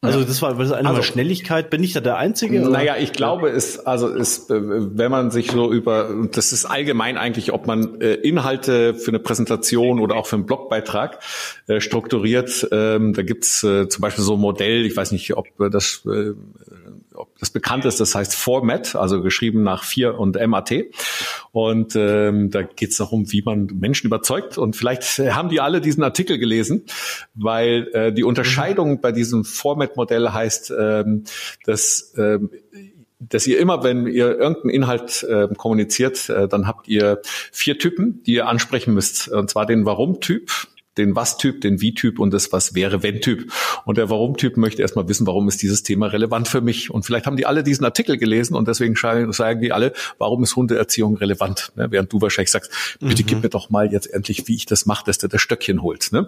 Also das war das eine also, Schnelligkeit. Bin ich da der Einzige? Oder? Naja, ich glaube, es also es, äh, wenn man sich so über das ist allgemein eigentlich, ob man äh, Inhalte für eine Präsentation oder auch für einen Blogbeitrag äh, strukturiert. Ähm, da gibt's zum Beispiel so ein Modell. Ich weiß nicht, ob das ob das bekannt ist, das heißt Format, also geschrieben nach 4 und MAT. Und ähm, da geht es darum, wie man Menschen überzeugt. Und vielleicht haben die alle diesen Artikel gelesen, weil äh, die Unterscheidung mhm. bei diesem Format-Modell heißt, ähm, dass ähm, dass ihr immer, wenn ihr irgendeinen Inhalt äh, kommuniziert, äh, dann habt ihr vier Typen, die ihr ansprechen müsst. Und zwar den Warum-Typ, den Was-Typ, den Wie-Typ und das Was wäre wenn-Typ. Und der Warum-Typ möchte erstmal wissen, warum ist dieses Thema relevant für mich. Und vielleicht haben die alle diesen Artikel gelesen und deswegen sagen die alle, warum ist Hundeerziehung relevant? Ne? Während du wahrscheinlich sagst, bitte mhm. gib mir doch mal jetzt endlich, wie ich das mache, dass du das Stöckchen holst. Ne?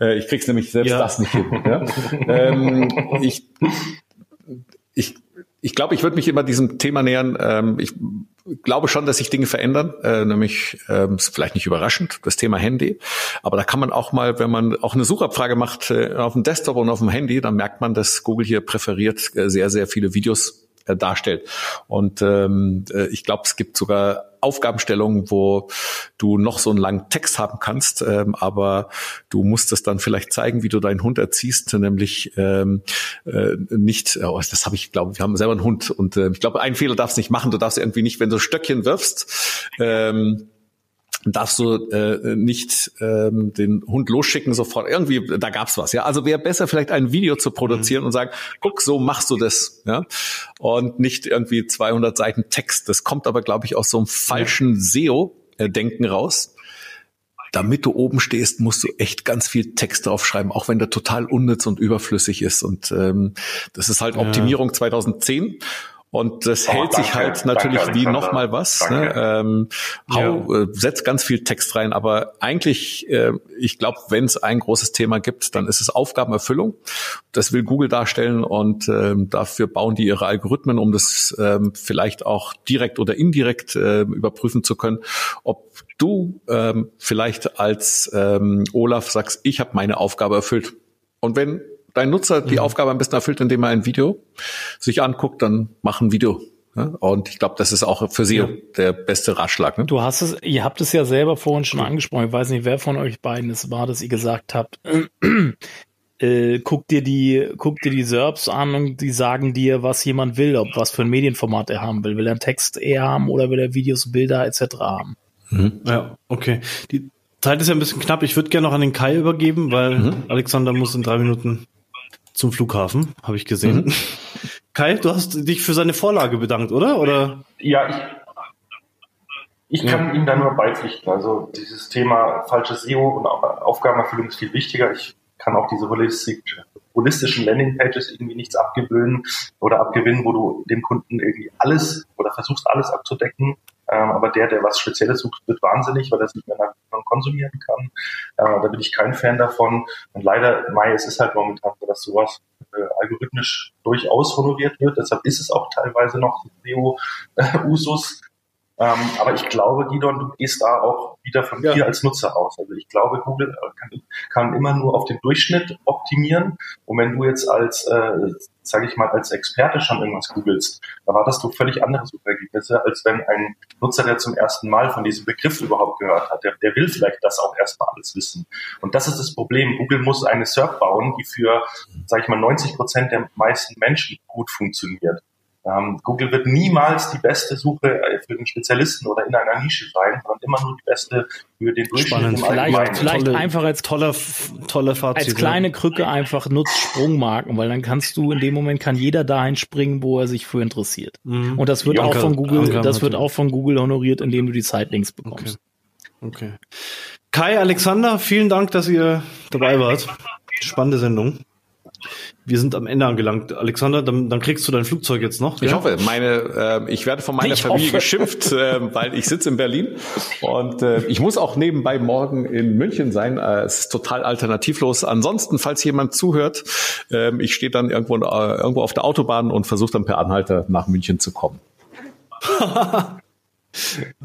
Äh, ich krieg's nämlich selbst ja. das nicht hin. Ja? ähm, ich, ich ich glaube, ich würde mich immer diesem Thema nähern. Ähm, ich glaube schon, dass sich Dinge verändern, äh, nämlich äh, vielleicht nicht überraschend, das Thema Handy. Aber da kann man auch mal, wenn man auch eine Suchabfrage macht äh, auf dem Desktop und auf dem Handy, dann merkt man, dass Google hier präferiert äh, sehr, sehr viele Videos äh, darstellt. Und ähm, äh, ich glaube, es gibt sogar Aufgabenstellungen, wo du noch so einen langen Text haben kannst, ähm, aber du musst es dann vielleicht zeigen, wie du deinen Hund erziehst, nämlich ähm, äh, nicht, oh, das habe ich, glaube wir haben selber einen Hund und äh, ich glaube, einen Fehler darfst du nicht machen, du darfst irgendwie nicht, wenn du Stöckchen wirfst, ähm, darfst du äh, nicht ähm, den Hund losschicken sofort. Irgendwie, da gab's was. Ja, also wäre besser vielleicht ein Video zu produzieren mhm. und sagen, guck, so machst du das. Ja, und nicht irgendwie 200 Seiten Text. Das kommt aber, glaube ich, aus so einem falschen SEO-Denken raus. Damit du oben stehst, musst du echt ganz viel Text draufschreiben, auch wenn der total unnütz und überflüssig ist. Und ähm, das ist halt Optimierung ja. 2010. Und das oh, hält danke, sich halt natürlich danke, wie nochmal was. Ne? Ähm, hau, ja. äh, setzt ganz viel Text rein, aber eigentlich, äh, ich glaube, wenn es ein großes Thema gibt, dann ist es Aufgabenerfüllung. Das will Google darstellen und ähm, dafür bauen die ihre Algorithmen, um das ähm, vielleicht auch direkt oder indirekt äh, überprüfen zu können, ob du ähm, vielleicht als ähm, Olaf sagst, ich habe meine Aufgabe erfüllt. Und wenn dein Nutzer die mhm. Aufgabe am besten erfüllt, indem er ein Video sich anguckt, dann mach ein Video. Und ich glaube, das ist auch für Sie ja. der beste Ratschlag. Ne? Du hast es, ihr habt es ja selber vorhin schon angesprochen. Ich weiß nicht, wer von euch beiden es war, dass ihr gesagt habt, äh, guck dir die, guck dir die SERPs an und die sagen dir, was jemand will, ob was für ein Medienformat er haben will. Will er einen Text eher haben oder will er Videos, Bilder etc. haben? Mhm. Ja, okay. Die Zeit ist ja ein bisschen knapp. Ich würde gerne noch an den Kai übergeben, weil mhm. Alexander muss in drei Minuten zum Flughafen, habe ich gesehen. Mhm. Kai, du hast dich für seine Vorlage bedankt, oder? Oder? Ja, ich, ich kann ja. ihm da nur beipflichten. Also dieses Thema falsches SEO und Aufgabenerfüllung ist viel wichtiger. Ich kann auch diese holistischen Landingpages irgendwie nichts abgewöhnen oder abgewinnen, wo du dem Kunden irgendwie alles oder versuchst alles abzudecken. Ähm, aber der, der was Spezielles sucht, wird wahnsinnig, weil er es nicht mehr konsumieren kann. Äh, da bin ich kein Fan davon. Und leider, Mai, es ist halt momentan so, dass sowas äh, algorithmisch durchaus honoriert wird. Deshalb ist es auch teilweise noch SEO-Usus. Ähm, aber ich glaube, Gidon, du gehst da auch wieder von ja. dir als Nutzer aus. Also ich glaube, Google kann, kann, immer nur auf den Durchschnitt optimieren. Und wenn du jetzt als, äh, sage ich mal, als Experte schon irgendwas googelst, erwartest du völlig andere Suchergebnisse, als wenn ein Nutzer, der zum ersten Mal von diesem Begriff überhaupt gehört hat, der, der will vielleicht das auch erstmal alles wissen. Und das ist das Problem. Google muss eine SERP bauen, die für, sage ich mal, 90 Prozent der meisten Menschen gut funktioniert. Ähm, Google wird niemals die beste Suche äh, für den Spezialisten oder in einer Nische sein, sondern immer nur die beste für den Durchschnitt. Spannend. Vielleicht, vielleicht tolle, einfach als toller, toller Fazit. Als kleine Krücke einfach nutzt Sprungmarken, weil dann kannst du in dem Moment kann jeder dahin springen, wo er sich für interessiert. Mhm. Und das wird Jonker, auch von Google, Jonker, das wird auch von Google honoriert, indem du die Zeitlinks bekommst. Okay. okay. Kai, Alexander, vielen Dank, dass ihr dabei wart. Spannende Sendung wir sind am Ende angelangt. Alexander, dann, dann kriegst du dein Flugzeug jetzt noch. Ich hoffe, meine, äh, ich werde von meiner ich Familie hoffe. geschimpft, äh, weil ich sitze in Berlin und äh, ich muss auch nebenbei morgen in München sein. Äh, es ist total alternativlos. Ansonsten, falls jemand zuhört, äh, ich stehe dann irgendwo, äh, irgendwo auf der Autobahn und versuche dann per Anhalter nach München zu kommen.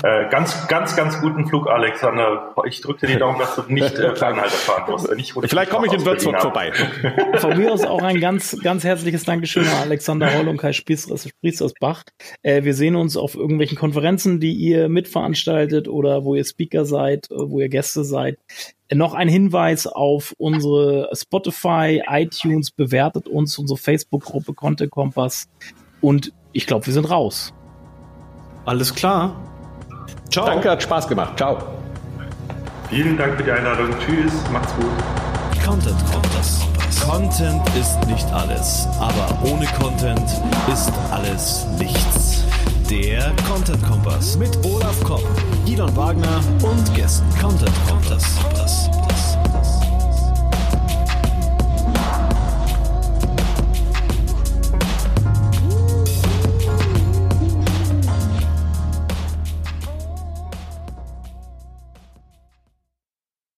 Äh, ganz, ganz, ganz guten Flug, Alexander. Ich drücke dir die Daumen, dass du nicht äh, Kleinhalter fahren musst. Ich, Vielleicht komme ich in Würzburg vorbei. Von mir aus auch ein ganz, ganz herzliches Dankeschön an Alexander Holl und Kai Spieß aus Bach. Äh, wir sehen uns auf irgendwelchen Konferenzen, die ihr mitveranstaltet oder wo ihr Speaker seid, äh, wo ihr Gäste seid. Äh, noch ein Hinweis auf unsere Spotify, iTunes, bewertet uns, unsere Facebook-Gruppe Content Kompass. Und ich glaube, wir sind raus. Alles klar. Ciao. Danke, hat Spaß gemacht. Ciao. Vielen Dank für die Einladung. Tschüss. Macht's gut. Content Kompass. Content ist nicht alles, aber ohne Content ist alles nichts. Der Content Kompass mit Olaf Kopp, Elon Wagner und Gästen. Content Kompass.